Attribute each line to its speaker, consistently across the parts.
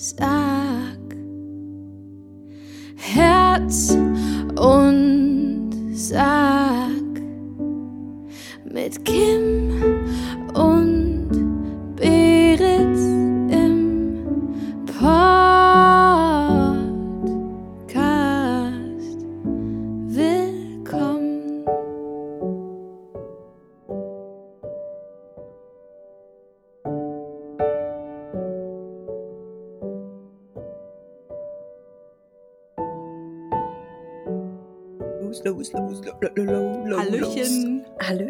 Speaker 1: sag Herz und sag mit Kim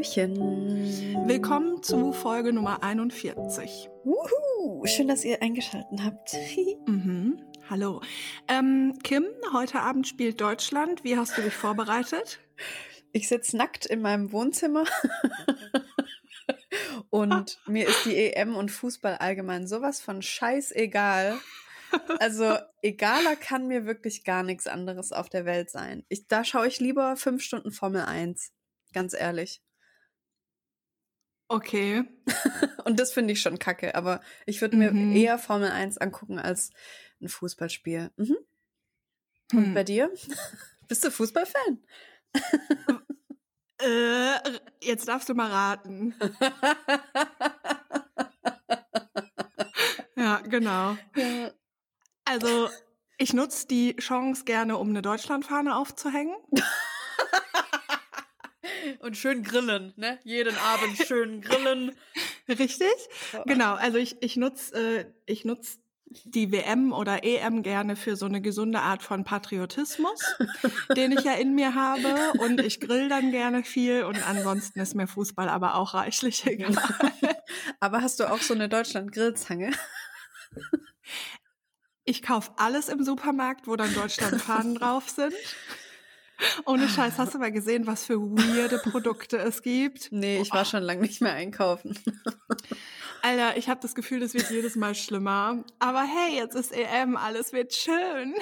Speaker 2: Hallöchen. Willkommen zu Folge Nummer 41.
Speaker 3: Wuhu. Schön, dass ihr eingeschaltet habt.
Speaker 2: Mhm. Hallo. Ähm, Kim, heute Abend spielt Deutschland. Wie hast du dich vorbereitet?
Speaker 3: Ich sitze nackt in meinem Wohnzimmer. und mir ist die EM und Fußball allgemein sowas von scheißegal. Also egaler kann mir wirklich gar nichts anderes auf der Welt sein. Ich, da schaue ich lieber fünf Stunden Formel 1. Ganz ehrlich.
Speaker 2: Okay.
Speaker 3: Und das finde ich schon kacke, aber ich würde mir
Speaker 2: Mhm.
Speaker 3: eher Formel 1 angucken als ein Fußballspiel. Mhm. Und
Speaker 2: Hm.
Speaker 3: bei dir? Bist du Fußballfan?
Speaker 2: Äh, jetzt darfst du mal raten. Ja, genau.
Speaker 3: ja.
Speaker 2: Also, ich nutze die Chance gerne, um eine Deutschlandfahne aufzuhängen.
Speaker 3: Und schön grillen, ne? Jeden Abend schön grillen.
Speaker 2: Richtig? Genau, also ich, ich nutze äh, ich nutz die WM oder EM gerne für so eine gesunde Art von Patriotismus, den ich ja in mir habe. Und ich grill dann gerne viel und ansonsten ist mir Fußball aber auch reichlich egal.
Speaker 3: Aber hast du auch so eine Deutschland-Grillzange?
Speaker 2: Ich kaufe alles im Supermarkt, wo dann Deutschlandfahnen drauf sind. Ohne Scheiß, hast du mal gesehen, was für weirde Produkte es gibt?
Speaker 3: Nee, ich war schon lange nicht mehr einkaufen.
Speaker 2: Alter, ich habe das Gefühl, das wird jedes Mal schlimmer. Aber hey, jetzt ist EM, alles wird schön.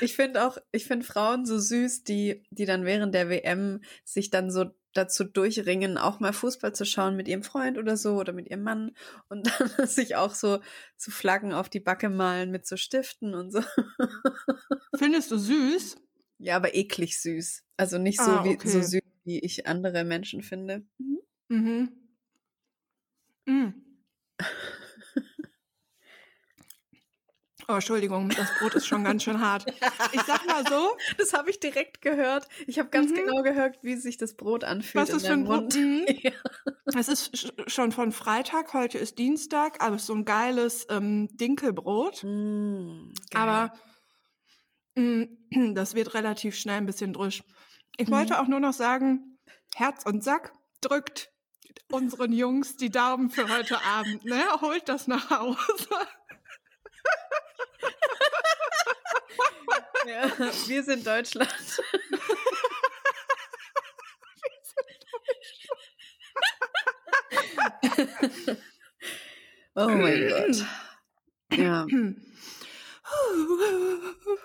Speaker 3: Ich finde auch, ich finde Frauen so süß, die, die dann während der WM sich dann so dazu durchringen, auch mal Fußball zu schauen mit ihrem Freund oder so oder mit ihrem Mann und dann sich auch so zu Flaggen auf die Backe malen mit so Stiften und so.
Speaker 2: Findest du süß?
Speaker 3: Ja, aber eklig süß. Also nicht so
Speaker 2: Ah,
Speaker 3: wie
Speaker 2: okay.
Speaker 3: so süß, wie ich andere Menschen finde. Mhm.
Speaker 2: Mhm. Mm. Oh, Entschuldigung, das Brot ist schon ganz schön hart. Ich sag mal so,
Speaker 3: Das habe ich direkt gehört. Ich habe ganz
Speaker 2: Mhm.
Speaker 3: genau gehört, wie sich das Brot anfühlt
Speaker 2: was ist für ein Brot? Mhm.
Speaker 3: Ja.
Speaker 2: Es ist sch- schon von Freitag, heute ist Dienstag, aber so ein geiles ähm, Dinkelbrot.
Speaker 3: Geil.
Speaker 2: Aber mm, das wird relativ schnell ein bisschen drisch. Ich
Speaker 3: Mhm.
Speaker 2: wollte auch nur noch sagen, Herz und Sack drückt unseren Jungs die Daumen für heute Abend. Ne? Holt das nach Hause.
Speaker 3: Ja, wir sind Deutschland. oh mein Gott. Ja,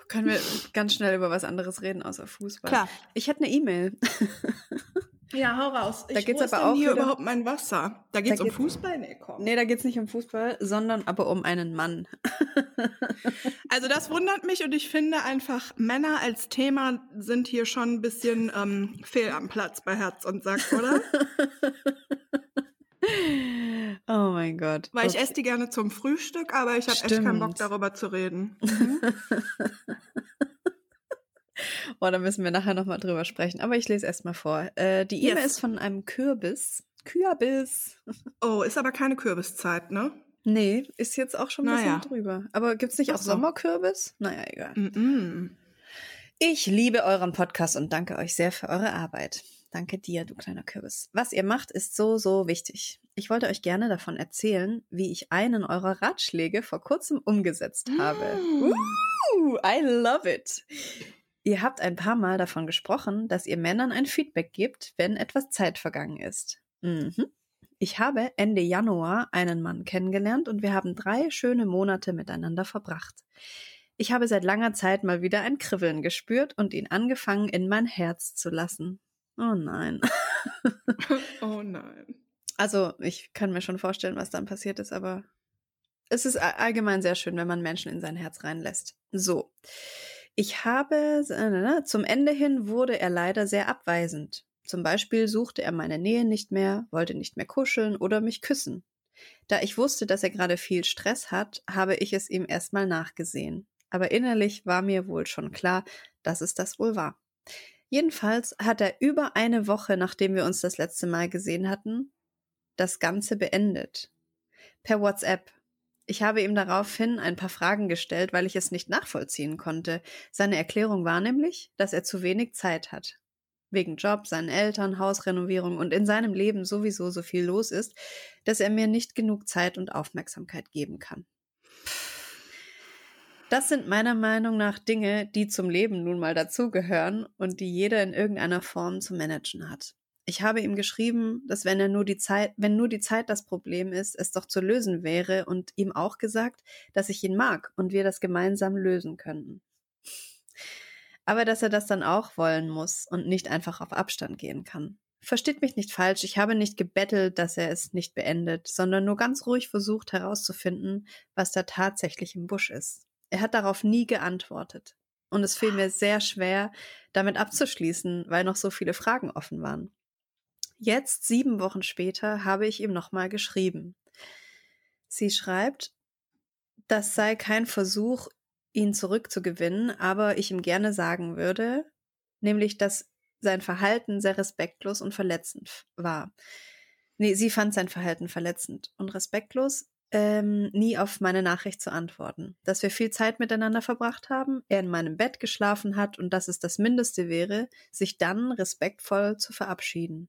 Speaker 3: können wir ganz schnell über was anderes reden außer Fußball?
Speaker 2: Klar.
Speaker 3: Ich hätte eine E-Mail.
Speaker 2: Ja, hau raus.
Speaker 3: Da
Speaker 2: Ich-
Speaker 3: geht's
Speaker 2: wo ist
Speaker 3: aber auch
Speaker 2: hier
Speaker 3: wieder-
Speaker 2: überhaupt mein Wasser. Da geht's um
Speaker 3: geht's-
Speaker 2: Fußball? Nee, komm.
Speaker 3: Nee, da geht es nicht um Fußball, sondern aber um einen Mann.
Speaker 2: Also das wundert mich und ich finde einfach, Männer als Thema sind hier schon ein bisschen ähm, fehl am Platz bei Herz und Sack, oder?
Speaker 3: Oh mein Gott.
Speaker 2: Weil ich
Speaker 3: Okay.
Speaker 2: esse die gerne zum Frühstück, aber ich habe echt keinen Bock darüber zu reden.
Speaker 3: Oh, da müssen wir nachher nochmal drüber sprechen. Aber ich lese erst mal vor. Äh, die E-Mail
Speaker 2: Yes.
Speaker 3: ist von einem Kürbis. Kürbis.
Speaker 2: Oh, ist aber keine Kürbiszeit, ne?
Speaker 3: Nee, ist jetzt auch schon ein bisschen
Speaker 2: Naja.
Speaker 3: drüber. Aber gibt's nicht
Speaker 2: Ach
Speaker 3: auch
Speaker 2: so.
Speaker 3: Sommerkürbis? Naja, egal.
Speaker 2: Mm
Speaker 3: Ich liebe euren Podcast und danke euch sehr für eure Arbeit. Danke dir, du kleiner Kürbis. Was ihr macht, ist so, so wichtig. Ich wollte euch gerne davon erzählen, wie ich einen eurer Ratschläge vor kurzem umgesetzt habe.
Speaker 2: Mm.
Speaker 3: Uh, I love it. Ihr habt ein paar Mal davon gesprochen, dass ihr Männern ein Feedback gebt, wenn etwas Zeit vergangen ist. Mhm. Ich habe Ende Januar einen Mann kennengelernt und wir haben drei schöne Monate miteinander verbracht. Ich habe seit langer Zeit mal wieder ein Kribbeln gespürt und ihn angefangen in mein Herz zu lassen. Oh nein.
Speaker 2: Oh nein.
Speaker 3: Also, ich kann mir schon vorstellen, was dann passiert ist, aber es ist allgemein sehr schön, wenn man Menschen in sein Herz reinlässt. So. Ich habe, äh, zum Ende hin wurde er leider sehr abweisend. Zum Beispiel suchte er meine Nähe nicht mehr, wollte nicht mehr kuscheln oder mich küssen. Da ich wusste, dass er gerade viel Stress hat, habe ich es ihm erstmal nachgesehen. Aber innerlich war mir wohl schon klar, dass es das wohl war. Jedenfalls hat er über eine Woche, nachdem wir uns das letzte Mal gesehen hatten, das Ganze beendet. Per WhatsApp. Ich habe ihm daraufhin ein paar Fragen gestellt, weil ich es nicht nachvollziehen konnte. Seine Erklärung war nämlich, dass er zu wenig Zeit hat. Wegen Job, seinen Eltern, Hausrenovierung und in seinem Leben sowieso so viel los ist, dass er mir nicht genug Zeit und Aufmerksamkeit geben kann. Das sind meiner Meinung nach Dinge, die zum Leben nun mal dazugehören und die jeder in irgendeiner Form zu managen hat. Ich habe ihm geschrieben, dass wenn er nur die Zeit, wenn nur die Zeit das Problem ist, es doch zu lösen wäre und ihm auch gesagt, dass ich ihn mag und wir das gemeinsam lösen könnten. Aber dass er das dann auch wollen muss und nicht einfach auf Abstand gehen kann. Versteht mich nicht falsch, ich habe nicht gebettelt, dass er es nicht beendet, sondern nur ganz ruhig versucht herauszufinden, was da tatsächlich im Busch ist. Er hat darauf nie geantwortet. Und es fiel mir sehr schwer, damit abzuschließen, weil noch so viele Fragen offen waren. Jetzt, sieben Wochen später, habe ich ihm nochmal geschrieben. Sie schreibt, das sei kein Versuch, ihn zurückzugewinnen, aber ich ihm gerne sagen würde, nämlich, dass sein Verhalten sehr respektlos und verletzend war. Nee, sie fand sein Verhalten verletzend und respektlos, ähm, nie auf meine Nachricht zu antworten. Dass wir viel Zeit miteinander verbracht haben, er in meinem Bett geschlafen hat und dass es das Mindeste wäre, sich dann respektvoll zu verabschieden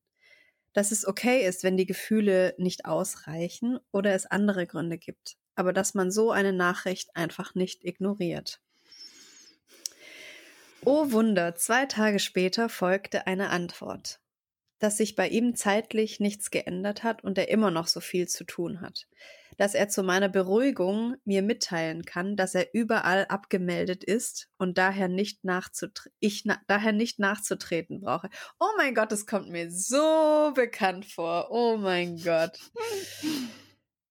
Speaker 3: dass es okay ist, wenn die Gefühle nicht ausreichen oder es andere Gründe gibt, aber dass man so eine Nachricht einfach nicht ignoriert. Oh Wunder, zwei Tage später folgte eine Antwort, dass sich bei ihm zeitlich nichts geändert hat und er immer noch so viel zu tun hat dass er zu meiner Beruhigung mir mitteilen kann, dass er überall abgemeldet ist und daher nicht, nachzutre ich na daher nicht nachzutreten brauche. Oh mein Gott, das kommt mir so bekannt vor. Oh mein Gott.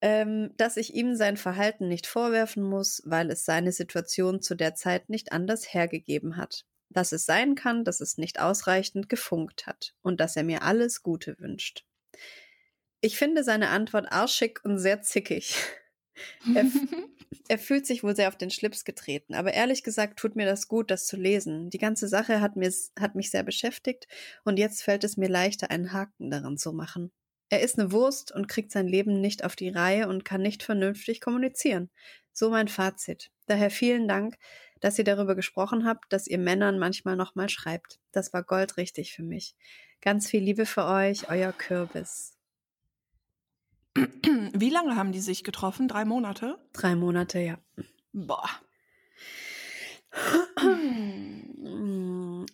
Speaker 3: ähm, dass ich ihm sein Verhalten nicht vorwerfen muss, weil es seine Situation zu der Zeit nicht anders hergegeben hat. Dass es sein kann, dass es nicht ausreichend gefunkt hat und dass er mir alles Gute wünscht. Ich finde seine Antwort arschig und sehr zickig. Er, er, fühlt sich wohl sehr auf den Schlips getreten, aber ehrlich gesagt tut mir das gut, das zu lesen. Die ganze Sache hat, mir, hat mich sehr beschäftigt und jetzt fällt es mir leichter, einen Haken daran zu machen. Er ist eine Wurst und kriegt sein Leben nicht auf die Reihe und kann nicht vernünftig kommunizieren. So mein Fazit. Daher vielen Dank, dass ihr darüber gesprochen habt, dass ihr Männern manchmal nochmal schreibt. Das war goldrichtig für mich. Ganz viel Liebe für euch, euer Kürbis.
Speaker 2: Wie lange haben die sich getroffen? Drei Monate?
Speaker 3: Drei Monate, ja.
Speaker 2: Boah.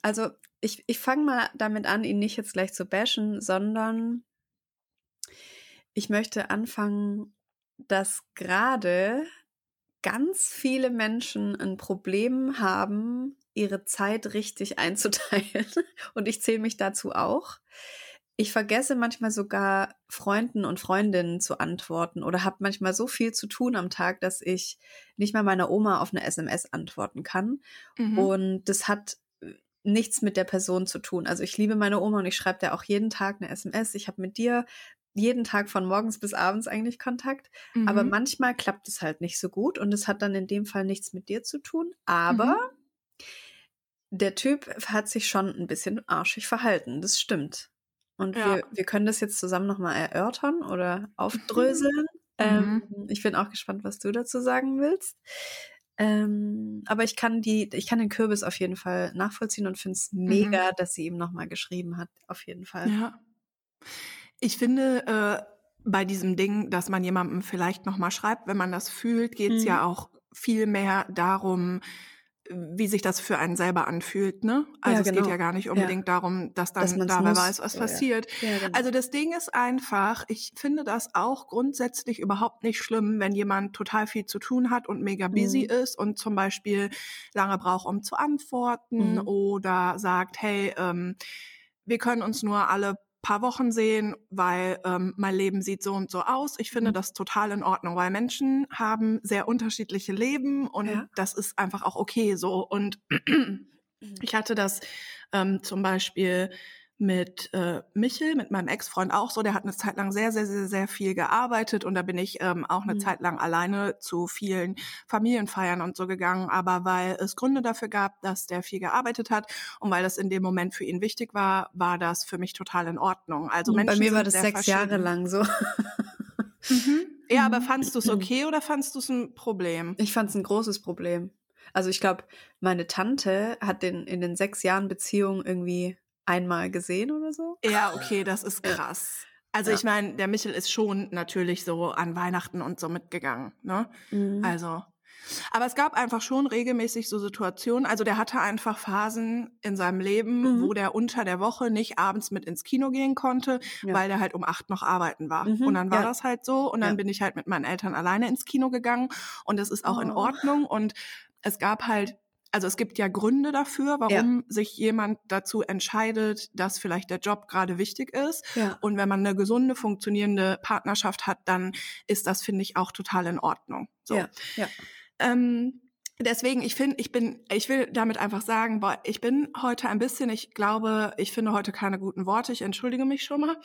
Speaker 3: Also ich, ich fange mal damit an, ihn nicht jetzt gleich zu bashen, sondern ich möchte anfangen, dass gerade ganz viele Menschen ein Problem haben, ihre Zeit richtig einzuteilen. Und ich zähle mich dazu auch. Ich vergesse manchmal sogar Freunden und Freundinnen zu antworten oder habe manchmal so viel zu tun am Tag, dass ich nicht mal meiner Oma auf eine SMS antworten kann. Mhm. Und das hat äh, nichts mit der Person zu tun. Also ich liebe meine Oma und ich schreibe der auch jeden Tag eine SMS. Ich habe mit dir jeden Tag von morgens bis abends eigentlich Kontakt. Mhm. Aber manchmal klappt es halt nicht so gut und es hat dann in dem Fall nichts mit dir zu tun. Aber mhm. der Typ hat sich schon ein bisschen arschig verhalten. Das stimmt. Und ja. wir, wir können das jetzt zusammen nochmal erörtern oder aufdröseln. Mhm. Ähm, ich bin auch gespannt, was du dazu sagen willst. Ähm, aber ich kann die, ich kann den Kürbis auf jeden Fall nachvollziehen und finde es mega, mhm. dass sie ihm nochmal geschrieben hat. Auf jeden Fall.
Speaker 2: Ja. Ich finde, äh, bei diesem Ding, dass man jemandem vielleicht nochmal schreibt, wenn man das fühlt, geht es mhm. ja auch viel mehr darum, wie sich das für einen selber anfühlt, ne? Also ja, genau. es geht genau. ja gar nicht unbedingt ja. darum, dass dann dass dabei weiß, was so, passiert. Ja. Genau. Also das Ding ist einfach, ich finde das auch grundsätzlich überhaupt nicht schlimm, wenn jemand total viel zu tun hat und mega busy mhm. ist und zum Beispiel lange braucht, um zu antworten mhm. oder sagt, hey, ähm, wir können uns nur alle paar Wochen sehen, weil ähm, mein Leben sieht so und so aus. Ich finde
Speaker 3: Mhm.
Speaker 2: das total in Ordnung, weil Menschen haben sehr unterschiedliche Leben und
Speaker 3: Ja.
Speaker 2: das ist einfach auch okay so. Und ich hatte das ähm, zum Beispiel mit äh, Michel, mit meinem Ex-Freund auch so. Der hat eine Zeit lang sehr, sehr, sehr, sehr viel gearbeitet und da bin ich ähm, auch eine
Speaker 3: Mhm.
Speaker 2: Zeit lang alleine zu vielen Familienfeiern und so gegangen. Aber weil es Gründe dafür gab, dass der viel gearbeitet hat und weil das in dem Moment für ihn wichtig war, war das für mich total in Ordnung. Also Menschen
Speaker 3: Bei mir war das sechs Jahre lang so.
Speaker 2: Mhm. Ja, aber
Speaker 3: Mhm.
Speaker 2: fandst du es okay oder fandst du es ein Problem?
Speaker 3: Ich fand es ein großes Problem. Also ich glaube, meine Tante hat den in den sechs Jahren Beziehung irgendwie einmal gesehen oder so.
Speaker 2: Ja, okay, das ist krass. Also
Speaker 3: Ja.
Speaker 2: ich meine, der Michel ist schon natürlich so an Weihnachten und so mitgegangen, ne?
Speaker 3: Mhm.
Speaker 2: Also, aber es gab einfach schon regelmäßig so Situationen. Also der hatte einfach Phasen in seinem Leben,
Speaker 3: Mhm.
Speaker 2: wo der unter der Woche nicht abends mit ins Kino gehen konnte,
Speaker 3: Ja.
Speaker 2: weil der halt um acht noch arbeiten war.
Speaker 3: Mhm,
Speaker 2: Und dann war
Speaker 3: ja.
Speaker 2: das halt so. Und dann bin ich halt mit meinen Eltern alleine ins Kino gegangen. Und das ist auch in
Speaker 3: Oh.
Speaker 2: Ordnung. Und es gab halt also es gibt ja Gründe dafür, warum sich jemand dazu entscheidet, dass vielleicht der Job gerade wichtig ist.
Speaker 3: Ja.
Speaker 2: Und wenn man eine gesunde, funktionierende Partnerschaft hat, dann ist das, finde ich, auch total in Ordnung. So.
Speaker 3: Ja. Ja.
Speaker 2: Ähm, deswegen, ich finde, ich bin, ich will damit einfach sagen, boah, ich bin heute ein bisschen, ich glaube, ich finde heute keine guten Worte, ich entschuldige mich schon mal.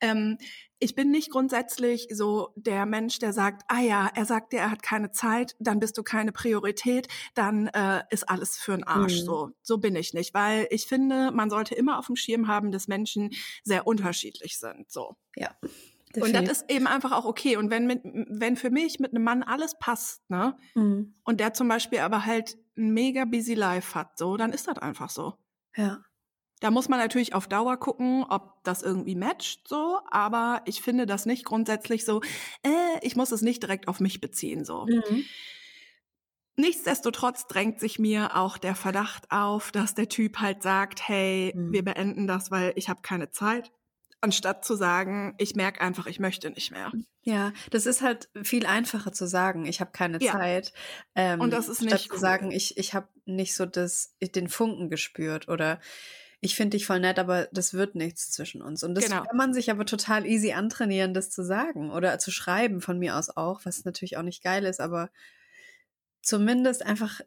Speaker 2: Ähm, ich bin nicht grundsätzlich so der Mensch, der sagt, ah ja, er sagt dir, er hat keine Zeit, dann bist du keine Priorität, dann äh, ist alles für den Arsch.
Speaker 3: Mhm.
Speaker 2: So, so bin ich nicht, weil ich finde, man sollte immer auf dem Schirm haben, dass Menschen sehr unterschiedlich sind. So.
Speaker 3: Ja.
Speaker 2: Und das ist eben einfach auch okay. Und wenn mit, wenn für mich mit einem Mann alles passt, ne,
Speaker 3: Mhm.
Speaker 2: und der zum Beispiel aber halt ein mega busy Life hat, so, dann ist das einfach so.
Speaker 3: Ja.
Speaker 2: Da muss man natürlich auf Dauer gucken, ob das irgendwie matcht, so, aber ich finde das nicht grundsätzlich so, äh, ich muss es nicht direkt auf mich beziehen, so.
Speaker 3: Mhm.
Speaker 2: Nichtsdestotrotz drängt sich mir auch der Verdacht auf, dass der Typ halt sagt, hey,
Speaker 3: Mhm.
Speaker 2: wir beenden das, weil ich habe keine Zeit, anstatt zu sagen, ich merke einfach, ich möchte nicht mehr.
Speaker 3: Ja, das ist halt viel einfacher zu sagen, ich habe keine
Speaker 2: Ja.
Speaker 3: Zeit. Ähm,
Speaker 2: Und das ist
Speaker 3: statt
Speaker 2: nicht
Speaker 3: zu
Speaker 2: cool.
Speaker 3: sagen, ich, ich habe nicht so das, den Funken gespürt oder ich finde dich voll nett, aber das wird nichts zwischen uns. Und das
Speaker 2: Genau.
Speaker 3: kann man sich aber total easy antrainieren, das zu sagen oder zu schreiben, von mir aus auch, was natürlich auch nicht geil ist, aber zumindest einfach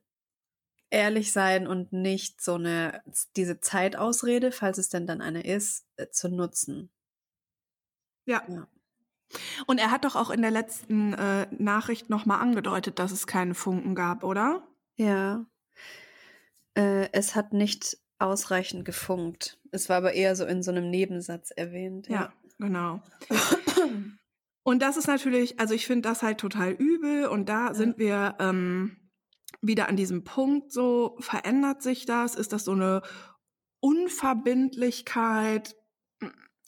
Speaker 3: ehrlich sein und nicht so eine, diese Zeitausrede, falls es denn dann eine ist, äh, zu nutzen.
Speaker 2: Ja.
Speaker 3: Ja.
Speaker 2: Und er hat doch auch in der letzten äh, Nachricht nochmal angedeutet, dass es keinen Funken gab, oder?
Speaker 3: Ja. Äh, es hat nicht ausreichend gefunkt. Es war aber eher so in so einem Nebensatz erwähnt.
Speaker 2: Ja, genau. Und das ist natürlich, also ich finde das halt total übel und da sind wir ähm, wieder an diesem Punkt so, verändert sich das? Ist das so eine Unverbindlichkeit?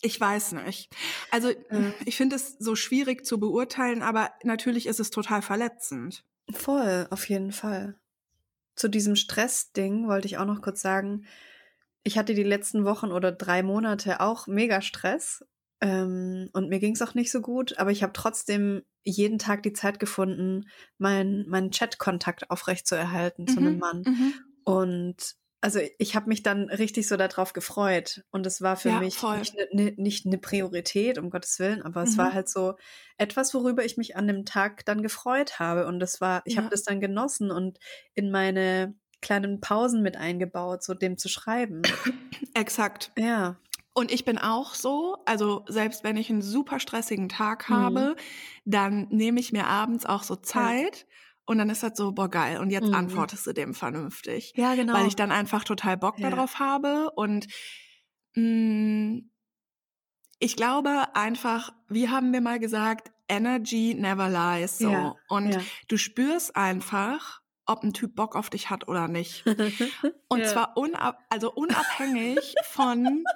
Speaker 2: Ich weiß nicht. Also
Speaker 3: Ja.
Speaker 2: ich finde es so schwierig zu beurteilen, aber natürlich ist es total verletzend.
Speaker 3: Voll, auf jeden Fall. Zu diesem Stressding wollte ich auch noch kurz sagen, ich hatte die letzten Wochen oder drei Monate auch mega Stress ähm, und mir ging es auch nicht so gut, aber ich habe trotzdem jeden Tag die Zeit gefunden, meinen meinen Chat-Kontakt aufrechtzuerhalten zu einem
Speaker 2: Mhm,
Speaker 3: Mann.
Speaker 2: mhm.
Speaker 3: Und also ich habe mich dann richtig so darauf gefreut. Und es war für
Speaker 2: Ja,
Speaker 3: mich
Speaker 2: voll.
Speaker 3: nicht eine ne, ne Priorität, um Gottes Willen, aber es
Speaker 2: Mhm.
Speaker 3: war halt so etwas, worüber ich mich an dem Tag dann gefreut habe. Und das war, ich
Speaker 2: Ja.
Speaker 3: habe das dann genossen und in meine kleinen Pausen mit eingebaut, so dem zu schreiben.
Speaker 2: Exakt.
Speaker 3: ja.
Speaker 2: Und ich bin auch so, also selbst wenn ich einen super stressigen Tag
Speaker 3: Mhm.
Speaker 2: habe, dann nehme ich mir abends auch so Zeit und dann ist das so, boah geil, und jetzt
Speaker 3: Mhm.
Speaker 2: antwortest du dem vernünftig.
Speaker 3: Ja, genau.
Speaker 2: Weil ich dann einfach total Bock
Speaker 3: Ja.
Speaker 2: darauf habe und mh, ich glaube einfach, wie haben wir mal gesagt, Energy never lies. So.
Speaker 3: Ja,
Speaker 2: Und
Speaker 3: ja.
Speaker 2: du spürst einfach, ob ein Typ Bock auf dich hat oder nicht. Und
Speaker 3: Ja.
Speaker 2: zwar unab also unabhängig von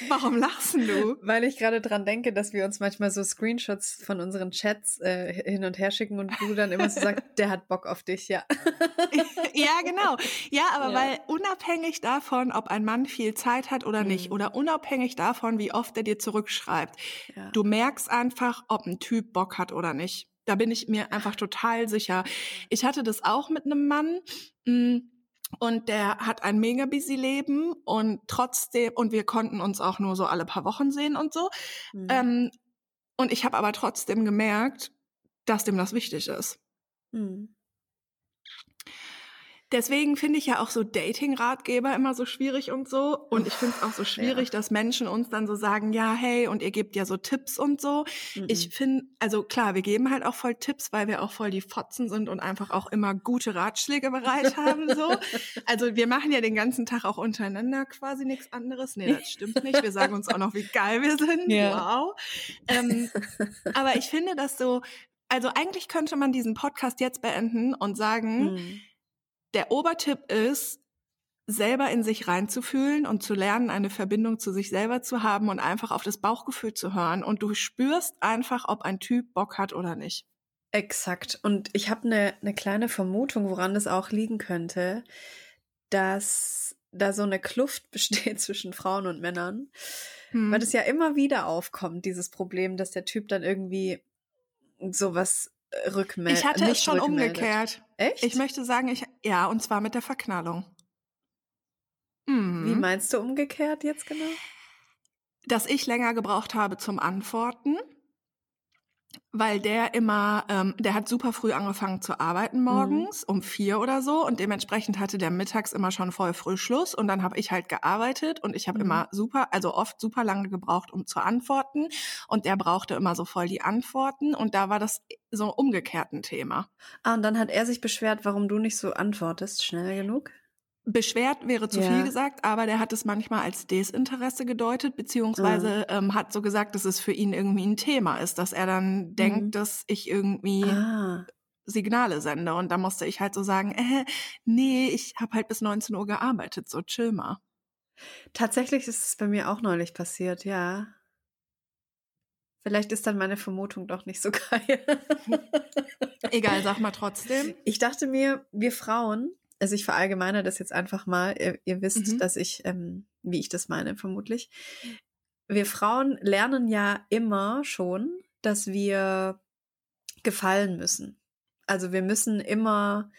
Speaker 2: Warum lachst du?
Speaker 3: Weil ich gerade dran denke, dass wir uns manchmal so Screenshots von unseren Chats äh, hin und her schicken und du dann immer so sagst, der hat Bock auf dich, ja.
Speaker 2: ja, genau. Ja, aber
Speaker 3: Ja.
Speaker 2: weil unabhängig davon, ob ein Mann viel Zeit hat oder nicht,
Speaker 3: Mhm.
Speaker 2: oder unabhängig davon, wie oft er dir zurückschreibt,
Speaker 3: Ja.
Speaker 2: du merkst einfach, ob ein Typ Bock hat oder nicht. Da bin ich mir einfach total sicher. Ich hatte das auch mit einem Mann. mh, Und der hat ein mega busy Leben und trotzdem, und wir konnten uns auch nur so alle paar Wochen sehen und so.
Speaker 3: Mhm.
Speaker 2: Ähm, und ich habe aber trotzdem gemerkt, dass dem das wichtig ist.
Speaker 3: Mhm.
Speaker 2: Deswegen finde ich ja auch so Dating-Ratgeber immer so schwierig und so. Und ich finde es auch so schwierig,
Speaker 3: Ja.
Speaker 2: dass Menschen uns dann so sagen, ja, hey, und ihr gebt ja so Tipps und so.
Speaker 3: Mhm.
Speaker 2: Ich finde, also klar, wir geben halt auch voll Tipps, weil wir auch voll die Fotzen sind und einfach auch immer gute Ratschläge bereit haben, so. Also wir machen ja den ganzen Tag auch untereinander quasi nichts anderes. Nee, das stimmt nicht. Wir sagen uns auch noch, wie geil wir sind.
Speaker 3: Ja.
Speaker 2: Wow. Ähm, aber ich finde das so, also eigentlich könnte man diesen Podcast jetzt beenden und sagen,
Speaker 3: Mhm.
Speaker 2: Der Obertipp ist, selber in sich reinzufühlen und zu lernen, eine Verbindung zu sich selber zu haben und einfach auf das Bauchgefühl zu hören. Und du spürst einfach, ob ein Typ Bock hat oder nicht.
Speaker 3: Exakt. Und ich habe eine ne kleine Vermutung, woran das auch liegen könnte, dass da so eine Kluft besteht zwischen Frauen und Männern.
Speaker 2: Hm.
Speaker 3: Weil das ja immer wieder aufkommt, dieses Problem, dass der Typ dann irgendwie sowas rückmeldet.
Speaker 2: ich hatte es schon
Speaker 3: rückmeldet.
Speaker 2: umgekehrt.
Speaker 3: Echt?
Speaker 2: Ich möchte sagen, ich, ja, und zwar mit der Verknallung. Mhm.
Speaker 3: Wie meinst du umgekehrt jetzt genau?
Speaker 2: dass ich länger gebraucht habe zum Antworten, weil der immer, ähm, der hat super früh angefangen zu arbeiten morgens um vier oder so und dementsprechend hatte der mittags immer schon voll früh Schluss und dann habe ich halt gearbeitet und ich habe
Speaker 3: Mhm.
Speaker 2: immer super, also oft super lange gebraucht, um zu antworten und der brauchte immer so voll die Antworten und da war das so umgekehrt ein Thema.
Speaker 3: Ah, und dann hat er sich beschwert, warum du nicht so antwortest, schnell genug.
Speaker 2: Beschwert wäre zu
Speaker 3: Ja.
Speaker 2: viel gesagt, aber der hat es manchmal als Desinteresse gedeutet, beziehungsweise
Speaker 3: Ah.
Speaker 2: ähm, hat so gesagt, dass es für ihn irgendwie ein Thema ist, dass er dann denkt,
Speaker 3: Mhm.
Speaker 2: dass ich irgendwie
Speaker 3: Ah,
Speaker 2: Signale sende. Und da musste ich halt so sagen, äh, nee, ich habe halt bis 19 Uhr gearbeitet, so chill mal.
Speaker 3: tatsächlich ist es bei mir auch neulich passiert, ja. Vielleicht ist dann meine Vermutung doch nicht so geil.
Speaker 2: Egal, sag mal trotzdem.
Speaker 3: Ich dachte mir, wir Frauen, also ich verallgemeine das jetzt einfach mal, ihr, ihr wisst,
Speaker 2: Mhm.
Speaker 3: dass ich, ähm, wie ich das meine, vermutlich. Wir Frauen lernen ja immer schon, dass wir gefallen müssen. Also wir müssen immer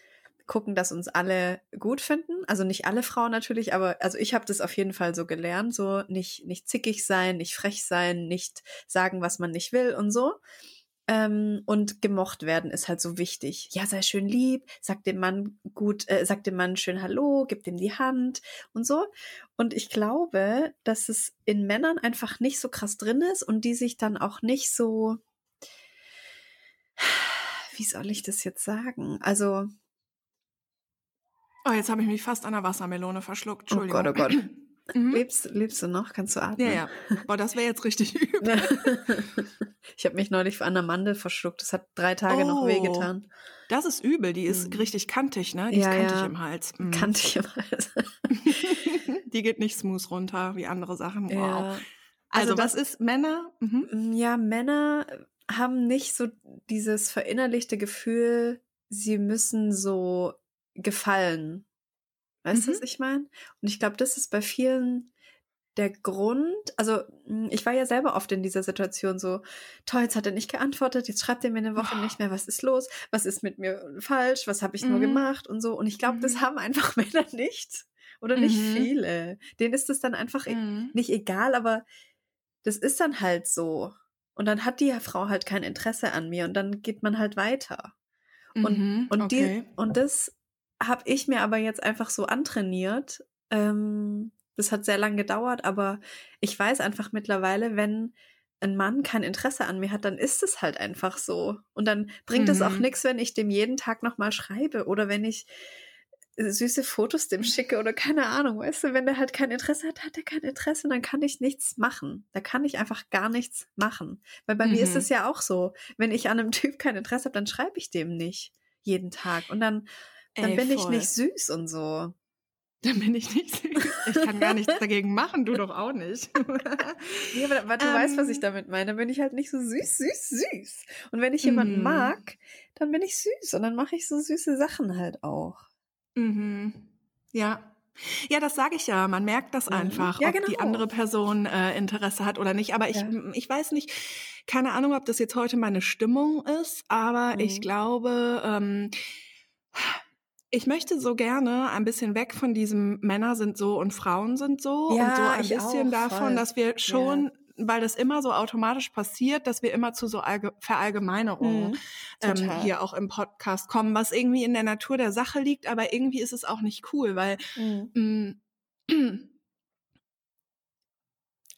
Speaker 3: gucken, dass uns alle gut finden. Also nicht alle Frauen natürlich, aber also ich habe das auf jeden Fall so gelernt, so nicht nicht zickig sein, nicht frech sein, nicht sagen, was man nicht will und so. Ähm, und gemocht werden ist halt so wichtig. Ja, sei schön lieb, sag dem Mann gut, äh, sag dem Mann schön Hallo, gib dem die Hand und so. Und ich glaube, dass es in Männern einfach nicht so krass drin ist und die sich dann auch nicht so, wie soll ich das jetzt sagen? Also,
Speaker 2: Oh, jetzt habe ich mich fast an der Wassermelone verschluckt.
Speaker 3: oh
Speaker 2: Entschuldigung.
Speaker 3: Gott, oh Gott.
Speaker 2: Mhm.
Speaker 3: Lebst, lebst du noch? Kannst du atmen?
Speaker 2: Ja, ja. Boah, das wäre jetzt richtig übel.
Speaker 3: ich habe mich neulich an der Mandel verschluckt. Das hat drei Tage noch
Speaker 2: Oh.
Speaker 3: wehgetan.
Speaker 2: Das ist übel. Die ist
Speaker 3: Mhm.
Speaker 2: richtig kantig, ne? Die
Speaker 3: Ja,
Speaker 2: ist kantig
Speaker 3: ja.
Speaker 2: im Hals. Mhm.
Speaker 3: Kannte ich im Hals.
Speaker 2: Die geht nicht smooth runter wie andere Sachen. Wow.
Speaker 3: Ja.
Speaker 2: Also,
Speaker 3: Also
Speaker 2: was ist Männer? Mhm.
Speaker 3: Mm, Ja, Männer haben nicht so dieses verinnerlichte Gefühl, sie müssen so gefallen. Weißt du,
Speaker 2: Mhm.
Speaker 3: was ich meine? Und ich glaube, das ist bei vielen der Grund. Also, mm, ich war ja selber oft in dieser Situation so, toll, jetzt hat er nicht geantwortet, jetzt schreibt er mir eine Woche
Speaker 2: Oh.
Speaker 3: nicht mehr, was ist los? Was ist mit mir falsch? Was habe ich nur
Speaker 2: Mhm.
Speaker 3: gemacht? Und so. Und ich glaube, das
Speaker 2: Mhm.
Speaker 3: haben einfach Männer nicht. Oder nicht
Speaker 2: Mhm.
Speaker 3: viele. Denen ist es dann einfach e-
Speaker 2: Mhm.
Speaker 3: nicht egal, aber das ist dann halt so. Und dann hat die Frau halt kein Interesse an mir und dann geht man halt weiter. Und,
Speaker 2: Mhm.
Speaker 3: und,
Speaker 2: okay.
Speaker 3: die, und das habe ich mir aber jetzt einfach so antrainiert. Ähm, das hat sehr lange gedauert, aber ich weiß einfach mittlerweile, wenn ein Mann kein Interesse an mir hat, dann ist es halt einfach so. Und dann bringt es auch
Speaker 2: Mhm.
Speaker 3: nichts, wenn ich dem jeden Tag nochmal schreibe oder wenn ich süße Fotos dem schicke oder keine Ahnung, weißt du, wenn der halt kein Interesse hat, hat er kein Interesse und dann kann ich nichts machen. Da kann ich einfach gar nichts machen. Weil bei mir ist
Speaker 2: Mhm.
Speaker 3: es ja auch so, wenn ich an einem Typ kein Interesse habe, dann schreibe ich dem nicht jeden Tag und dann, dann
Speaker 2: Ey,
Speaker 3: bin ich
Speaker 2: voll.
Speaker 3: nicht süß und so.
Speaker 2: Dann bin ich nicht süß. Ich kann gar nichts dagegen machen, du doch auch nicht.
Speaker 3: Nee, aber, aber du weißt, was ich
Speaker 2: Ähm.
Speaker 3: damit meine. Dann bin ich halt nicht so süß, süß, süß. Und wenn ich jemanden
Speaker 2: Mhm.
Speaker 3: mag, dann bin ich süß und dann mache ich so süße Sachen halt auch.
Speaker 2: Mhm. Ja. Ja, das sage ich ja. Man merkt das
Speaker 3: Mhm.
Speaker 2: einfach,
Speaker 3: Ja,
Speaker 2: ob die
Speaker 3: genau.
Speaker 2: andere Person äh, Interesse hat oder nicht. Aber ich,
Speaker 3: Ja.
Speaker 2: ich weiß nicht, keine Ahnung, ob das jetzt heute meine Stimmung ist, aber
Speaker 3: Mhm.
Speaker 2: ich glaube, ähm, ich möchte so gerne ein bisschen weg von diesem Männer sind so und Frauen sind so
Speaker 3: Ja,
Speaker 2: und so ein bisschen
Speaker 3: auch,
Speaker 2: davon,
Speaker 3: voll.
Speaker 2: dass wir schon, weil das immer so automatisch passiert, dass wir immer zu so Allge Verallgemeinerungen
Speaker 3: Mhm,
Speaker 2: ähm, hier auch im Podcast kommen, was irgendwie in der Natur der Sache liegt, aber irgendwie ist es auch nicht cool, weil
Speaker 3: Mhm.
Speaker 2: Mm.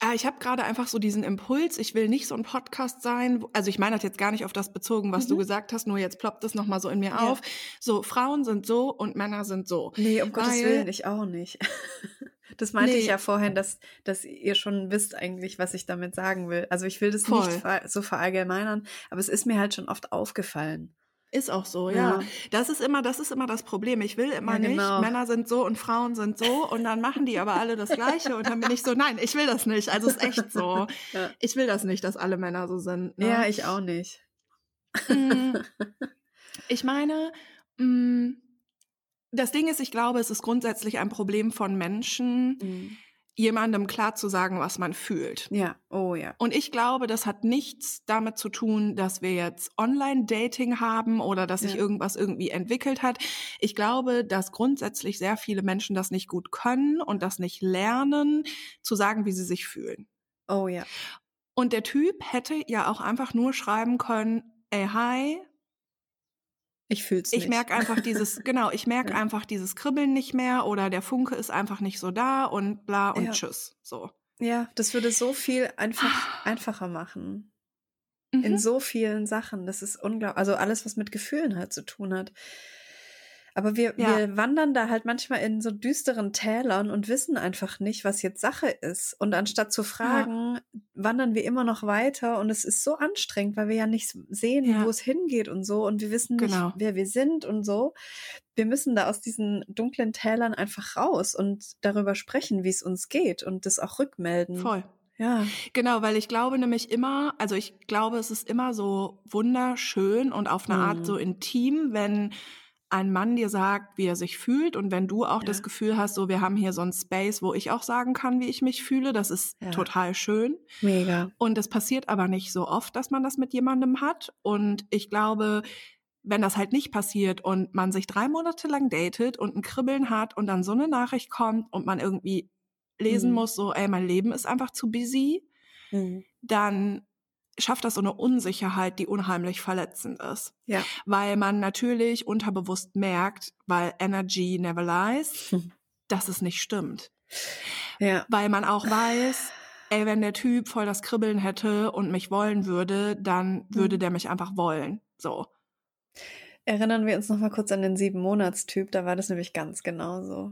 Speaker 2: Ah, ich habe gerade einfach so diesen Impuls, ich will nicht so ein Podcast sein, also ich meine das jetzt gar nicht auf das bezogen, was du
Speaker 3: Mhm.
Speaker 2: gesagt hast, nur jetzt ploppt es nochmal so in mir
Speaker 3: Ja.
Speaker 2: auf. So, Frauen sind so und Männer sind so.
Speaker 3: Nee, um Gottes
Speaker 2: Weil-
Speaker 3: Willen, ich auch nicht. Das meinte ich
Speaker 2: Nee.
Speaker 3: ja vorhin, dass, dass ihr schon wisst eigentlich, was ich damit sagen will. Also ich will das
Speaker 2: Voll.
Speaker 3: nicht so verallgemeinern, aber es ist mir halt schon oft aufgefallen.
Speaker 2: Ist auch so,
Speaker 3: Ja.
Speaker 2: ja. Das ist immer, das ist immer das Problem. Ich will immer
Speaker 3: Ja, genau.
Speaker 2: nicht, Männer sind so und Frauen sind so und dann machen die aber alle das Gleiche und dann bin ich so, nein, ich will das nicht. Also es ist echt so.
Speaker 3: Ja.
Speaker 2: Ich will das nicht, dass alle Männer so sind. Ne?
Speaker 3: Ja, ich auch nicht.
Speaker 2: Mm, Ich meine, mm, das Ding ist, ich glaube, es ist grundsätzlich ein Problem von Menschen,
Speaker 3: Mhm.
Speaker 2: Jemandem klar zu sagen, was man fühlt.
Speaker 3: Ja, oh ja.
Speaker 2: Und ich glaube, das hat nichts damit zu tun, dass wir jetzt Online-Dating haben oder dass sich
Speaker 3: Ja.
Speaker 2: irgendwas irgendwie entwickelt hat. Ich glaube, dass grundsätzlich sehr viele Menschen das nicht gut können und das nicht lernen, zu sagen, wie sie sich fühlen.
Speaker 3: Oh ja.
Speaker 2: Und der Typ hätte ja auch einfach nur schreiben können, ey, hi,
Speaker 3: Ich fühl's
Speaker 2: ich
Speaker 3: nicht.
Speaker 2: merke einfach dieses, genau, ich merke
Speaker 3: Ja.
Speaker 2: einfach dieses Kribbeln nicht mehr oder der Funke ist einfach nicht so da und bla und
Speaker 3: Ja.
Speaker 2: tschüss. So.
Speaker 3: Ja, das würde so viel einfach einfacher machen. In
Speaker 2: Mhm.
Speaker 3: so vielen Sachen. Das ist unglaublich. Also alles, was mit Gefühlen halt zu tun hat. Aber wir,
Speaker 2: Ja.
Speaker 3: wir wandern da halt manchmal in so düsteren Tälern und wissen einfach nicht, was jetzt Sache ist. Und anstatt zu fragen, wandern wir immer noch weiter und es ist so anstrengend, weil wir ja nicht sehen,
Speaker 2: Ja.
Speaker 3: wo es hingeht und so und wir wissen
Speaker 2: Genau.
Speaker 3: nicht, wer wir sind und so. Wir müssen da aus diesen dunklen Tälern einfach raus und darüber sprechen, wie es uns geht und das auch rückmelden.
Speaker 2: Voll.
Speaker 3: Ja.
Speaker 2: Genau, weil ich glaube nämlich immer, also ich glaube, es ist immer so wunderschön und auf eine
Speaker 3: Mhm.
Speaker 2: Art so intim, wenn ein Mann dir sagt, wie er sich fühlt und wenn du auch
Speaker 3: Ja.
Speaker 2: das Gefühl hast, so wir haben hier so einen Space, wo ich auch sagen kann, wie ich mich fühle, das ist
Speaker 3: Ja.
Speaker 2: total schön.
Speaker 3: Mega.
Speaker 2: Und es passiert aber nicht so oft, dass man das mit jemandem hat. Und ich glaube, wenn das halt nicht passiert und man sich drei Monate lang datet und ein Kribbeln hat und dann so eine Nachricht kommt und man irgendwie lesen
Speaker 3: Mhm.
Speaker 2: muss, so, ey, mein Leben ist einfach zu busy,
Speaker 3: Mhm.
Speaker 2: dann schafft das so eine Unsicherheit, die unheimlich verletzend ist.
Speaker 3: Ja.
Speaker 2: Weil man natürlich unterbewusst merkt, weil Energy never lies,
Speaker 3: Hm.
Speaker 2: dass es nicht stimmt.
Speaker 3: Ja.
Speaker 2: Weil man auch weiß, ey, wenn der Typ voll das Kribbeln hätte und mich wollen würde, dann würde
Speaker 3: Mhm.
Speaker 2: der mich einfach wollen. So.
Speaker 3: Erinnern wir uns noch mal kurz an den sieben-Monats-Typ, da war das nämlich ganz genauso.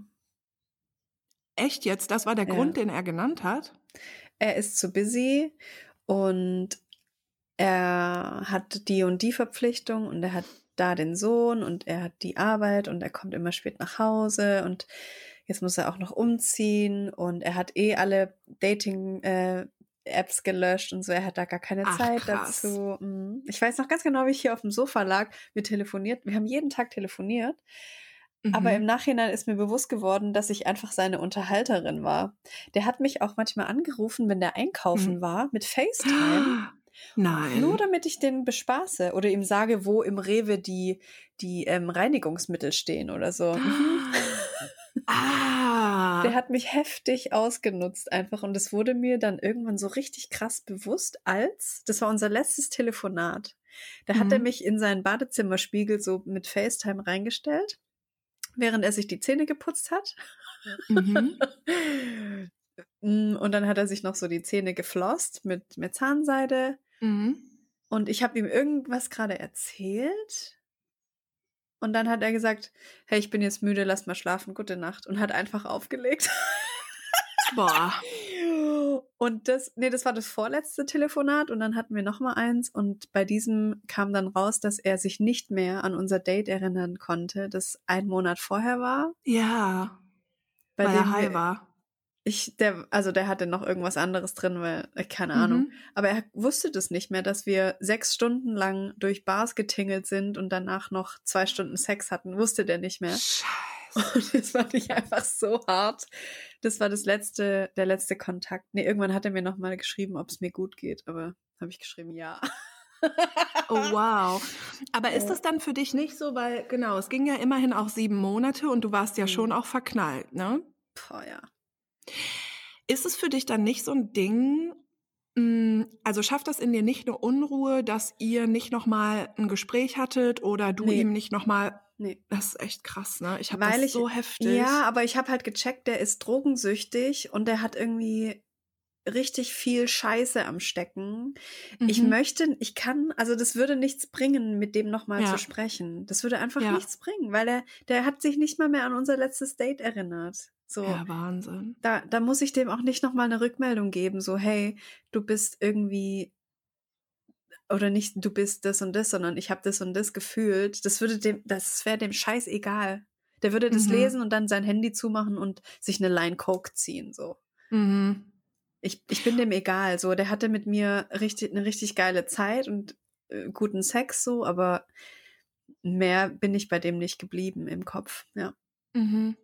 Speaker 2: Echt jetzt? Das war der
Speaker 3: Ja.
Speaker 2: Grund, den er genannt hat?
Speaker 3: Er ist zu busy und er hat die und die Verpflichtung und er hat da den Sohn und er hat die Arbeit und er kommt immer spät nach Hause und jetzt muss er auch noch umziehen und er hat eh alle Dating äh, Apps gelöscht und so, er hat da gar keine
Speaker 2: Ach,
Speaker 3: Zeit
Speaker 2: krass.
Speaker 3: dazu. Mhm. Ich weiß noch ganz genau, wie ich hier auf dem Sofa lag. Wir telefoniert, wir haben jeden Tag telefoniert aber
Speaker 2: Mhm.
Speaker 3: im Nachhinein ist mir bewusst geworden, dass ich einfach seine Unterhalterin war. Der hat mich auch manchmal angerufen, wenn der einkaufen
Speaker 2: Mhm.
Speaker 3: war, mit FaceTime.
Speaker 2: Nein.
Speaker 3: Nur damit ich den bespaße oder ihm sage, wo im Rewe die, die ähm, Reinigungsmittel stehen oder so. Mhm.
Speaker 2: ah.
Speaker 3: Der hat mich heftig ausgenutzt einfach und es wurde mir dann irgendwann so richtig krass bewusst, als, das war unser letztes Telefonat, da hat er
Speaker 2: Mhm.
Speaker 3: mich in seinen Badezimmerspiegel so mit FaceTime reingestellt, während er sich die Zähne geputzt hat.
Speaker 2: mhm.
Speaker 3: Mm, Und dann hat er sich noch so die Zähne geflosst mit, mit Zahnseide.
Speaker 2: Mhm.
Speaker 3: Und ich habe ihm irgendwas gerade erzählt. Und dann hat er gesagt, hey, ich bin jetzt müde, lass mal schlafen, gute Nacht. Und hat einfach aufgelegt.
Speaker 2: Boah.
Speaker 3: Und das, nee, das war das vorletzte Telefonat und dann hatten wir noch mal eins und bei diesem kam dann raus, dass er sich nicht mehr an unser Date erinnern konnte, das ein Monat vorher war.
Speaker 2: Ja.
Speaker 3: Bei
Speaker 2: weil
Speaker 3: dem
Speaker 2: er high
Speaker 3: wir-
Speaker 2: war.
Speaker 3: Ich, der, also der hatte noch irgendwas anderes drin, weil, äh, keine
Speaker 2: Mhm.
Speaker 3: Ahnung. Aber er wusste das nicht mehr, dass wir sechs Stunden lang durch Bars getingelt sind und danach noch zwei Stunden Sex hatten. Wusste der nicht mehr.
Speaker 2: Scheiße.
Speaker 3: Und das fand ich einfach so hart. Das war das letzte, der letzte Kontakt. Nee, irgendwann hat er mir noch mal geschrieben, ob es mir gut geht, aber habe ich geschrieben, ja.
Speaker 2: Oh wow. Aber ist das dann für dich nicht so, weil genau, es ging ja immerhin auch sieben Monate und du warst ja
Speaker 3: Mhm.
Speaker 2: schon auch verknallt, ne?
Speaker 3: Boah, ja.
Speaker 2: Ist es für dich dann nicht so ein Ding? mh, Also schafft das in dir nicht eine Unruhe, dass ihr nicht noch mal ein Gespräch hattet oder du
Speaker 3: Nee.
Speaker 2: ihm nicht noch mal?
Speaker 3: Nee.
Speaker 2: Das ist echt krass, ne? Ich habe das
Speaker 3: ich-
Speaker 2: so heftig.
Speaker 3: Ja, aber ich habe halt gecheckt, der ist drogensüchtig und der hat irgendwie richtig viel Scheiße am Stecken. Ich
Speaker 2: Mhm.
Speaker 3: möchte, ich kann, also das würde nichts bringen, mit dem nochmal
Speaker 2: Ja.
Speaker 3: zu sprechen. Das würde einfach
Speaker 2: Ja.
Speaker 3: nichts bringen, weil er, der hat sich nicht mal mehr an unser letztes Date erinnert. So.
Speaker 2: Ja, Wahnsinn.
Speaker 3: Da, da muss ich dem auch nicht nochmal eine Rückmeldung geben, so, hey, du bist irgendwie oder nicht, du bist das und das, sondern ich habe das und das gefühlt. Das würde dem, das wäre dem Scheiß egal. Der würde das
Speaker 2: Mhm.
Speaker 3: lesen und dann sein Handy zumachen und sich eine Line Coke ziehen, so.
Speaker 2: Mhm.
Speaker 3: Ich, ich bin dem egal, so. Der hatte mit mir richtig, eine richtig geile Zeit und äh, guten Sex, so, aber mehr bin ich bei dem nicht geblieben im Kopf, ja.
Speaker 2: Mhm.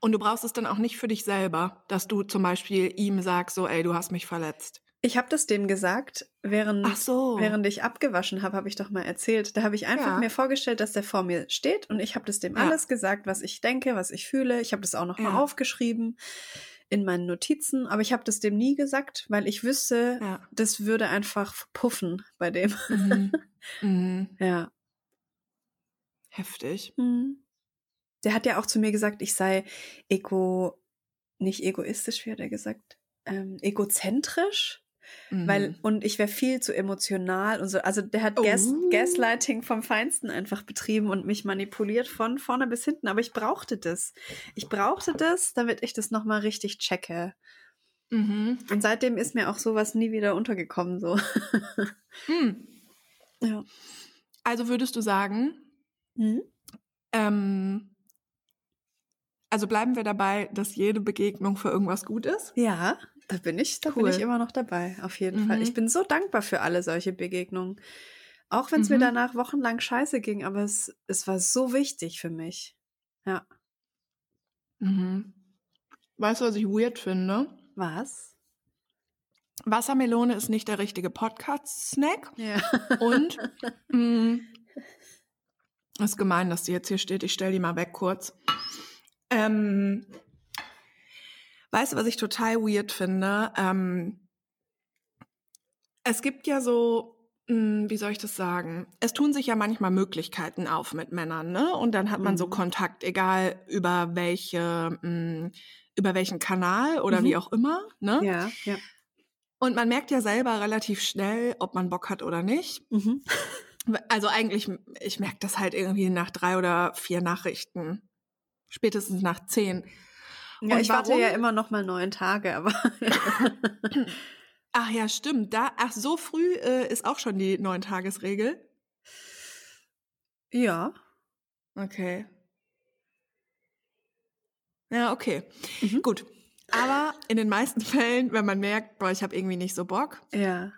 Speaker 2: Und du brauchst es dann auch nicht für dich selber, dass du zum Beispiel ihm sagst, so, ey, du hast mich verletzt.
Speaker 3: Ich habe das dem gesagt, während
Speaker 2: so.
Speaker 3: Während ich abgewaschen habe, habe ich doch mal erzählt. Da habe ich einfach
Speaker 2: Ja.
Speaker 3: mir vorgestellt, dass der vor mir steht und ich habe das dem
Speaker 2: Ja.
Speaker 3: alles gesagt, was ich denke, was ich fühle. Ich habe das auch noch mal
Speaker 2: Ja.
Speaker 3: aufgeschrieben in meinen Notizen, aber ich habe das dem nie gesagt, weil ich wüsste,
Speaker 2: ja.
Speaker 3: das würde einfach puffen bei dem.
Speaker 2: Mhm. mhm.
Speaker 3: Ja.
Speaker 2: Heftig.
Speaker 3: Mhm. Der hat ja auch zu mir gesagt, ich sei ego, nicht egoistisch, wie hat er gesagt, ähm, egozentrisch.
Speaker 2: Mhm.
Speaker 3: Weil, und ich wäre viel zu emotional und so. Also der hat
Speaker 2: Oh.
Speaker 3: Gas, Gaslighting vom Feinsten einfach betrieben und mich manipuliert von vorne bis hinten. Aber ich brauchte das. Ich brauchte das, damit ich das nochmal richtig checke.
Speaker 2: Mhm.
Speaker 3: Und seitdem ist mir auch sowas nie wieder untergekommen. So.
Speaker 2: Mhm.
Speaker 3: Ja.
Speaker 2: Also würdest du sagen, ähm, also bleiben wir dabei, dass jede Begegnung für irgendwas gut ist?
Speaker 3: Ja, da bin ich, da
Speaker 2: Cool.
Speaker 3: bin ich immer noch dabei, auf jeden
Speaker 2: Mhm.
Speaker 3: Fall. Ich bin so dankbar für alle solche Begegnungen. Auch wenn es mir
Speaker 2: Mhm.
Speaker 3: danach wochenlang scheiße ging, aber es, es war so wichtig für mich. Ja.
Speaker 2: Mhm. Weißt du, was ich weird finde?
Speaker 3: Was?
Speaker 2: Wassermelone ist nicht der richtige Podcast-Snack.
Speaker 3: Ja.
Speaker 2: Und mh, ist gemein, dass die jetzt hier steht. Ich stelle die mal weg kurz. Ähm, weißt du, was ich total weird finde? Ähm, es gibt ja so, mh, wie soll ich das sagen? Es tun sich ja manchmal Möglichkeiten auf mit Männern, ne? Und dann hat man so
Speaker 3: Mhm.
Speaker 2: Kontakt, egal über welche, mh, über welchen Kanal oder
Speaker 3: Mhm.
Speaker 2: wie auch immer, ne?
Speaker 3: Ja, ja.
Speaker 2: Und man merkt ja selber relativ schnell, ob man Bock hat oder nicht.
Speaker 3: Mhm.
Speaker 2: Also eigentlich, ich merke das halt irgendwie nach drei oder vier Nachrichten. Spätestens nach zehn.
Speaker 3: Ja,
Speaker 2: Und
Speaker 3: ich warte
Speaker 2: warum?
Speaker 3: ja immer noch mal neun Tage, aber
Speaker 2: Ach ja, stimmt. Da, ach, so früh äh, ist auch schon die Neun-Tages-Regel.
Speaker 3: ja.
Speaker 2: Okay. Ja, okay.
Speaker 3: Mhm.
Speaker 2: Gut. Aber in den meisten Fällen, wenn man merkt, boah, ich habe irgendwie nicht so Bock,
Speaker 3: Ja.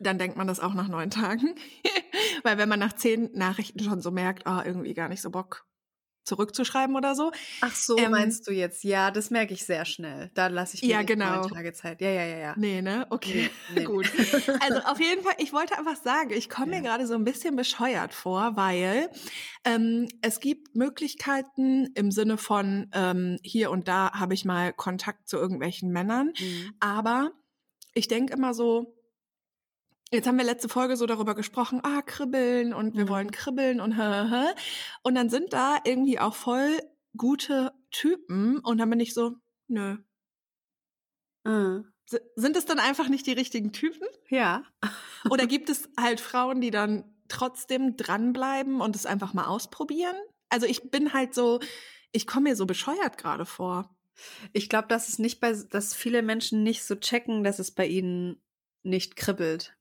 Speaker 2: dann denkt man das auch nach neun Tagen. Weil wenn man nach zehn Nachrichten schon so merkt, ah, irgendwie gar nicht so Bock zurückzuschreiben oder so.
Speaker 3: Ach so,
Speaker 2: Ähm,
Speaker 3: meinst du jetzt? Ja, das merke ich sehr schnell. Da lasse ich mir
Speaker 2: Ja, genau.
Speaker 3: Tage Zeit. Ja, ja, ja, ja.
Speaker 2: Nee, ne? Okay,
Speaker 3: Nee, nee.
Speaker 2: gut. Also auf jeden Fall, ich wollte einfach sagen, ich komme mir
Speaker 3: Ja.
Speaker 2: gerade so ein bisschen bescheuert vor, weil ähm, es gibt Möglichkeiten im Sinne von ähm, hier und da habe ich mal Kontakt zu irgendwelchen Männern,
Speaker 3: Mhm.
Speaker 2: aber ich denke immer so, Jetzt haben wir letzte Folge so darüber gesprochen, ah, kribbeln und wir
Speaker 3: Mhm.
Speaker 2: wollen kribbeln und hä, hä. Und dann sind da irgendwie auch voll gute Typen und dann bin ich so, nö.
Speaker 3: Mhm.
Speaker 2: Sind es dann einfach nicht die richtigen Typen?
Speaker 3: Ja.
Speaker 2: Oder gibt es halt Frauen, die dann trotzdem dranbleiben und es einfach mal ausprobieren? Also ich bin halt so, ich komme mir so bescheuert gerade vor.
Speaker 3: Ich glaube, dass es nicht bei, dass viele Menschen nicht so checken, dass es bei ihnen nicht kribbelt.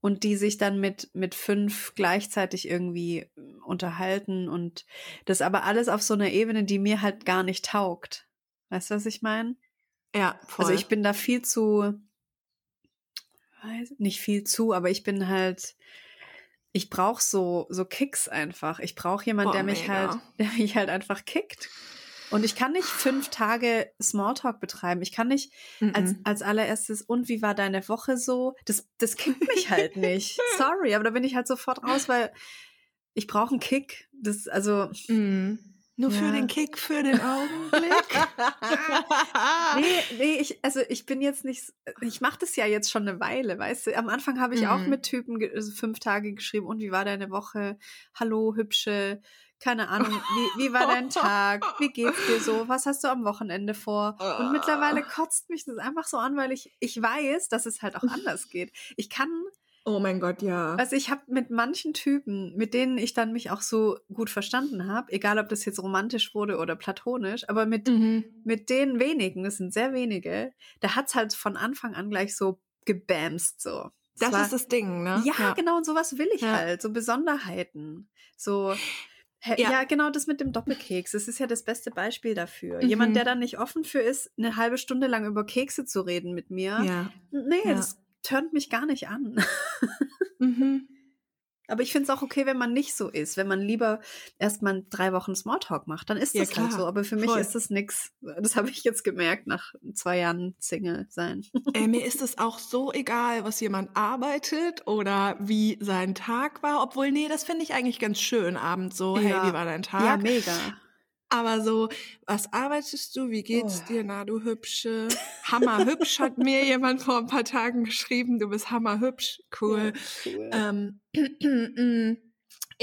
Speaker 3: Und die sich dann mit, mit fünf gleichzeitig irgendwie äh, unterhalten und das aber alles auf so einer Ebene, die mir halt gar nicht taugt. Weißt du, was ich meine?
Speaker 2: Ja, voll.
Speaker 3: Also ich bin da viel zu, weiß, nicht viel zu, aber ich bin halt, ich brauche so, so Kicks einfach. Ich brauche jemanden,
Speaker 2: Boah,
Speaker 3: der mich
Speaker 2: mega.
Speaker 3: halt, der mich halt einfach kickt. Und ich kann nicht fünf Tage Smalltalk betreiben. Ich kann nicht als,
Speaker 2: Mhm.
Speaker 3: als allererstes, und wie war deine Woche so? Das, das kickt mich halt nicht. Sorry, aber da bin ich halt sofort raus, weil ich brauche einen Kick. Das, also,
Speaker 2: Mhm. Nur für
Speaker 3: Ja.
Speaker 2: den Kick, für den Augenblick.
Speaker 3: nee, nee, ich, also ich bin jetzt nicht, ich mache das ja jetzt schon eine Weile, weißt du. Am Anfang habe ich auch
Speaker 2: Mhm.
Speaker 3: mit Typen also fünf Tage geschrieben, und wie war deine Woche? Hallo, hübsche, keine Ahnung, wie, wie war dein Tag? Wie geht's dir so? Was hast du am Wochenende vor? Und mittlerweile kotzt mich das einfach so an, weil ich, ich weiß, dass es halt auch anders geht. Ich kann
Speaker 2: Oh mein Gott, ja.
Speaker 3: Also ich habe mit manchen Typen, mit denen ich dann mich auch so gut verstanden habe, egal ob das jetzt romantisch wurde oder platonisch, aber mit,
Speaker 2: Mhm.
Speaker 3: mit den wenigen, das sind sehr wenige, da hat's halt von Anfang an gleich so gebamst so.
Speaker 2: Das
Speaker 3: war-
Speaker 2: ist das Ding, ne?
Speaker 3: ja, genau, und sowas will ich
Speaker 2: Ja.
Speaker 3: halt, so Besonderheiten. So
Speaker 2: Ja.
Speaker 3: ja. genau das mit dem Doppelkeks. Das ist ja das beste Beispiel dafür.
Speaker 2: Mhm.
Speaker 3: Jemand, der da nicht offen für ist, eine halbe Stunde lang über Kekse zu reden mit mir.
Speaker 2: Ja.
Speaker 3: Nee,
Speaker 2: Ja.
Speaker 3: das turnt mich gar nicht an.
Speaker 2: Mhm.
Speaker 3: Aber ich finde es auch okay, wenn man nicht so ist, wenn man lieber erstmal drei Wochen Smalltalk macht, dann ist
Speaker 2: Ja,
Speaker 3: das halt
Speaker 2: klar.
Speaker 3: so. Aber für mich
Speaker 2: Voll.
Speaker 3: ist das nix. Das habe ich jetzt gemerkt nach zwei Jahren Single sein.
Speaker 2: Ey, mir ist es auch so egal, was jemand arbeitet oder wie sein Tag war. Obwohl, nee, das finde ich eigentlich ganz schön abends so. Hey,
Speaker 3: Ja.
Speaker 2: wie war dein Tag?
Speaker 3: Ja, mega.
Speaker 2: Aber so, was arbeitest du? Wie geht's
Speaker 3: Oh.
Speaker 2: dir? Na, du hübsche. Hammerhübsch hat mir jemand vor ein paar Tagen geschrieben. Du bist hammerhübsch. Cool.
Speaker 3: cool.
Speaker 2: Ähm,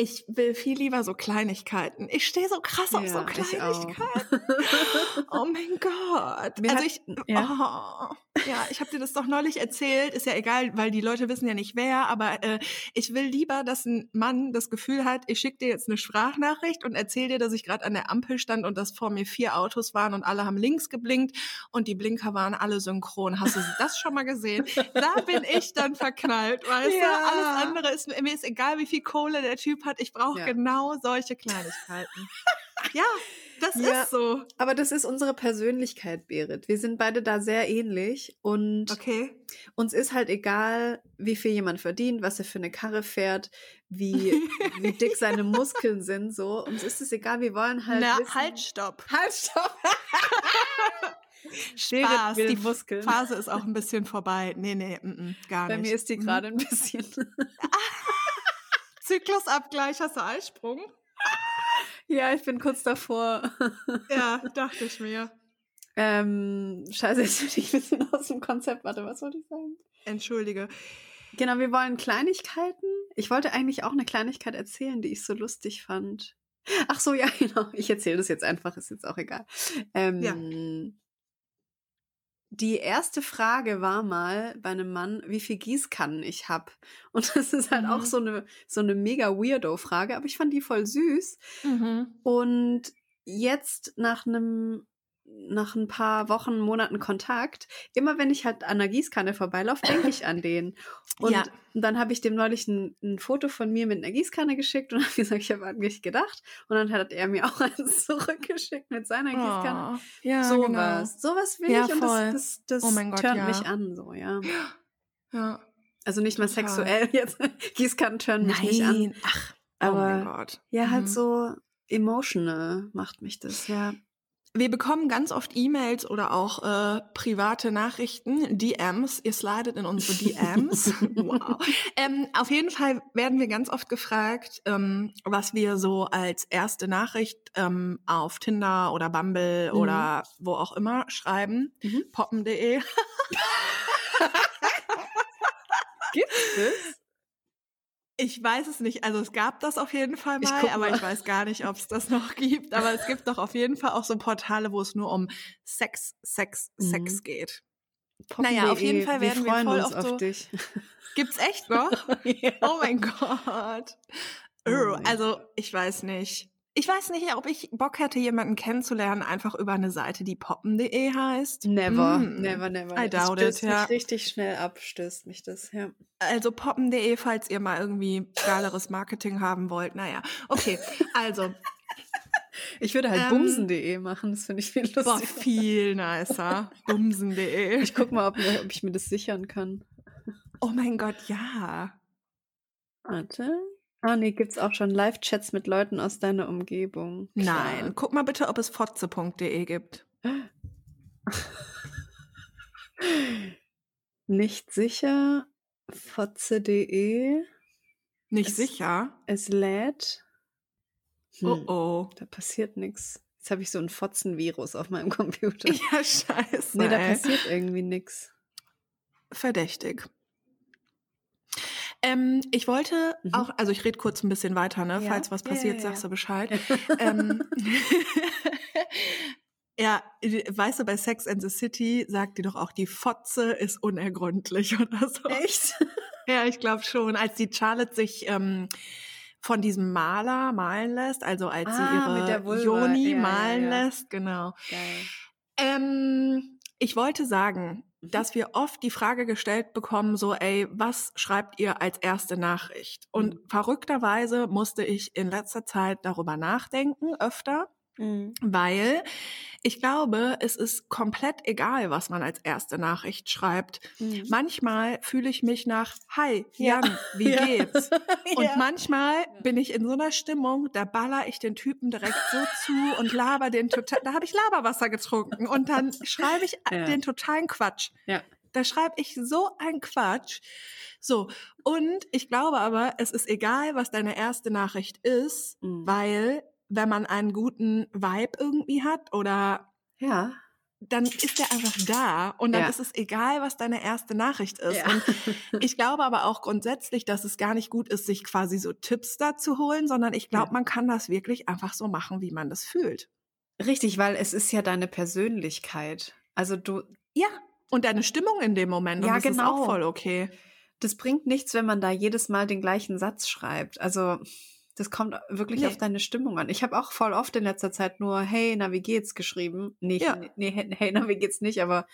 Speaker 2: ich will viel lieber so Kleinigkeiten. Ich stehe so krass auf so
Speaker 3: Ja, ich auch.
Speaker 2: Kleinigkeiten. Oh mein Gott.
Speaker 3: Mir
Speaker 2: also
Speaker 3: hat-
Speaker 2: ich,
Speaker 3: ja.
Speaker 2: oh, ja, ich habe dir das doch neulich erzählt. Ist ja egal, weil die Leute wissen ja nicht wer. Aber äh, ich will lieber, dass ein Mann das Gefühl hat, ich schicke dir jetzt eine Sprachnachricht und erzähl dir, dass ich gerade an der Ampel stand und dass vor mir vier Autos waren und alle haben links geblinkt und die Blinker waren alle synchron. Hast du das schon mal gesehen? Da bin ich dann verknallt, weißt
Speaker 3: Ja.
Speaker 2: du? Alles andere ist mir ist egal, wie viel Kohle der Typ hat. Ich brauche
Speaker 3: Ja.
Speaker 2: genau solche Kleinigkeiten. ja, das
Speaker 3: Ja.
Speaker 2: ist so.
Speaker 3: Aber das ist unsere Persönlichkeit, Berit. Wir sind beide da sehr ähnlich und
Speaker 2: Okay.
Speaker 3: uns ist halt egal, wie viel jemand verdient, was er für eine Karre fährt, wie, wie dick seine Muskeln sind, so. Uns ist es egal, wir wollen halt
Speaker 2: Na,
Speaker 3: wissen,
Speaker 2: halt, stopp.
Speaker 3: Halt, stopp!
Speaker 2: Spaß. Die
Speaker 3: Muskeln.
Speaker 2: Phase ist auch ein bisschen vorbei. Nee, nee, mm, mm, gar
Speaker 3: Bei
Speaker 2: nicht.
Speaker 3: mir ist die
Speaker 2: Mhm.
Speaker 3: gerade ein bisschen.
Speaker 2: Zyklusabgleich, hast du Eisprung?
Speaker 3: ja, ich bin kurz davor.
Speaker 2: Ja, dachte ich mir.
Speaker 3: ähm, scheiße, jetzt bin ich ein bisschen aus dem Konzept. Warte, was wollte ich sagen?
Speaker 2: Entschuldige.
Speaker 3: Genau, wir wollen Kleinigkeiten. Ich wollte eigentlich auch eine Kleinigkeit erzählen, die ich so lustig fand. Ach so, ja, genau. Ich erzähle das jetzt einfach, ist jetzt auch egal. Ähm,
Speaker 2: Ja.
Speaker 3: Die erste Frage war mal bei einem Mann, wie viel Gießkannen ich hab. Und das ist halt
Speaker 2: Mhm.
Speaker 3: auch so eine, so eine mega Weirdo-Frage, aber ich fand die voll süß.
Speaker 2: Mhm.
Speaker 3: Und jetzt nach einem nach ein paar Wochen, Monaten Kontakt, immer wenn ich halt an der Gießkanne vorbeilaufe, denke ich an den. Und
Speaker 2: Ja.
Speaker 3: dann habe ich dem neulich ein, ein Foto von mir mit einer Gießkanne geschickt und habe gesagt, ich habe an dich gedacht. Und dann hat er mir auch eins zurückgeschickt mit seiner Gießkanne.
Speaker 2: Oh, ja,
Speaker 3: Sowas.
Speaker 2: genau.
Speaker 3: Sowas will
Speaker 2: Ja,
Speaker 3: ich und
Speaker 2: voll.
Speaker 3: das, das, das
Speaker 2: Oh Gott,
Speaker 3: turnt
Speaker 2: ja.
Speaker 3: mich an, so, ja.
Speaker 2: Ja.
Speaker 3: Also nicht mal
Speaker 2: Total.
Speaker 3: sexuell jetzt. Gießkannen turnen mich nicht an.
Speaker 2: Ach,
Speaker 3: Aber
Speaker 2: oh mein Gott.
Speaker 3: ja, halt
Speaker 2: Mhm.
Speaker 3: so emotional macht mich das, ja.
Speaker 2: Wir bekommen ganz oft E-Mails oder auch äh, private Nachrichten, DMs. Ihr slidet in unsere DMs. wow. Ähm, auf jeden Fall werden wir ganz oft gefragt, ähm, was wir so als erste Nachricht ähm, auf Tinder oder Bumble
Speaker 3: Mhm.
Speaker 2: oder wo auch immer schreiben.
Speaker 3: Mhm.
Speaker 2: Poppen.de.
Speaker 3: Gibt's das?
Speaker 2: Ich weiß es nicht. Also es gab das auf jeden Fall
Speaker 3: Ich
Speaker 2: mal,
Speaker 3: guck
Speaker 2: aber
Speaker 3: mal.
Speaker 2: ich weiß gar nicht, ob es das noch gibt. Aber es gibt doch auf jeden Fall auch so Portale, wo es nur um Sex, Sex,
Speaker 3: Mhm.
Speaker 2: Sex geht. Naja, auf jeden Fall werden wir
Speaker 3: freuen
Speaker 2: voll
Speaker 3: uns auf
Speaker 2: so-
Speaker 3: dich.
Speaker 2: Gibt's echt noch? Oh mein Gott.
Speaker 3: Oh
Speaker 2: also ich weiß nicht. Ich weiß nicht, ob ich Bock hätte, jemanden kennenzulernen, einfach über eine Seite, die poppen.de heißt.
Speaker 3: Never,
Speaker 2: Mm.
Speaker 3: never, never.
Speaker 2: I
Speaker 3: Das
Speaker 2: doubt
Speaker 3: stößt
Speaker 2: it, ja.
Speaker 3: mich richtig schnell ab, stößt mich das, ja.
Speaker 2: Also poppen.de, falls ihr mal irgendwie geileres Marketing haben wollt. Naja, okay. Also,
Speaker 3: Ich würde halt
Speaker 2: Ähm,
Speaker 3: bumsen.de machen, das finde ich viel
Speaker 2: boah,
Speaker 3: lustiger.
Speaker 2: viel nicer. Bumsen.de.
Speaker 3: Ich guck mal, ob, ob ich mir das sichern kann.
Speaker 2: Oh mein Gott, ja.
Speaker 3: Warte. Ah, nee, gibt's auch schon Live-Chats mit Leuten aus deiner Umgebung. Klar.
Speaker 2: Nein, guck mal bitte, ob es fotze.de gibt.
Speaker 3: Nicht sicher. Fotze.de.
Speaker 2: Nicht
Speaker 3: Es-
Speaker 2: sicher?
Speaker 3: Es lädt.
Speaker 2: Oh
Speaker 3: Hm,
Speaker 2: oh.
Speaker 3: Da passiert nichts. Jetzt habe ich so ein Fotzen-Virus auf meinem Computer.
Speaker 2: Ja, scheiße.
Speaker 3: Nee, da
Speaker 2: ey.
Speaker 3: passiert irgendwie nichts.
Speaker 2: Verdächtig. Ähm, ich wollte
Speaker 3: Mhm.
Speaker 2: auch, also ich rede kurz ein bisschen weiter, ne?
Speaker 3: Ja.
Speaker 2: Falls was passiert,
Speaker 3: ja,
Speaker 2: sagst
Speaker 3: ja.
Speaker 2: du Bescheid. ähm, ja, weißt du, bei Sex and the City sagt die doch auch, die Fotze ist unergründlich oder so.
Speaker 3: Echt?
Speaker 2: Ja, ich glaube schon. Als die Charlotte sich ähm, von diesem Maler malen lässt, also als
Speaker 3: Ah,
Speaker 2: sie ihre
Speaker 3: mit der Vulva.
Speaker 2: Joni malen lässt, genau.
Speaker 3: Geil.
Speaker 2: Ähm, ich wollte sagen. Dass wir oft die Frage gestellt bekommen, so, ey, was schreibt ihr als erste Nachricht? Und
Speaker 3: Mhm.
Speaker 2: verrückterweise musste ich in letzter Zeit darüber nachdenken, öfter,
Speaker 3: Mhm.
Speaker 2: weil ich glaube, es ist komplett egal, was man als erste Nachricht schreibt.
Speaker 3: Mhm.
Speaker 2: Manchmal fühle ich mich nach, hi,
Speaker 3: Ja.
Speaker 2: Jan, wie
Speaker 3: Ja.
Speaker 2: geht's? Und
Speaker 3: Ja.
Speaker 2: manchmal bin ich in so einer Stimmung, da baller ich den Typen direkt so zu und laber den total, da habe ich Laberwasser getrunken und dann schreibe ich
Speaker 3: Ja.
Speaker 2: den totalen Quatsch.
Speaker 3: Ja.
Speaker 2: Da schreibe ich so einen Quatsch. So, und ich glaube aber, es ist egal, was deine erste Nachricht ist,
Speaker 3: Mhm.
Speaker 2: weil wenn man einen guten Vibe irgendwie hat oder
Speaker 3: Ja.
Speaker 2: dann ist der einfach da und dann
Speaker 3: Ja.
Speaker 2: ist es egal, was deine erste Nachricht ist.
Speaker 3: Ja.
Speaker 2: Und ich glaube aber auch grundsätzlich, dass es gar nicht gut ist, sich quasi so Tipps da zu holen, sondern ich glaube,
Speaker 3: Ja.
Speaker 2: man kann das wirklich einfach so machen, wie man das fühlt.
Speaker 3: Richtig, weil es ist ja deine Persönlichkeit. Also du,
Speaker 2: Ja. Und deine Stimmung in dem Moment.
Speaker 3: Ja,
Speaker 2: und das ist
Speaker 3: genau.
Speaker 2: auch voll okay.
Speaker 3: das bringt nichts, wenn man da jedes Mal den gleichen Satz schreibt. Also das kommt wirklich
Speaker 2: Nee.
Speaker 3: auf deine Stimmung an. Ich habe auch voll oft in letzter Zeit nur Hey, na, wie geht's geschrieben. Nicht,
Speaker 2: Ja.
Speaker 3: nee, hey, na, wie geht's nicht, aber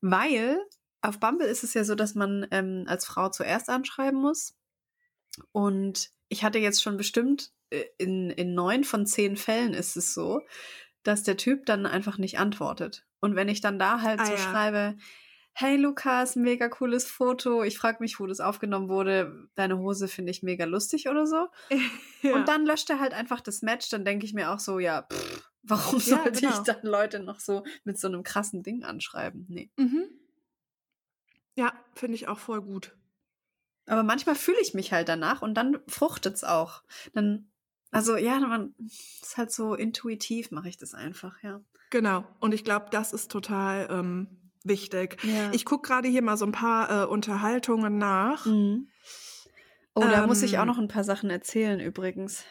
Speaker 3: weil auf Bumble ist es ja so, dass man ähm, als Frau zuerst anschreiben muss. Und ich hatte jetzt schon bestimmt, äh, in, in neun von zehn Fällen ist es so, dass der Typ dann einfach nicht antwortet. Und wenn ich dann da halt
Speaker 2: Ah,
Speaker 3: so
Speaker 2: ja.
Speaker 3: schreibe, hey Lukas, mega cooles Foto, ich frage mich, wo das aufgenommen wurde, deine Hose finde ich mega lustig oder so.
Speaker 2: Ja.
Speaker 3: Und dann löscht er halt einfach das Match, dann denke ich mir auch so, ja, pff, warum
Speaker 2: Ja,
Speaker 3: sollte
Speaker 2: genau.
Speaker 3: ich dann Leute noch so mit so einem krassen Ding anschreiben? Nee.
Speaker 2: Mhm. Ja, finde ich auch voll gut.
Speaker 3: Aber manchmal fühle ich mich halt danach und dann fruchtet's auch. Dann, also ja, man ist halt so intuitiv, mache ich das einfach, ja.
Speaker 2: Genau. Und ich glaube, das ist total ähm, wichtig.
Speaker 3: ja.
Speaker 2: Ich gucke gerade hier mal so ein paar äh, Unterhaltungen nach.
Speaker 3: Mhm. Oh, da muss ich auch
Speaker 2: Ähm.
Speaker 3: noch ein paar Sachen erzählen übrigens.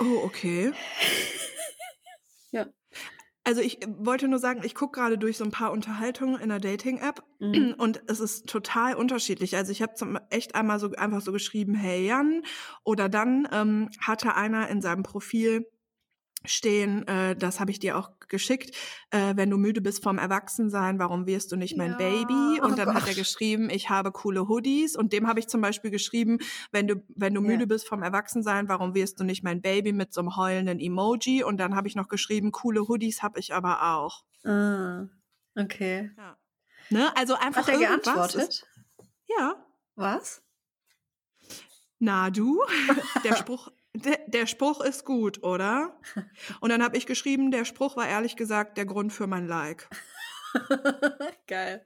Speaker 2: Oh, okay.
Speaker 3: Ja.
Speaker 2: Also ich wollte nur sagen, ich gucke gerade durch so ein paar Unterhaltungen in der Dating-App
Speaker 3: Mhm.
Speaker 2: und es ist total unterschiedlich. Also ich habe zum echt einmal so einfach so geschrieben, hey Jan, oder dann ähm, hatte einer in seinem Profil stehen, äh, das habe ich dir auch geschickt, äh, wenn du müde bist vom Erwachsensein, warum wirst du nicht mein
Speaker 3: Ja,
Speaker 2: Baby? Und
Speaker 3: oh
Speaker 2: dann hat er
Speaker 3: Gott.
Speaker 2: geschrieben, ich habe coole Hoodies und dem habe ich zum Beispiel geschrieben, wenn du, wenn du
Speaker 3: Ja.
Speaker 2: müde bist vom Erwachsensein, warum wirst du nicht mein Baby mit so einem heulenden Emoji? Und dann habe ich noch geschrieben, coole Hoodies habe ich aber auch.
Speaker 3: Ah, okay.
Speaker 2: Ja. Ne? Also einfach
Speaker 3: Hat er geantwortet?
Speaker 2: Ist, ja.
Speaker 3: Was?
Speaker 2: Na du, der Spruch, der, der Spruch ist gut, oder? Und dann habe ich geschrieben, der Spruch war ehrlich gesagt der Grund für mein Like.
Speaker 3: Geil.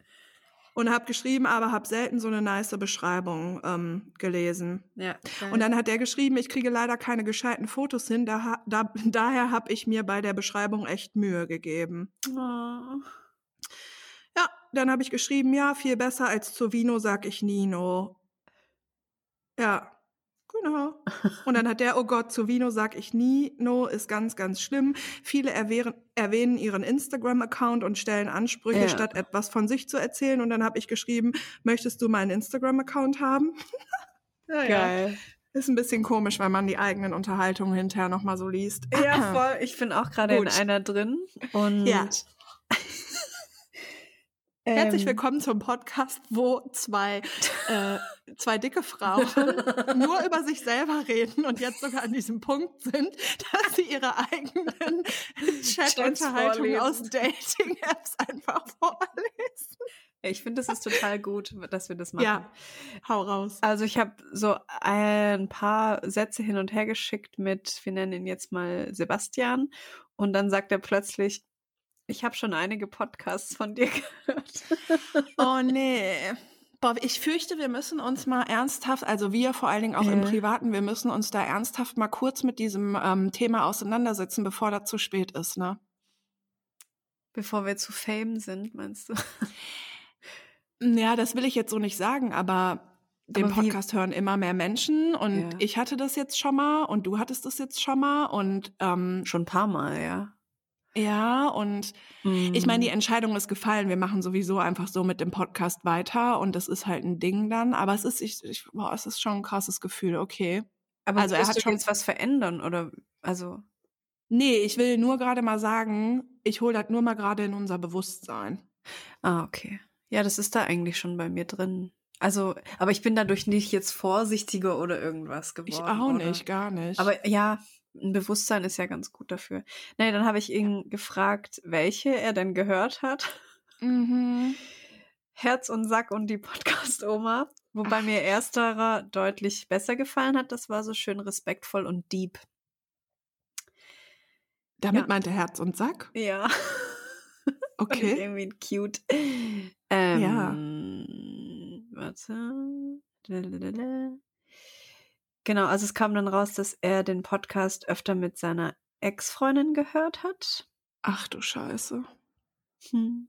Speaker 2: Und habe geschrieben, aber habe selten so eine nice Beschreibung ähm, gelesen.
Speaker 3: Ja. Geil.
Speaker 2: Und dann hat er geschrieben, ich kriege leider keine gescheiten Fotos hin, da, da, daher habe ich mir bei der Beschreibung echt Mühe gegeben.
Speaker 3: Oh.
Speaker 2: Ja, dann habe ich geschrieben, ja, viel besser als zu Vino, sag ich Nino. Ja, genau. Und dann hat der, oh Gott, zu Vino sag ich Nino, ist ganz, ganz schlimm. Viele erwähnen, erwähnen ihren Instagram-Account und stellen Ansprüche,
Speaker 3: Ja.
Speaker 2: statt etwas von sich zu erzählen. Und dann habe ich geschrieben, möchtest du meinen Instagram-Account haben? ja, ja.
Speaker 3: Geil.
Speaker 2: Ist ein bisschen komisch, wenn man die eigenen Unterhaltungen hinterher nochmal so liest.
Speaker 3: Ja, voll. Ich bin auch gerade in einer drin. Und
Speaker 2: Ja. Herzlich
Speaker 3: ähm,
Speaker 2: willkommen zum Podcast, wo zwei, äh, zwei dicke Frauen nur über sich selber reden und jetzt sogar an diesem Punkt sind, dass sie ihre eigenen Chat-Unterhaltungen aus Dating-Apps einfach vorlesen.
Speaker 3: Ich finde, das ist total gut, dass wir das machen.
Speaker 2: Ja, hau raus.
Speaker 3: Also ich habe so ein paar Sätze hin und her geschickt mit, wir nennen ihn jetzt mal Sebastian. Und dann sagt er plötzlich, ich habe schon einige Podcasts von dir gehört.
Speaker 2: Oh nee. Boah, ich fürchte, wir müssen uns mal ernsthaft, also wir vor allen Dingen auch im
Speaker 3: Ja.
Speaker 2: Privaten, wir müssen uns da ernsthaft mal kurz mit diesem ähm, Thema auseinandersetzen, bevor das zu spät ist, ne?
Speaker 3: Bevor wir zu Fame sind, meinst du?
Speaker 2: Ja, das will ich jetzt so nicht sagen, aber den Podcast hören immer mehr Menschen und
Speaker 3: Ja.
Speaker 2: ich hatte das jetzt schon mal und du hattest das jetzt schon mal und ähm,
Speaker 3: Schon ein paar Mal, ja.
Speaker 2: Ja und ich meine,
Speaker 3: Mhm.
Speaker 2: die Entscheidung ist gefallen. Wir machen sowieso einfach so mit dem Podcast weiter und das ist halt ein Ding dann. Aber es ist, ich, ich, boah, es ist schon ein krasses Gefühl, okay.
Speaker 3: Aber
Speaker 2: also er hat schon-
Speaker 3: jetzt was verändern oder also
Speaker 2: Nee, ich will nur gerade mal sagen, ich hole das nur mal gerade in unser Bewusstsein.
Speaker 3: Ah, okay. Ja, das ist da eigentlich schon bei mir drin. Also, aber ich bin dadurch nicht jetzt vorsichtiger oder irgendwas geworden.
Speaker 2: Ich auch
Speaker 3: oder?
Speaker 2: nicht, gar nicht.
Speaker 3: Aber ja, ein Bewusstsein ist ja ganz gut dafür. Nee, dann habe ich ihn gefragt, welche er denn gehört hat.
Speaker 2: mhm.
Speaker 3: Herz und Sack und die Podcast-Oma. Wobei mir ersterer deutlich besser gefallen hat. Das war so schön respektvoll und deep.
Speaker 2: damit
Speaker 3: ja.
Speaker 2: meinte Herz und Sack.
Speaker 3: Ja.
Speaker 2: Okay.
Speaker 3: irgendwie cute. Ähm, Warte. Lalalala. Genau, also es kam dann raus, dass er den Podcast öfter mit seiner Ex-Freundin gehört hat.
Speaker 2: Ach du Scheiße.
Speaker 3: Hm.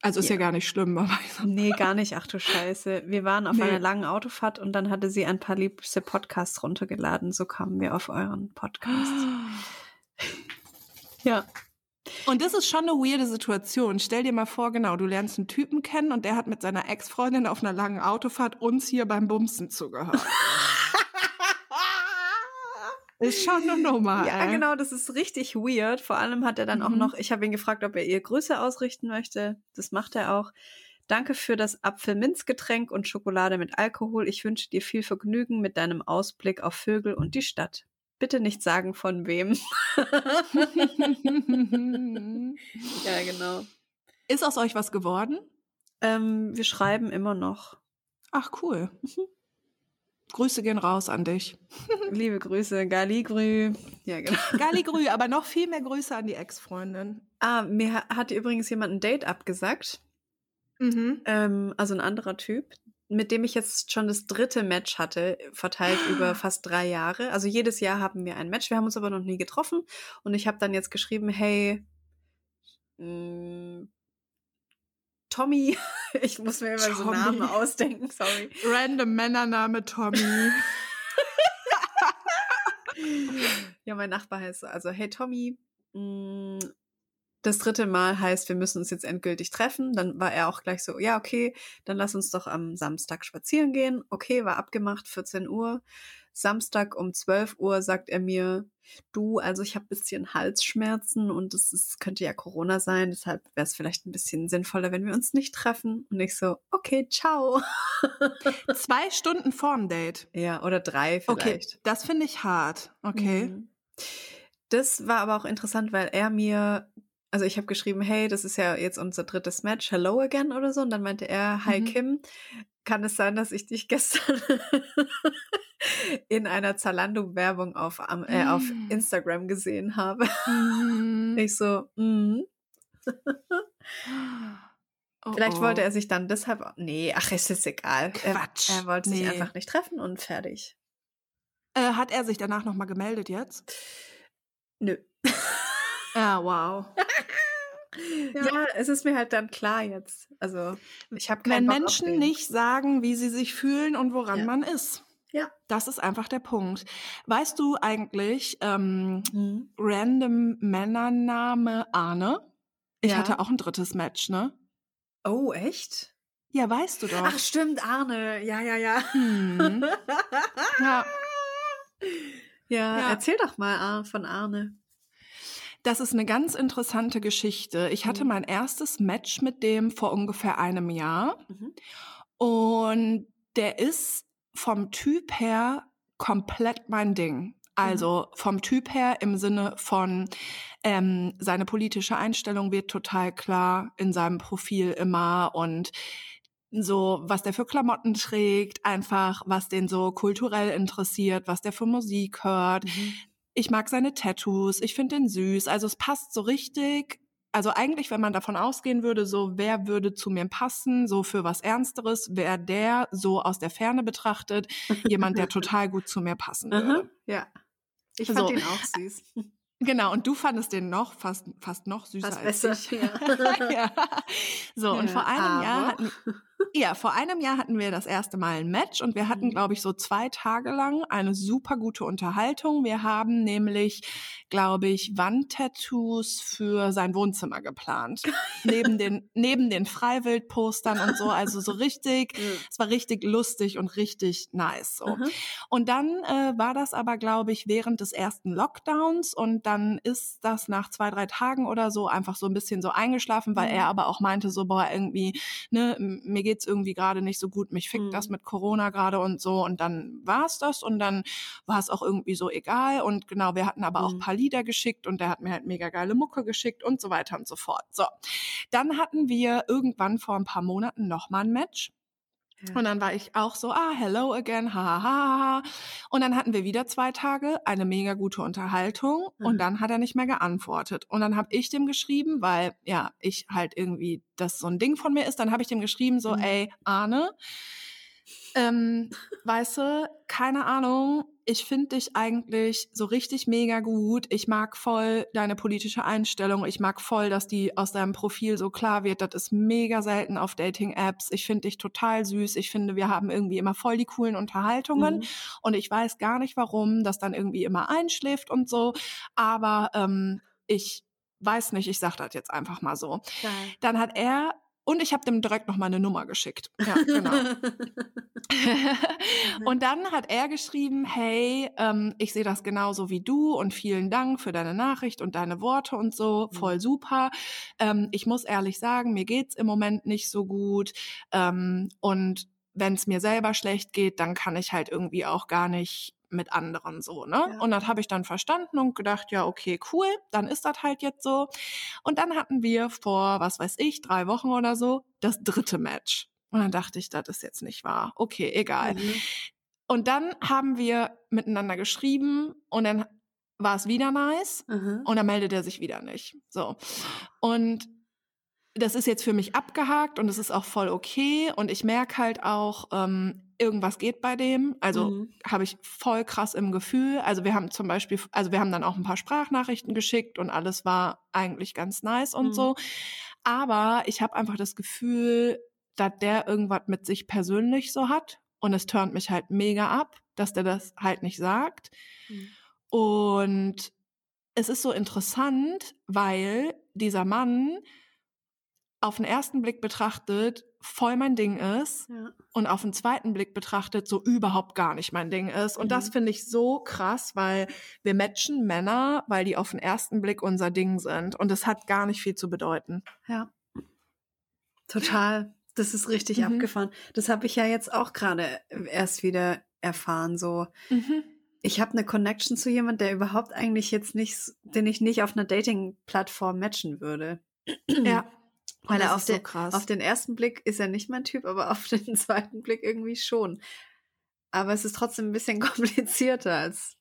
Speaker 2: Also ist ja,
Speaker 3: Ja.
Speaker 2: gar nicht schlimm, aber
Speaker 3: Nee, gar nicht. Ach du Scheiße. Wir waren auf
Speaker 2: Nee.
Speaker 3: einer langen Autofahrt und dann hatte sie ein paar liebste Podcasts runtergeladen. So kamen wir auf euren Podcast. Ja.
Speaker 2: Und das ist schon eine weirde Situation. Stell dir mal vor, genau, du lernst einen Typen kennen und der hat mit seiner Ex-Freundin auf einer langen Autofahrt uns hier beim Bumsen zugehört. ist schon Nummer.
Speaker 3: Ja,
Speaker 2: ey.
Speaker 3: genau, das ist richtig weird. Vor allem hat er dann auch
Speaker 2: Mhm.
Speaker 3: noch, ich habe ihn gefragt, ob er ihr Grüße ausrichten möchte. Das macht er auch. Danke für das Apfelminzgetränk und Schokolade mit Alkohol. Ich wünsche dir viel Vergnügen mit deinem Ausblick auf Vögel und die Stadt. Bitte nicht sagen, von wem. ja, genau.
Speaker 2: ist aus euch was geworden?
Speaker 3: Ähm, wir schreiben immer noch.
Speaker 2: Ach, cool. Grüße gehen raus an dich.
Speaker 3: Liebe Grüße, Galigrü. Ja, genau.
Speaker 2: Galigrü, aber noch viel mehr Grüße an die Ex-Freundin.
Speaker 3: Ah, mir ha- hatte übrigens jemand ein Date abgesagt.
Speaker 2: Mhm.
Speaker 3: Ähm, also ein anderer Typ, mit dem ich jetzt schon das dritte Match hatte, verteilt über fast drei Jahre. Also jedes Jahr haben wir ein Match. Wir haben uns aber noch nie getroffen. Und ich habe dann jetzt geschrieben, hey, mh, Tommy, ich muss mir immer so
Speaker 2: Tommy.
Speaker 3: Namen ausdenken, sorry.
Speaker 2: Random Männername Tommy.
Speaker 3: Ja, mein Nachbar heißt so, also hey Tommy, mh, das dritte Mal heißt, wir müssen uns jetzt endgültig treffen. Dann war er auch gleich so, ja, okay, dann lass uns doch am Samstag spazieren gehen. Okay, war abgemacht, 14 Uhr. Samstag um 12 Uhr sagt er mir, du, also ich habe bisschen Halsschmerzen und es ist, könnte ja Corona sein, deshalb wäre es vielleicht ein bisschen sinnvoller, wenn wir uns nicht treffen. Und ich so, okay, ciao.
Speaker 2: Zwei Stunden vorm Date.
Speaker 3: Ja, oder drei
Speaker 2: Okay,
Speaker 3: vielleicht.
Speaker 2: das finde ich hart. Okay.
Speaker 3: Mhm. Das war aber auch interessant, weil er mir, also ich habe geschrieben, hey, das ist ja jetzt unser drittes Match, hello again oder so. Und dann meinte er, hi
Speaker 2: Mhm.
Speaker 3: Kim, kann es sein, dass ich dich gestern in einer Zalando-Werbung auf, äh, auf
Speaker 2: Mm.
Speaker 3: Instagram gesehen habe?
Speaker 2: Mhm.
Speaker 3: Ich so, mhm.
Speaker 2: Oh,
Speaker 3: Vielleicht
Speaker 2: oh.
Speaker 3: wollte er sich dann deshalb, nee, ach, es ist egal.
Speaker 2: Quatsch.
Speaker 3: Er, er wollte sich
Speaker 2: Nee.
Speaker 3: einfach nicht treffen und fertig.
Speaker 2: Äh, hat er sich danach nochmal gemeldet jetzt?
Speaker 3: Nö.
Speaker 2: Ja, wow.
Speaker 3: Ja. es ist mir halt dann klar jetzt. Also, ich habe
Speaker 2: Wenn
Speaker 3: keinen Bock auf
Speaker 2: Menschen nicht sagen, wie sie sich fühlen und woran
Speaker 3: Ja.
Speaker 2: man ist.
Speaker 3: Ja.
Speaker 2: Das ist einfach der Punkt. Weißt du eigentlich, ähm,
Speaker 3: Mhm.
Speaker 2: random Männername Arne? Ich
Speaker 3: Ja.
Speaker 2: hatte auch ein drittes Match, ne?
Speaker 3: Oh, echt?
Speaker 2: Ja, weißt du doch.
Speaker 3: Ach, stimmt, Arne. Ja, ja, ja.
Speaker 2: Hm. Ja,
Speaker 3: Ja,
Speaker 2: Ja.
Speaker 3: erzähl doch mal von Arne.
Speaker 2: Das ist eine ganz interessante Geschichte. Ich hatte
Speaker 3: Mhm.
Speaker 2: mein erstes Match mit dem vor ungefähr einem Jahr.
Speaker 3: Mhm.
Speaker 2: Und der ist vom Typ her komplett mein Ding. Also vom Typ her im Sinne von ähm, seine politische Einstellung wird total klar in seinem Profil immer und so, was der für Klamotten trägt, einfach, was den so kulturell interessiert, was der für Musik hört.
Speaker 3: Mhm.
Speaker 2: Ich mag seine Tattoos, ich finde den süß. Also es passt so richtig. Also eigentlich, wenn man davon ausgehen würde, so wer würde zu mir passen, so für was Ernsteres, wäre der so aus der Ferne betrachtet jemand, der total gut zu mir passen würde.
Speaker 3: Ja. Ich fand
Speaker 2: So.
Speaker 3: ihn auch süß.
Speaker 2: Genau, und du fandest den noch fast fast noch süßer
Speaker 3: Was
Speaker 2: als
Speaker 3: besser.
Speaker 2: ich.
Speaker 3: Ja.
Speaker 2: ja. So, und
Speaker 3: Ja,
Speaker 2: vor einem Jahr
Speaker 3: aber-
Speaker 2: hatten ja, vor einem Jahr hatten wir das erste Mal ein Match und wir hatten,
Speaker 3: Mhm.
Speaker 2: glaube ich, so zwei Tage lang eine super gute Unterhaltung. Wir haben nämlich, glaube ich, Wandtattoos für sein Wohnzimmer geplant. neben den, neben den Freiwildpostern und so. Also so richtig, es war richtig lustig und richtig nice. So.
Speaker 3: Aha.
Speaker 2: Und dann äh, war das aber, glaube ich, während des ersten Lockdowns und dann ist das nach zwei, drei Tagen oder so einfach so ein bisschen so eingeschlafen, weil
Speaker 3: Mhm.
Speaker 2: er aber auch meinte, so, boah, irgendwie, ne, mir geht's irgendwie gerade nicht so gut, mich fickt
Speaker 3: Mhm.
Speaker 2: das mit Corona gerade und so. Und dann war's das und dann war es auch irgendwie so egal. Und genau, wir hatten aber auch
Speaker 3: Mhm.
Speaker 2: ein paar Lieder geschickt und der hat mir halt mega geile Mucke geschickt und so weiter und so fort. So. Dann hatten wir irgendwann vor ein paar Monaten nochmal ein Match.
Speaker 3: Ja.
Speaker 2: Und dann war ich auch so, ah, hello again, ha, ha, ha, ha. Und dann hatten wir wieder zwei Tage eine mega gute Unterhaltung und
Speaker 3: Mhm.
Speaker 2: dann hat er nicht mehr geantwortet. Und dann habe ich dem geschrieben, weil ja, ich halt irgendwie das so ein Ding von mir ist, dann habe ich dem geschrieben so,
Speaker 3: Mhm.
Speaker 2: ey, Arne, ähm, weißt du, keine Ahnung, ich finde dich eigentlich so richtig mega gut. Ich mag voll deine politische Einstellung. Ich mag voll, dass die aus deinem Profil so klar wird. Das ist mega selten auf Dating-Apps. Ich finde dich total süß. Ich finde, wir haben irgendwie immer voll die coolen Unterhaltungen.
Speaker 3: Mhm.
Speaker 2: Und ich weiß gar nicht, warum das dann irgendwie immer einschläft und so. Aber ähm, ich weiß nicht, ich sag das jetzt einfach mal so.
Speaker 3: Geil.
Speaker 2: Dann hat er und ich habe dem direkt noch mal eine Nummer geschickt. Ja, genau. und dann hat er geschrieben, hey, ähm, ich sehe das genauso wie du und vielen Dank für deine Nachricht und deine Worte und so, voll super. Ähm, ich muss ehrlich sagen, mir geht's im Moment nicht so gut ähm, und wenn es mir selber schlecht geht, dann kann ich halt irgendwie auch gar nicht mit anderen so, ne?
Speaker 3: Ja.
Speaker 2: Und das habe ich dann verstanden und gedacht, ja, okay, cool, dann ist das halt jetzt so. Und dann hatten wir vor, was weiß ich, drei Wochen oder so, das dritte Match. Und dann dachte ich, das ist jetzt nicht wahr. Okay, egal.
Speaker 3: Mhm.
Speaker 2: Und dann haben wir miteinander geschrieben und dann war es wieder nice
Speaker 3: Aha.
Speaker 2: und dann meldet er sich wieder nicht. So. Und das ist jetzt für mich abgehakt und es ist auch voll okay. Und ich merke halt auch, ähm, irgendwas geht bei dem. Also
Speaker 3: Mhm.
Speaker 2: habe ich voll krass im Gefühl. Also wir haben zum Beispiel, also wir haben dann auch ein paar Sprachnachrichten geschickt und alles war eigentlich ganz nice und
Speaker 3: Mhm.
Speaker 2: so. Aber ich habe einfach das Gefühl, dass der irgendwas mit sich persönlich so hat. Und es turnt mich halt mega ab, dass der das halt nicht sagt.
Speaker 3: Mhm.
Speaker 2: Und es ist so interessant, weil dieser Mann auf den ersten Blick betrachtet voll mein Ding ist
Speaker 3: Ja.
Speaker 2: und auf den zweiten Blick betrachtet so überhaupt gar nicht mein Ding ist. Und das
Speaker 3: Mhm.
Speaker 2: finde ich so krass, weil wir matchen Männer, weil die auf den ersten Blick unser Ding sind. Und es hat gar nicht viel zu bedeuten.
Speaker 3: Ja. Total. Das ist richtig
Speaker 2: Mhm.
Speaker 3: abgefahren. Das habe ich ja jetzt auch gerade erst wieder erfahren. So, ich habe eine Connection zu jemand, der überhaupt eigentlich jetzt nicht, den ich nicht auf einer Dating-Plattform matchen würde.
Speaker 2: Ja.
Speaker 3: Weil er auf,
Speaker 2: so
Speaker 3: den,
Speaker 2: krass.
Speaker 3: auf den ersten Blick ist er nicht mein Typ, aber auf den zweiten Blick irgendwie schon. Aber es ist trotzdem ein bisschen komplizierter, als,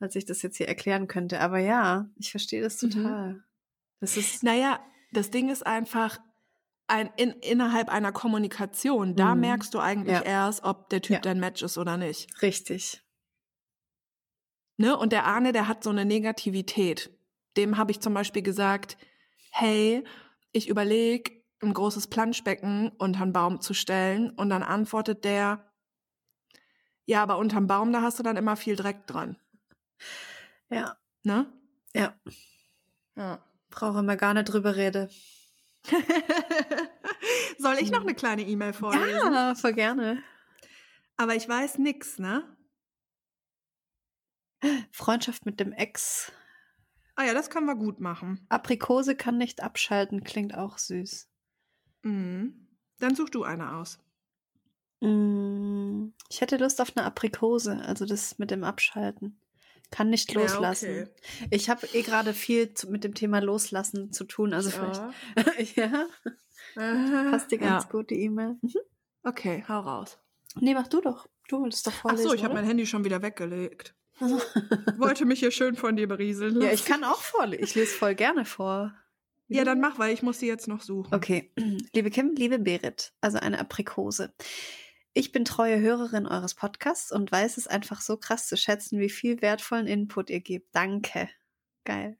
Speaker 3: als ich das jetzt hier erklären könnte. Aber ja, ich verstehe das
Speaker 2: Mhm.
Speaker 3: total. Das ist,
Speaker 2: Naja, das Ding ist einfach, ein, in, innerhalb einer Kommunikation, da
Speaker 3: Mhm.
Speaker 2: merkst du eigentlich
Speaker 3: Ja.
Speaker 2: erst, ob der Typ
Speaker 3: Ja.
Speaker 2: dein Match ist oder nicht.
Speaker 3: richtig.
Speaker 2: Ne? Und der Arne, der hat so eine Negativität. Dem habe ich zum Beispiel gesagt, hey, ich überlege, ein großes Planschbecken unter einen Baum zu stellen. Und dann antwortet der, ja, aber unterm Baum, da hast du dann immer viel Dreck dran.
Speaker 3: Ja,
Speaker 2: Ne?
Speaker 3: ja.
Speaker 2: Ja.
Speaker 3: Brauche immer gar nicht drüber reden.
Speaker 2: Soll ich noch eine kleine E-Mail vorlesen?
Speaker 3: Ja, voll gerne.
Speaker 2: Aber ich weiß nix, ne?
Speaker 3: Freundschaft mit dem Ex.
Speaker 2: Ah ja, das können wir gut machen.
Speaker 3: Aprikose kann nicht abschalten, klingt auch süß.
Speaker 2: Mhm. Dann such du eine aus.
Speaker 3: Mm, Ich hätte Lust auf eine Aprikose, also das mit dem Abschalten. Kann nicht
Speaker 2: Ja,
Speaker 3: loslassen.
Speaker 2: okay.
Speaker 3: Ich habe eh gerade viel zu, mit dem Thema Loslassen zu tun. Also
Speaker 2: Ja.
Speaker 3: vielleicht. ja, passt dir ganz
Speaker 2: ja.
Speaker 3: gut die E-Mail. Mhm.
Speaker 2: Okay, hau raus.
Speaker 3: Nee, mach du doch. Du wolltest doch
Speaker 2: Ach
Speaker 3: vorlesen.
Speaker 2: so, ich habe mein Handy schon wieder weggelegt. Wollte mich hier schön von dir berieseln lassen.
Speaker 3: Ja, ich kann auch vorlesen. Ich lese voll gerne vor.
Speaker 2: Ja, dann mach, weil ich muss die jetzt noch suchen.
Speaker 3: Okay, liebe Kim, liebe Berit, also eine Aprikose. Ich bin treue Hörerin eures Podcasts und weiß es einfach so krass zu schätzen, wie viel wertvollen Input ihr gebt. Danke. Geil.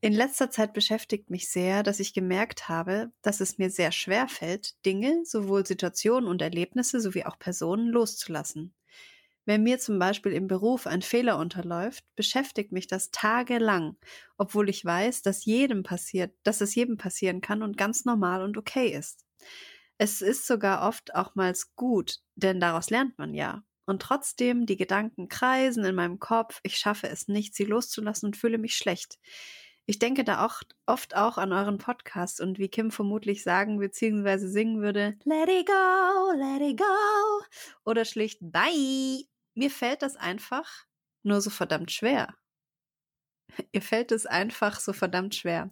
Speaker 3: In letzter Zeit beschäftigt mich sehr, dass ich gemerkt habe, dass es mir sehr schwer fällt, Dinge, sowohl Situationen und Erlebnisse sowie auch Personen loszulassen. Wenn mir zum Beispiel im Beruf ein Fehler unterläuft, beschäftigt mich das tagelang, obwohl ich weiß, dass jedem passiert, dass es jedem passieren kann und ganz normal und okay ist. Es ist sogar oft auch mal gut, denn daraus lernt man ja. Und trotzdem, die Gedanken kreisen in meinem Kopf, ich schaffe es nicht, sie loszulassen und fühle mich schlecht. Ich denke da auch oft auch an euren Podcast und wie Kim vermutlich sagen bzw. singen würde, Let it go, let it go oder schlicht Bye. Mir fällt das einfach nur so verdammt schwer. Ihr fällt es einfach so verdammt schwer.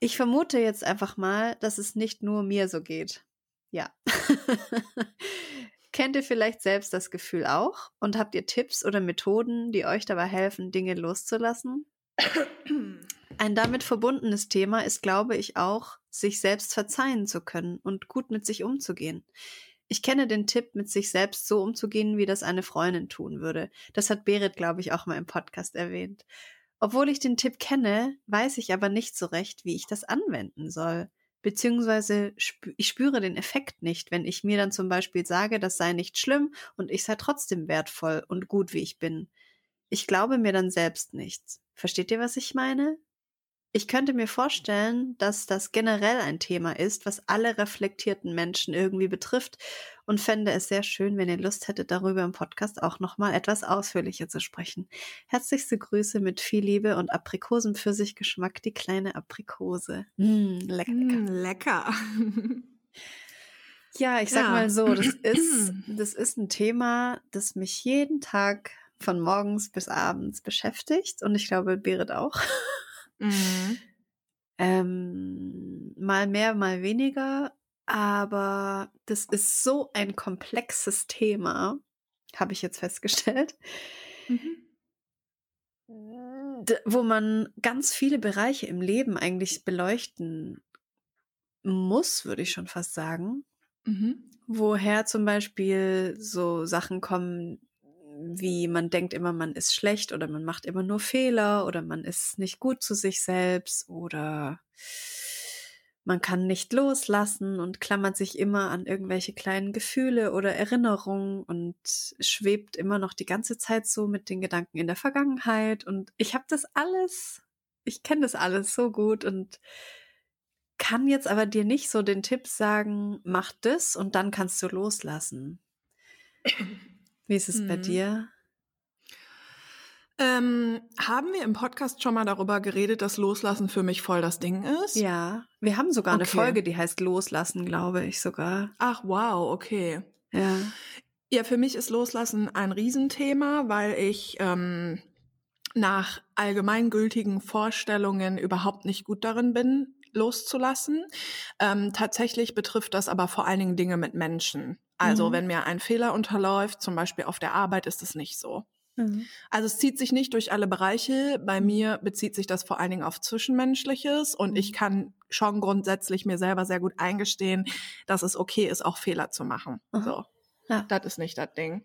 Speaker 3: Ich vermute jetzt einfach mal, dass es nicht nur mir so geht. Ja. Kennt ihr vielleicht selbst das Gefühl auch? Und habt ihr Tipps oder Methoden, die euch dabei helfen, Dinge loszulassen? Ein damit verbundenes Thema ist, glaube ich, auch, sich selbst verzeihen zu können und gut mit sich umzugehen. Ich kenne den Tipp, mit sich selbst so umzugehen, wie das eine Freundin tun würde. Das hat Berit, glaube ich, auch mal im Podcast erwähnt. Obwohl ich den Tipp kenne, weiß ich aber nicht so recht, wie ich das anwenden soll. Beziehungsweise spü ich spüre den Effekt nicht, wenn ich mir dann zum Beispiel sage, das sei nicht schlimm und ich sei trotzdem wertvoll und gut, wie ich bin. Ich glaube mir dann selbst nichts. Versteht ihr, was ich meine? Ich könnte mir vorstellen, dass das generell ein Thema ist, was alle reflektierten Menschen irgendwie betrifft und fände es sehr schön, wenn ihr Lust hättet, darüber im Podcast auch nochmal etwas ausführlicher zu sprechen. Herzlichste Grüße mit viel Liebe und Aprikosen-Pfirsich-Geschmack, die kleine Aprikose. Mm, lecker, lecker.
Speaker 2: Mm, lecker.
Speaker 3: Ja, ich sag
Speaker 2: Ja.
Speaker 3: mal so, das ist, das ist ein Thema, das mich jeden Tag von morgens bis abends beschäftigt und ich glaube, Berit auch.
Speaker 2: Mhm.
Speaker 3: Ähm, mal mehr, mal weniger, aber das ist so ein komplexes Thema, habe ich jetzt festgestellt, d- wo man ganz viele Bereiche im Leben eigentlich beleuchten muss, würde ich schon fast sagen.
Speaker 2: Mhm.
Speaker 3: Woher zum Beispiel so Sachen kommen, wie man denkt immer, man ist schlecht oder man macht immer nur Fehler oder man ist nicht gut zu sich selbst oder man kann nicht loslassen und klammert sich immer an irgendwelche kleinen Gefühle oder Erinnerungen und schwebt immer noch die ganze Zeit so mit den Gedanken in der Vergangenheit. Und ich habe das alles, ich kenne das alles so gut und kann jetzt aber dir nicht so den Tipp sagen, mach das und dann kannst du loslassen. Wie ist es bei
Speaker 2: Mhm.
Speaker 3: dir?
Speaker 2: Ähm, haben wir im Podcast schon mal darüber geredet, dass Loslassen für mich voll das Ding ist?
Speaker 3: Ja, wir haben sogar eine
Speaker 2: Okay.
Speaker 3: Folge, die heißt Loslassen, glaube ich sogar.
Speaker 2: Ach, wow, okay.
Speaker 3: Ja.
Speaker 2: Ja, für mich ist Loslassen ein Riesenthema, weil ich ähm, nach allgemeingültigen Vorstellungen überhaupt nicht gut darin bin, loszulassen. Ähm, tatsächlich betrifft das aber vor allen Dingen Dinge mit Menschen. Also
Speaker 3: Mhm.
Speaker 2: wenn mir ein Fehler unterläuft, zum Beispiel auf der Arbeit, ist es nicht so.
Speaker 3: Mhm.
Speaker 2: Also es zieht sich nicht durch alle Bereiche. Bei mir bezieht sich das vor allen Dingen auf Zwischenmenschliches und ich kann schon grundsätzlich mir selber sehr gut eingestehen, dass es okay ist, auch Fehler zu machen.
Speaker 3: Aha.
Speaker 2: So,
Speaker 3: Ja.
Speaker 2: das ist nicht das Ding.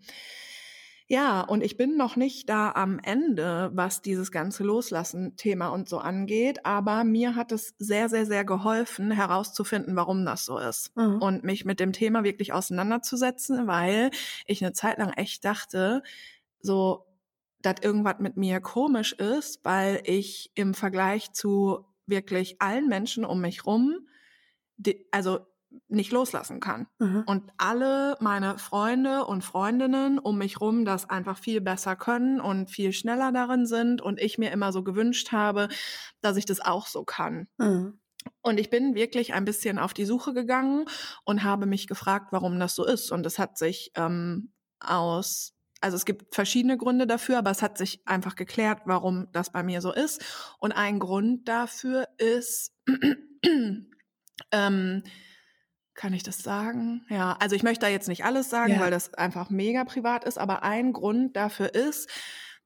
Speaker 2: Ja, und ich bin noch nicht da am Ende, was dieses ganze Loslassen-Thema und so angeht, aber mir hat es sehr, sehr, sehr geholfen, herauszufinden, warum das so ist
Speaker 3: Mhm.
Speaker 2: und mich mit dem Thema wirklich auseinanderzusetzen, weil ich eine Zeit lang echt dachte, so, dass irgendwas mit mir komisch ist, weil ich im Vergleich zu wirklich allen Menschen um mich rum, die, also nicht loslassen kann.
Speaker 3: Mhm.
Speaker 2: Und alle meine Freunde und Freundinnen um mich rum das einfach viel besser können und viel schneller darin sind und ich mir immer so gewünscht habe, dass ich das auch so kann.
Speaker 3: Mhm.
Speaker 2: Und ich bin wirklich ein bisschen auf die Suche gegangen und habe mich gefragt, warum das so ist. Und es hat sich ähm, aus also es gibt verschiedene Gründe dafür, aber es hat sich einfach geklärt, warum das bei mir so ist. Und ein Grund dafür ist, ähm, kann ich das sagen? Ja, also ich möchte da jetzt nicht alles sagen,
Speaker 3: Ja.
Speaker 2: weil das einfach mega privat ist, aber ein Grund dafür ist,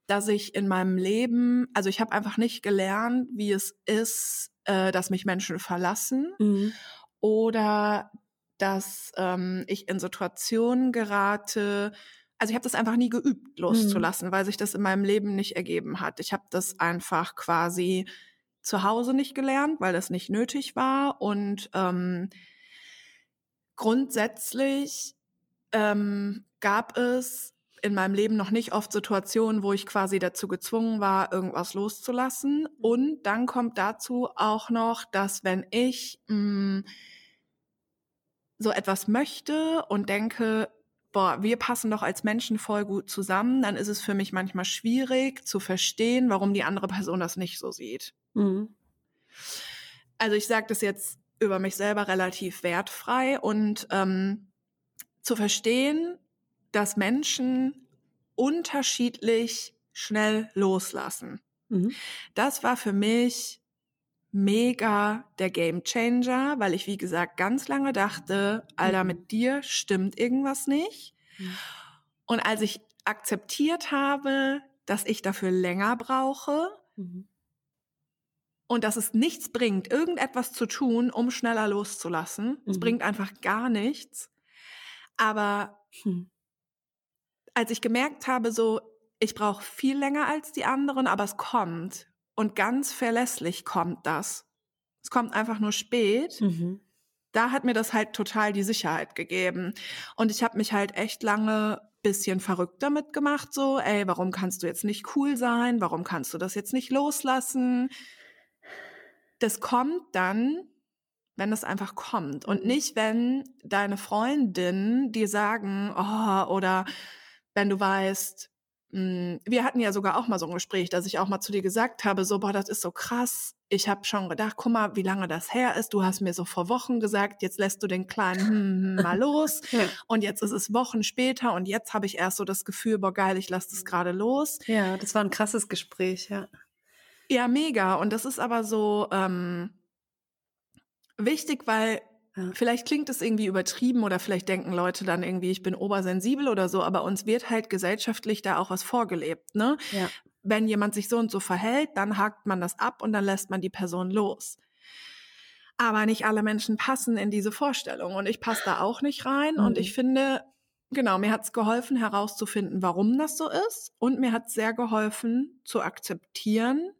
Speaker 2: dass ich in meinem Leben, also ich habe einfach nicht gelernt, wie es ist, äh, dass mich Menschen verlassen
Speaker 3: Mhm.
Speaker 2: oder dass ähm, ich in Situationen gerate. Also ich habe das einfach nie geübt, loszulassen, weil sich das in meinem Leben nicht ergeben hat. Ich habe das einfach quasi zu Hause nicht gelernt, weil das nicht nötig war. Und ähm, grundsätzlich ähm, gab es in meinem Leben noch nicht oft Situationen, wo ich quasi dazu gezwungen war, irgendwas loszulassen. Und dann kommt dazu auch noch, dass wenn ich mh, so etwas möchte und denke, boah, wir passen doch als Menschen voll gut zusammen, dann ist es für mich manchmal schwierig zu verstehen, warum die andere Person das nicht so sieht.
Speaker 3: Mhm.
Speaker 2: Also ich sage das jetzt über mich selber relativ wertfrei und ähm, zu verstehen, dass Menschen unterschiedlich schnell loslassen.
Speaker 3: Mhm.
Speaker 2: Das war für mich mega der Game Changer, weil ich, wie gesagt, ganz lange dachte, Alter,
Speaker 3: Mhm.
Speaker 2: mit dir stimmt irgendwas nicht.
Speaker 3: Mhm.
Speaker 2: Und als ich akzeptiert habe, dass ich dafür länger brauche
Speaker 3: Mhm.
Speaker 2: Und dass es nichts bringt, irgendetwas zu tun, um schneller loszulassen, es
Speaker 3: Mhm.
Speaker 2: bringt einfach gar nichts. Aber
Speaker 3: Hm.
Speaker 2: als ich gemerkt habe, so, ich brauche viel länger als die anderen, aber es kommt. Und ganz verlässlich kommt das. Es kommt einfach nur spät.
Speaker 3: Mhm.
Speaker 2: Da hat mir das halt total die Sicherheit gegeben. Und ich habe mich halt echt lange bisschen verrückt damit gemacht, so, ey, warum kannst du jetzt nicht cool sein? Warum kannst du das jetzt nicht loslassen? Das kommt dann, wenn es einfach kommt. Und
Speaker 3: Mhm.
Speaker 2: nicht, wenn deine Freundinnen dir sagen, oh, oder wenn du weißt, mh, wir hatten ja sogar auch mal so ein Gespräch, dass ich auch mal zu dir gesagt habe, so, boah, das ist so krass. Ich habe schon gedacht, guck mal, wie lange das her ist. Du hast mir so vor Wochen gesagt, jetzt lässt du den kleinen hm, hm, mal los.
Speaker 3: Ja.
Speaker 2: Und jetzt ist es Wochen später und jetzt habe ich erst so das Gefühl, boah, geil, ich lasse das gerade los.
Speaker 3: ja, das war ein krasses Gespräch, ja.
Speaker 2: Ja, mega. Und das ist aber so ähm, wichtig, weil
Speaker 3: Ja.
Speaker 2: vielleicht klingt es irgendwie übertrieben oder vielleicht denken Leute dann irgendwie, ich bin obersensibel oder so, aber uns wird halt gesellschaftlich da auch was vorgelebt, ne?
Speaker 3: Ja.
Speaker 2: Wenn jemand sich so und so verhält, dann hakt man das ab und dann lässt man die Person los. Aber nicht alle Menschen passen in diese Vorstellung und ich passe da auch nicht rein und
Speaker 3: Mhm.
Speaker 2: ich finde, genau, mir hat es geholfen herauszufinden, warum das so ist und mir hat es sehr geholfen zu akzeptieren,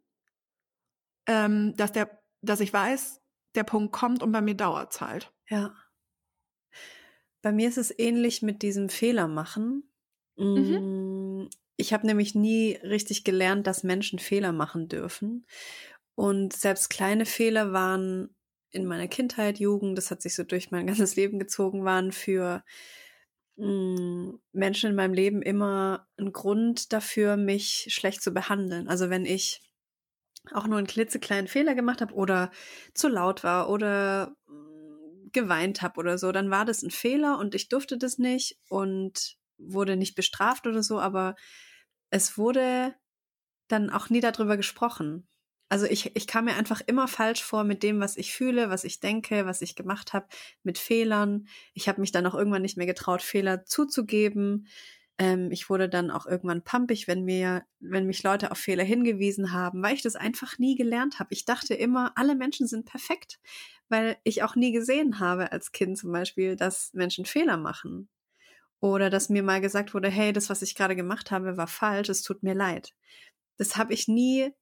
Speaker 2: ähm, dass der, dass ich weiß, der Punkt kommt und bei mir dauert's halt.
Speaker 3: Ja. Bei mir ist es ähnlich mit diesem Fehler machen.
Speaker 2: Mhm.
Speaker 3: Mm, Ich habe nämlich nie richtig gelernt, dass Menschen Fehler machen dürfen. Und selbst kleine Fehler waren in meiner Kindheit, Jugend, das hat sich so durch mein ganzes Leben gezogen, waren für mm, Menschen in meinem Leben immer ein Grund dafür, mich schlecht zu behandeln. Also wenn ich auch nur einen klitzekleinen Fehler gemacht habe oder zu laut war oder mm, geweint habe oder so, dann war das ein Fehler und ich durfte das nicht und wurde nicht bestraft oder so, aber es wurde dann auch nie darüber gesprochen. Also ich, ich kam mir einfach immer falsch vor mit dem, was ich fühle, was ich denke, was ich gemacht habe, mit Fehlern. Ich habe mich dann auch irgendwann nicht mehr getraut, Fehler zuzugeben. Ähm, ich wurde dann auch irgendwann pumpig, wenn mir, wenn mich Leute auf Fehler hingewiesen haben, weil ich das einfach nie gelernt habe. Ich dachte immer, alle Menschen sind perfekt, weil ich auch nie gesehen habe als Kind zum Beispiel, dass Menschen Fehler machen. Oder dass mir mal gesagt wurde, hey, das, was ich gerade gemacht habe, war falsch, es tut mir leid. Das habe ich nie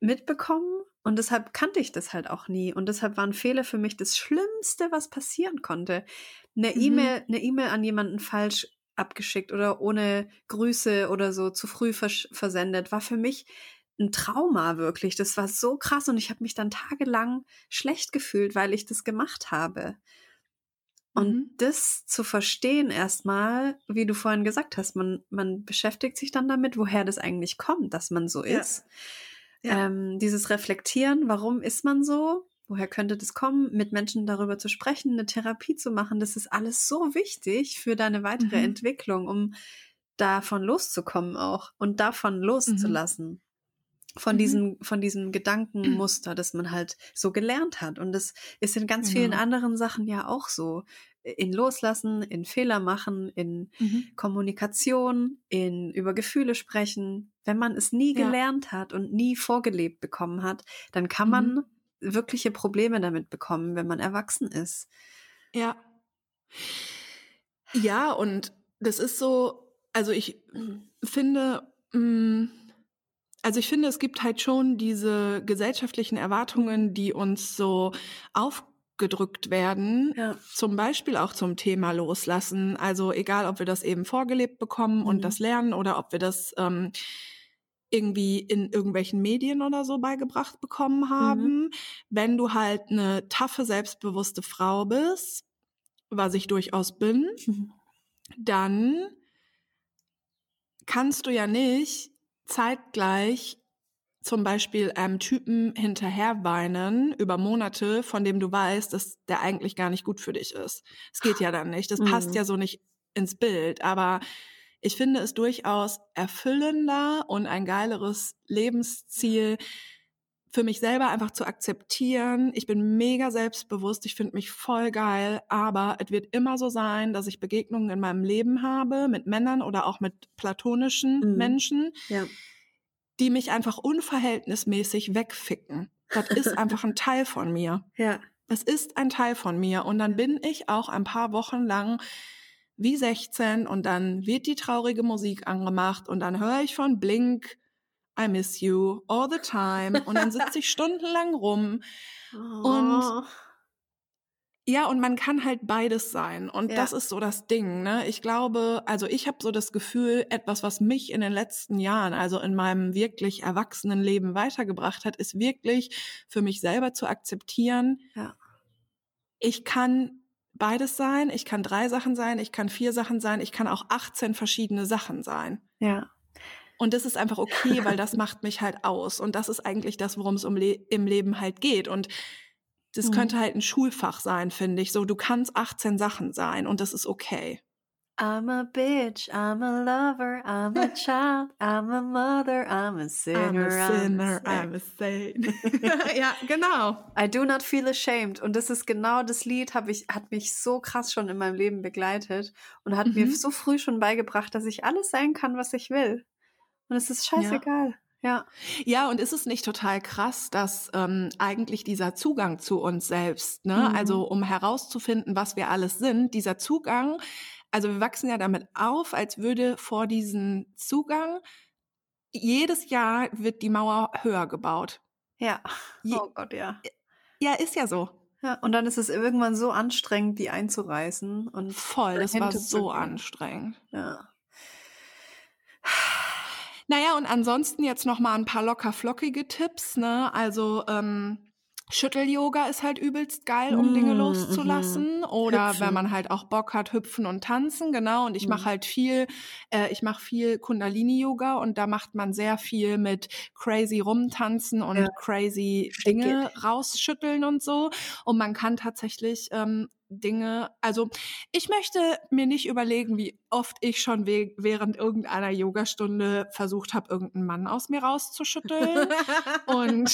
Speaker 3: mitbekommen und deshalb kannte ich das halt auch nie. Und deshalb waren Fehler für mich das Schlimmste, was passieren konnte. Eine
Speaker 2: Mhm.
Speaker 3: E-Mail, eine E-Mail an jemanden falsch abgeschickt oder ohne Grüße oder so zu früh vers versendet, war für mich ein Trauma wirklich. Das war so krass und ich habe mich dann tagelang schlecht gefühlt, weil ich das gemacht habe. Und
Speaker 2: Mhm.
Speaker 3: das zu verstehen erstmal, wie du vorhin gesagt hast, man, man beschäftigt sich dann damit, woher das eigentlich kommt, dass man so
Speaker 2: Ja.
Speaker 3: ist.
Speaker 2: Ja.
Speaker 3: Ähm, dieses Reflektieren, warum ist man so? Woher könnte das kommen? Mit Menschen darüber zu sprechen, eine Therapie zu machen, das ist alles so wichtig für deine weitere
Speaker 2: Mhm.
Speaker 3: Entwicklung, um davon loszukommen auch und davon
Speaker 2: Mhm.
Speaker 3: loszulassen. Von
Speaker 2: Mhm.
Speaker 3: diesem, von diesem Gedankenmuster, das man halt so gelernt hat. Und das ist in ganz vielen
Speaker 2: Genau.
Speaker 3: anderen Sachen ja auch so. In Loslassen, in Fehler machen, in
Speaker 2: Mhm.
Speaker 3: Kommunikation, in über Gefühle sprechen. Wenn man es nie
Speaker 2: Ja.
Speaker 3: gelernt hat und nie vorgelebt bekommen hat, dann kann
Speaker 2: Mhm.
Speaker 3: man wirkliche Probleme damit bekommen, wenn man erwachsen ist.
Speaker 2: Ja. Ja, und das ist so, also ich finde, mh, also ich finde, es gibt halt schon diese gesellschaftlichen Erwartungen, die uns so aufgedrückt werden,
Speaker 3: Ja.
Speaker 2: zum Beispiel auch zum Thema Loslassen. Also egal, ob wir das eben vorgelebt bekommen
Speaker 3: Mhm.
Speaker 2: und das lernen oder ob wir das ähm, irgendwie in irgendwelchen Medien oder so beigebracht bekommen haben. Wenn du halt eine taffe, selbstbewusste Frau bist, was ich durchaus bin, dann kannst du ja nicht zeitgleich zum Beispiel einem Typen hinterherweinen über Monate, von dem du weißt, dass der eigentlich gar nicht gut für dich ist. Es geht ja dann nicht. Das passt
Speaker 3: Mhm.
Speaker 2: ja so nicht ins Bild. Aber ich finde es durchaus erfüllender und ein geileres Lebensziel, für mich selber einfach zu akzeptieren. Ich bin mega selbstbewusst, ich finde mich voll geil, aber es wird immer so sein, dass ich Begegnungen in meinem Leben habe mit Männern oder auch mit platonischen
Speaker 3: Mhm.
Speaker 2: Menschen,
Speaker 3: Ja.
Speaker 2: die mich einfach unverhältnismäßig wegficken. Das ist einfach ein Teil von mir.
Speaker 3: Ja.
Speaker 2: Das ist ein Teil von mir. Und dann bin ich auch ein paar Wochen lang wie 16 und dann wird die traurige Musik angemacht und dann höre ich von Blink I miss you all the time und dann sitze ich stundenlang rum.
Speaker 3: Und
Speaker 2: Ja, und man kann halt beides sein. Und
Speaker 3: Ja.
Speaker 2: das ist so das Ding, ne? Ich glaube, also ich habe so das Gefühl, etwas, was mich in den letzten Jahren, also in meinem wirklich erwachsenen Leben weitergebracht hat, ist wirklich für mich selber zu akzeptieren,
Speaker 3: Ja.
Speaker 2: ich kann beides sein, ich kann drei Sachen sein, ich kann vier Sachen sein, ich kann auch 18 verschiedene Sachen sein.
Speaker 3: ja.
Speaker 2: Und das ist einfach okay, weil das macht mich halt aus. Und das ist eigentlich das, worum es um Le im Leben halt geht. Und das
Speaker 3: Mhm.
Speaker 2: könnte halt ein Schulfach sein, finde ich. So, du kannst 18 Sachen sein und das ist okay.
Speaker 3: I'm a bitch, I'm a lover, I'm a child, I'm a mother, I'm a sinner,
Speaker 2: I'm a sinner,
Speaker 3: I'm
Speaker 2: I'm a saint. ja, genau.
Speaker 3: I do not feel ashamed. Und das ist genau das Lied, hab ich, hat mich so krass schon in meinem Leben begleitet und hat mir
Speaker 2: Mhm.
Speaker 3: so früh schon beigebracht, dass ich alles sein kann, was ich will. Und es ist scheißegal. Ja.
Speaker 2: Ja, und ist es nicht total krass, dass ähm, eigentlich dieser Zugang zu uns selbst, ne,
Speaker 3: Mhm.
Speaker 2: also um herauszufinden, was wir alles sind, dieser Zugang, also wir wachsen ja damit auf, als würde vor diesem Zugang jedes Jahr wird die Mauer höher gebaut.
Speaker 3: Ja.
Speaker 2: Je-
Speaker 3: Oh Gott, ja.
Speaker 2: Ja, ist ja so.
Speaker 3: Ja, und dann ist es irgendwann so anstrengend, die einzureißen und
Speaker 2: Voll, das war so anstrengend.
Speaker 3: Ja.
Speaker 2: Naja, und ansonsten jetzt noch mal ein paar locker flockige Tipps, ne? Also ähm, Schüttel-Yoga ist halt übelst geil, um Dinge
Speaker 3: Mm,
Speaker 2: loszulassen. Oder
Speaker 3: Hüpfen.
Speaker 2: wenn man halt auch Bock hat, hüpfen und tanzen, genau. Und ich
Speaker 3: Mhm.
Speaker 2: mache halt viel, äh, ich mache viel Kundalini-Yoga und da macht man sehr viel mit crazy rumtanzen und
Speaker 3: Ja.
Speaker 2: crazy Dinge rausschütteln und so. Und man kann tatsächlich ähm, Dinge, also ich möchte mir nicht überlegen, wie oft ich schon während irgendeiner Yogastunde versucht habe, irgendeinen Mann aus mir rauszuschütteln. Und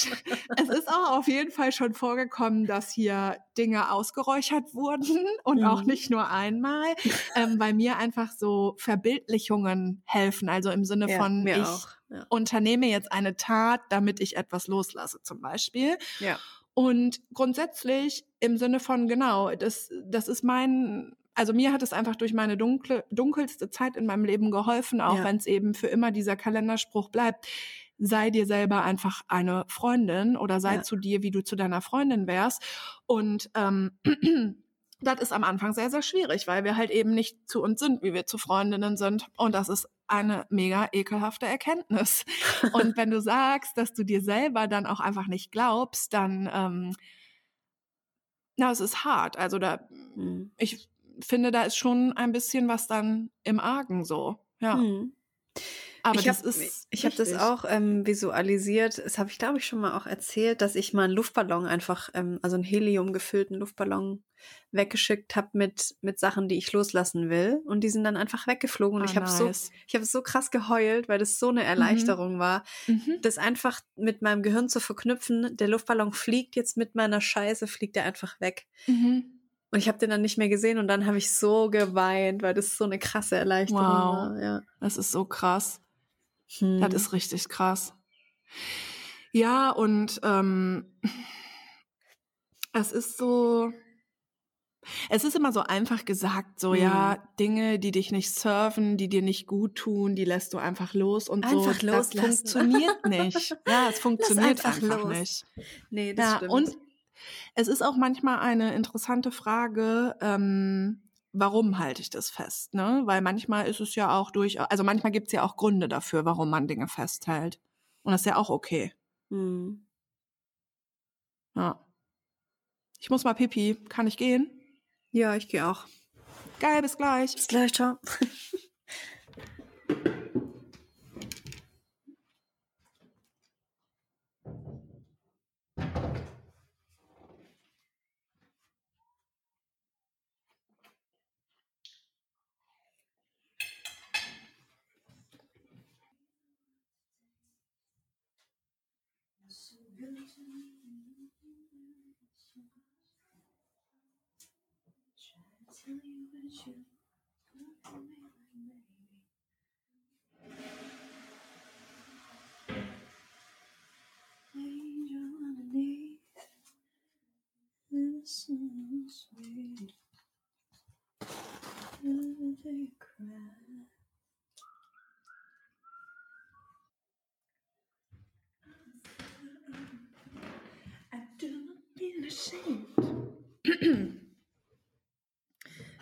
Speaker 2: es ist auch auf jeden Fall schon vorgekommen, dass hier Dinge ausgeräuchert wurden und auch
Speaker 3: Mhm.
Speaker 2: nicht nur einmal, ähm, weil mir einfach so Verbildlichungen helfen. Also im Sinne
Speaker 3: ja,
Speaker 2: von, ich
Speaker 3: auch. Ja.
Speaker 2: unternehme jetzt eine Tat, damit ich etwas loslasse zum Beispiel.
Speaker 3: ja.
Speaker 2: Und grundsätzlich im Sinne von, genau, das, das ist mein, also mir hat es einfach durch meine dunkle, dunkelste Zeit in meinem Leben geholfen, auch
Speaker 3: Ja.
Speaker 2: wenn es eben für immer dieser Kalenderspruch bleibt. Sei dir selber einfach eine Freundin oder sei
Speaker 3: Ja.
Speaker 2: zu dir, wie du zu deiner Freundin wärst. Und ähm, das ist am Anfang sehr, sehr schwierig, weil wir halt eben nicht zu uns sind, wie wir zu Freundinnen sind. Und das ist eine mega ekelhafte Erkenntnis. Und wenn du sagst, dass du dir selber dann auch einfach nicht glaubst, dann, ähm, na, es ist hart. Also da,
Speaker 3: Mhm.
Speaker 2: ich finde, da ist schon ein bisschen was dann im Argen so. Ja.
Speaker 3: Mhm.
Speaker 2: Aber
Speaker 3: ich
Speaker 2: das
Speaker 3: hab,
Speaker 2: ist.
Speaker 3: ich habe das auch ähm, visualisiert. Das habe ich, glaube ich, schon mal auch erzählt, dass ich mal einen Luftballon einfach, ähm, also einen Helium gefüllten Luftballon weggeschickt habe mit, mit Sachen, die ich loslassen will. Und die sind dann einfach weggeflogen. Und
Speaker 2: Ah,
Speaker 3: ich habe so,
Speaker 2: nice.
Speaker 3: ich habe so krass geheult, weil das so eine Erleichterung war,
Speaker 2: Mhm.
Speaker 3: das einfach mit meinem Gehirn zu verknüpfen. Der Luftballon fliegt jetzt mit meiner Scheiße, fliegt er einfach weg.
Speaker 2: Mhm.
Speaker 3: Und ich habe den dann nicht mehr gesehen und dann habe ich so geweint, weil das so eine krasse Erleichterung
Speaker 2: Wow.
Speaker 3: war. Ja.
Speaker 2: Das ist so krass.
Speaker 3: Hm.
Speaker 2: Das ist richtig krass. Ja, und ähm, es ist so, es ist immer so einfach gesagt, so
Speaker 3: Mhm.
Speaker 2: ja, Dinge, die dich nicht surfen, die dir nicht gut tun, die lässt du einfach los und
Speaker 3: Einfach
Speaker 2: so. Das
Speaker 3: loslassen.
Speaker 2: funktioniert nicht. Ja, es funktioniert
Speaker 3: einfach
Speaker 2: einfach,
Speaker 3: los.
Speaker 2: nicht.
Speaker 3: nee, das
Speaker 2: Ja,
Speaker 3: stimmt.
Speaker 2: und es ist auch manchmal eine interessante Frage, ähm, warum halte ich das fest? Ne? Weil manchmal ist es ja auch durch, also manchmal gibt es ja auch Gründe dafür, warum man Dinge festhält. Und das ist ja auch okay.
Speaker 3: Hm.
Speaker 2: Ja. Ich muss mal pipi. Kann ich gehen?
Speaker 3: Ja, ich gehe auch.
Speaker 2: Geil, bis gleich.
Speaker 3: Bis gleich, ciao.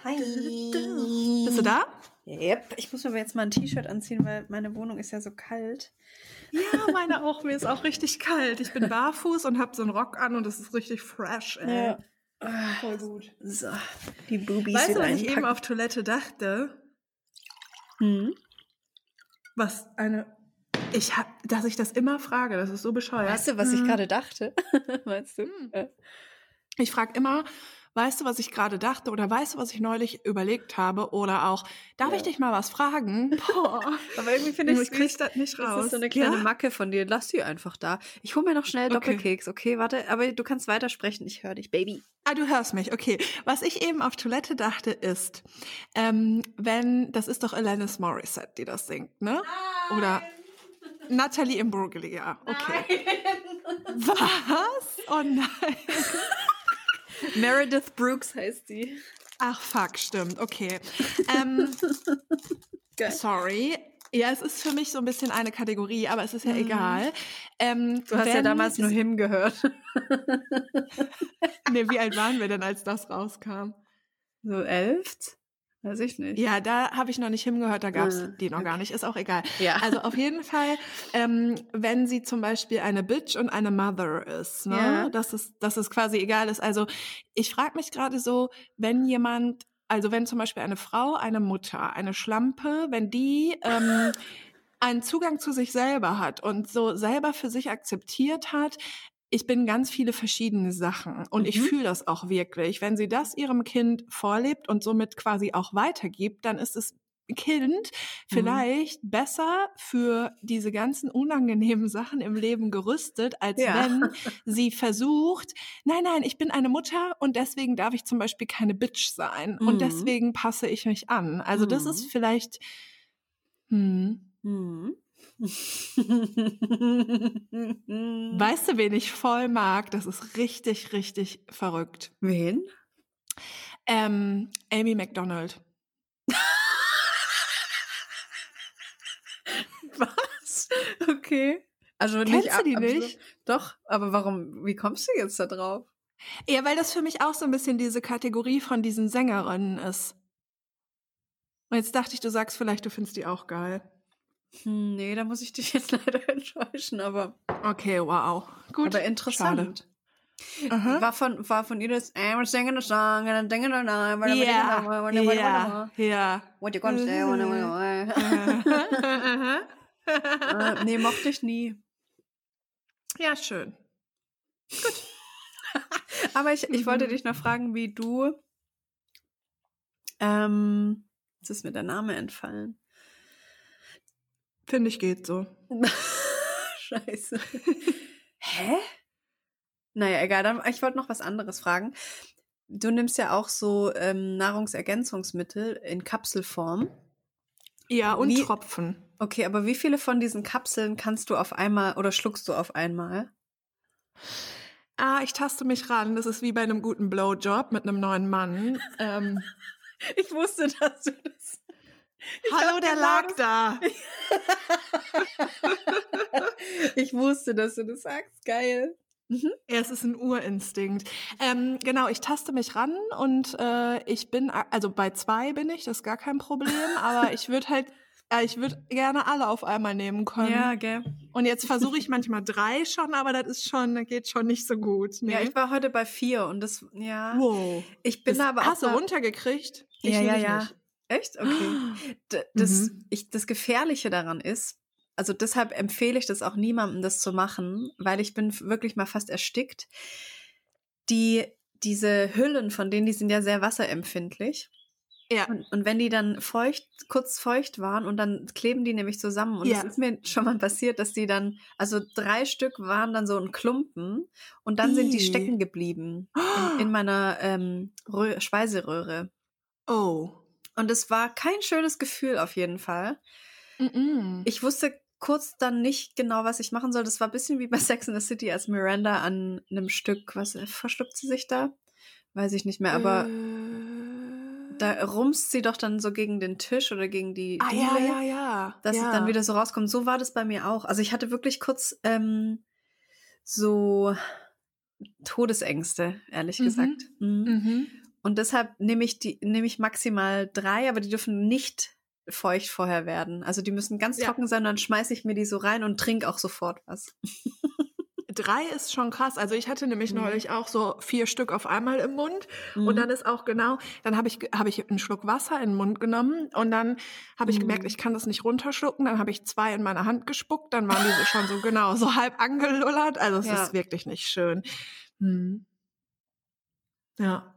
Speaker 3: Hi.
Speaker 2: Bist du da?
Speaker 3: Yep. Ich muss mir aber jetzt mal ein T-Shirt anziehen, weil meine Wohnung ist ja so kalt.
Speaker 2: Ja, meine auch. Mir ist auch richtig kalt. Ich bin barfuß und habe so einen Rock an und es ist richtig fresh, ey. Voll gut.
Speaker 3: So, die Boobies
Speaker 2: Weißt du, was ich eben auf Toilette dachte?
Speaker 3: Hm?
Speaker 2: Was eine. Ich hab, dass ich das immer frage, das ist so bescheuert.
Speaker 3: Weißt du, was ich
Speaker 2: Hm.
Speaker 3: gerade dachte? Meinst du?
Speaker 2: Hm.
Speaker 3: Äh,
Speaker 2: Ich frage immer, weißt du, was ich gerade dachte oder weißt du, was ich neulich überlegt habe oder auch, darf
Speaker 3: Ja.
Speaker 2: ich dich mal was fragen? Boah,
Speaker 3: Aber irgendwie finde ich
Speaker 2: ich das nicht
Speaker 3: Das
Speaker 2: raus.
Speaker 3: ist so eine kleine
Speaker 2: ja?
Speaker 3: Macke von dir. Lass sie einfach da. Ich hole mir noch schnell
Speaker 2: Okay.
Speaker 3: Doppelkeks, okay? Warte, aber du kannst weitersprechen. Ich höre dich, Baby.
Speaker 2: Ah, du hörst mich, okay. Was ich eben auf Toilette dachte ist, ähm, wenn, das ist doch Alanis Morissette, die das singt, ne? Oder Natalie Imbruglia, okay. Was? Oh nein.
Speaker 3: Meredith Brooks heißt sie.
Speaker 2: Ach fuck, stimmt, okay. Ähm, sorry. Ja, es ist für mich so ein bisschen eine Kategorie, aber es ist ja egal. Ähm,
Speaker 3: Mhm. Du hast ja
Speaker 2: wenn-
Speaker 3: damals nur Him gehört.
Speaker 2: Nee, wie alt waren wir denn, als das rauskam?
Speaker 3: So elf? Weiß ich nicht.
Speaker 2: Ja, da habe ich noch nicht hingehört, da gab's
Speaker 3: Ah,
Speaker 2: die noch gar nicht, ist auch egal.
Speaker 3: Ja.
Speaker 2: Also auf jeden Fall, ähm, wenn sie zum Beispiel eine Bitch und eine Mother ist, ne,
Speaker 3: Ja.
Speaker 2: dass, es, dass es quasi egal ist. Also ich frage mich gerade so, wenn jemand, also wenn zum Beispiel eine Frau, eine Mutter, eine Schlampe, wenn die ähm, einen Zugang zu sich selber hat und so selber für sich akzeptiert hat, ich bin ganz viele verschiedene Sachen und ich
Speaker 3: Mhm.
Speaker 2: fühle das auch wirklich. Wenn sie das ihrem Kind vorlebt und somit quasi auch weitergibt, dann ist das Kind vielleicht besser für diese ganzen unangenehmen Sachen im Leben gerüstet, als
Speaker 3: Ja.
Speaker 2: wenn sie versucht, nein, nein, ich bin eine Mutter und deswegen darf ich zum Beispiel keine Bitch sein
Speaker 3: Mhm.
Speaker 2: und deswegen passe ich mich an. Also das
Speaker 3: Mhm.
Speaker 2: ist vielleicht, hm,
Speaker 3: Hm.
Speaker 2: weißt du, wen ich voll mag? Das ist richtig, richtig verrückt.
Speaker 3: Wen?
Speaker 2: Ähm, Amy McDonald.
Speaker 3: Was? Okay. Also
Speaker 2: Kennst
Speaker 3: nicht
Speaker 2: du die
Speaker 3: absolut-
Speaker 2: nicht?
Speaker 3: Doch, aber warum, wie kommst du jetzt da drauf?
Speaker 2: Ja, weil das für mich auch so ein bisschen diese Kategorie von diesen Sängerinnen ist. Und jetzt dachte ich, du sagst vielleicht, du findest die auch geil.
Speaker 3: Hm, nee, da muss ich dich jetzt leider enttäuschen, aber,
Speaker 2: Okay, wow. Gut.
Speaker 3: aber interessant.
Speaker 2: Aha.
Speaker 3: War von, war von ihr das I'm singing a song and I'm singing a line.
Speaker 2: Ja, ja, ja.
Speaker 3: What you gonna say? Äh, nee, mochte ich nie.
Speaker 2: Ja, schön.
Speaker 3: Aber ich, ich wollte
Speaker 2: Mhm.
Speaker 3: dich noch fragen, wie du. Ähm, jetzt ist mir der Name entfallen.
Speaker 2: Finde ich geht so.
Speaker 3: Scheiße. Hä? Naja, egal. Dann, ich wollte noch was anderes fragen. Du nimmst ja auch so ähm, Nahrungsergänzungsmittel in Kapselform.
Speaker 2: Ja, und
Speaker 3: Wie-
Speaker 2: Tropfen.
Speaker 3: Okay, aber wie viele von diesen Kapseln kannst du auf einmal oder schluckst du auf einmal?
Speaker 2: Ah, ich taste mich ran. Das ist wie bei einem guten Blowjob mit einem neuen Mann. Ähm,
Speaker 3: Ich wusste, dass du das.
Speaker 2: Hallo,
Speaker 3: hab
Speaker 2: der lag da.
Speaker 3: Ich wusste, dass du das sagst. Geil.
Speaker 2: Ja, es ist ein Urinstinkt. Ähm, genau, ich taste mich ran und äh, ich bin, also bei zwei bin ich, das ist gar kein Problem, aber ich würde halt, äh, ich würde gerne alle auf einmal nehmen können.
Speaker 3: gell.
Speaker 2: Und jetzt versuche ich manchmal drei schon, aber das ist schon, das geht schon nicht so gut. Nee.
Speaker 3: Ja, ich war heute bei vier und das, ja.
Speaker 2: wow.
Speaker 3: Ich bin
Speaker 2: Das
Speaker 3: aber auch.
Speaker 2: hast du runtergekriegt? Ich
Speaker 3: Ja, ja, ja.
Speaker 2: nicht.
Speaker 3: Echt? Okay. D das,
Speaker 2: Mhm.
Speaker 3: ich, das Gefährliche daran ist, also deshalb empfehle ich das auch niemandem, das zu machen, weil ich bin wirklich mal fast erstickt. Die, diese Hüllen von denen, die sind ja sehr wasserempfindlich.
Speaker 2: Ja.
Speaker 3: Und, und wenn die dann feucht, kurz feucht waren und dann kleben die nämlich zusammen. Und
Speaker 2: Ja.
Speaker 3: es ist mir schon mal passiert, dass die dann, also drei Stück waren dann so ein Klumpen und dann sind die stecken geblieben in, in meiner ähm, Rö Speiseröhre.
Speaker 2: Oh.
Speaker 3: Und es war kein schönes Gefühl auf jeden Fall.
Speaker 2: Mm-mm.
Speaker 3: Ich wusste kurz dann nicht genau, was ich machen soll. Das war ein bisschen wie bei Sex in the City, als Miranda an einem Stück, was äh, verschluckt sie sich da? Weiß ich nicht mehr, aber
Speaker 2: Äh.
Speaker 3: da rumst sie doch dann so gegen den Tisch oder gegen die
Speaker 2: Ah, ja,
Speaker 3: Diele,
Speaker 2: ja, ja.
Speaker 3: dass
Speaker 2: ja.
Speaker 3: es dann wieder so rauskommt. So war das bei mir auch. Also ich hatte wirklich kurz ähm, so Todesängste, ehrlich
Speaker 2: Mhm.
Speaker 3: gesagt. Mhm.
Speaker 2: Mhm.
Speaker 3: Und deshalb nehme ich die, nehme ich maximal drei, aber die dürfen nicht feucht vorher werden. Also die müssen ganz
Speaker 2: Ja.
Speaker 3: trocken sein, dann schmeiße ich mir die so rein und trinke auch sofort was.
Speaker 2: Drei ist schon krass. Also ich hatte nämlich
Speaker 3: Mhm.
Speaker 2: neulich auch so vier Stück auf einmal im Mund.
Speaker 3: Mhm.
Speaker 2: Und dann ist auch genau, dann habe ich, habe ich einen Schluck Wasser in den Mund genommen und dann habe ich
Speaker 3: Mhm.
Speaker 2: gemerkt, ich kann das nicht runterschlucken. Dann habe ich zwei in meine Hand gespuckt. Dann waren diese schon so genau, so halb angelullert. Also es
Speaker 3: Ja.
Speaker 2: ist wirklich nicht schön. Hm. Ja.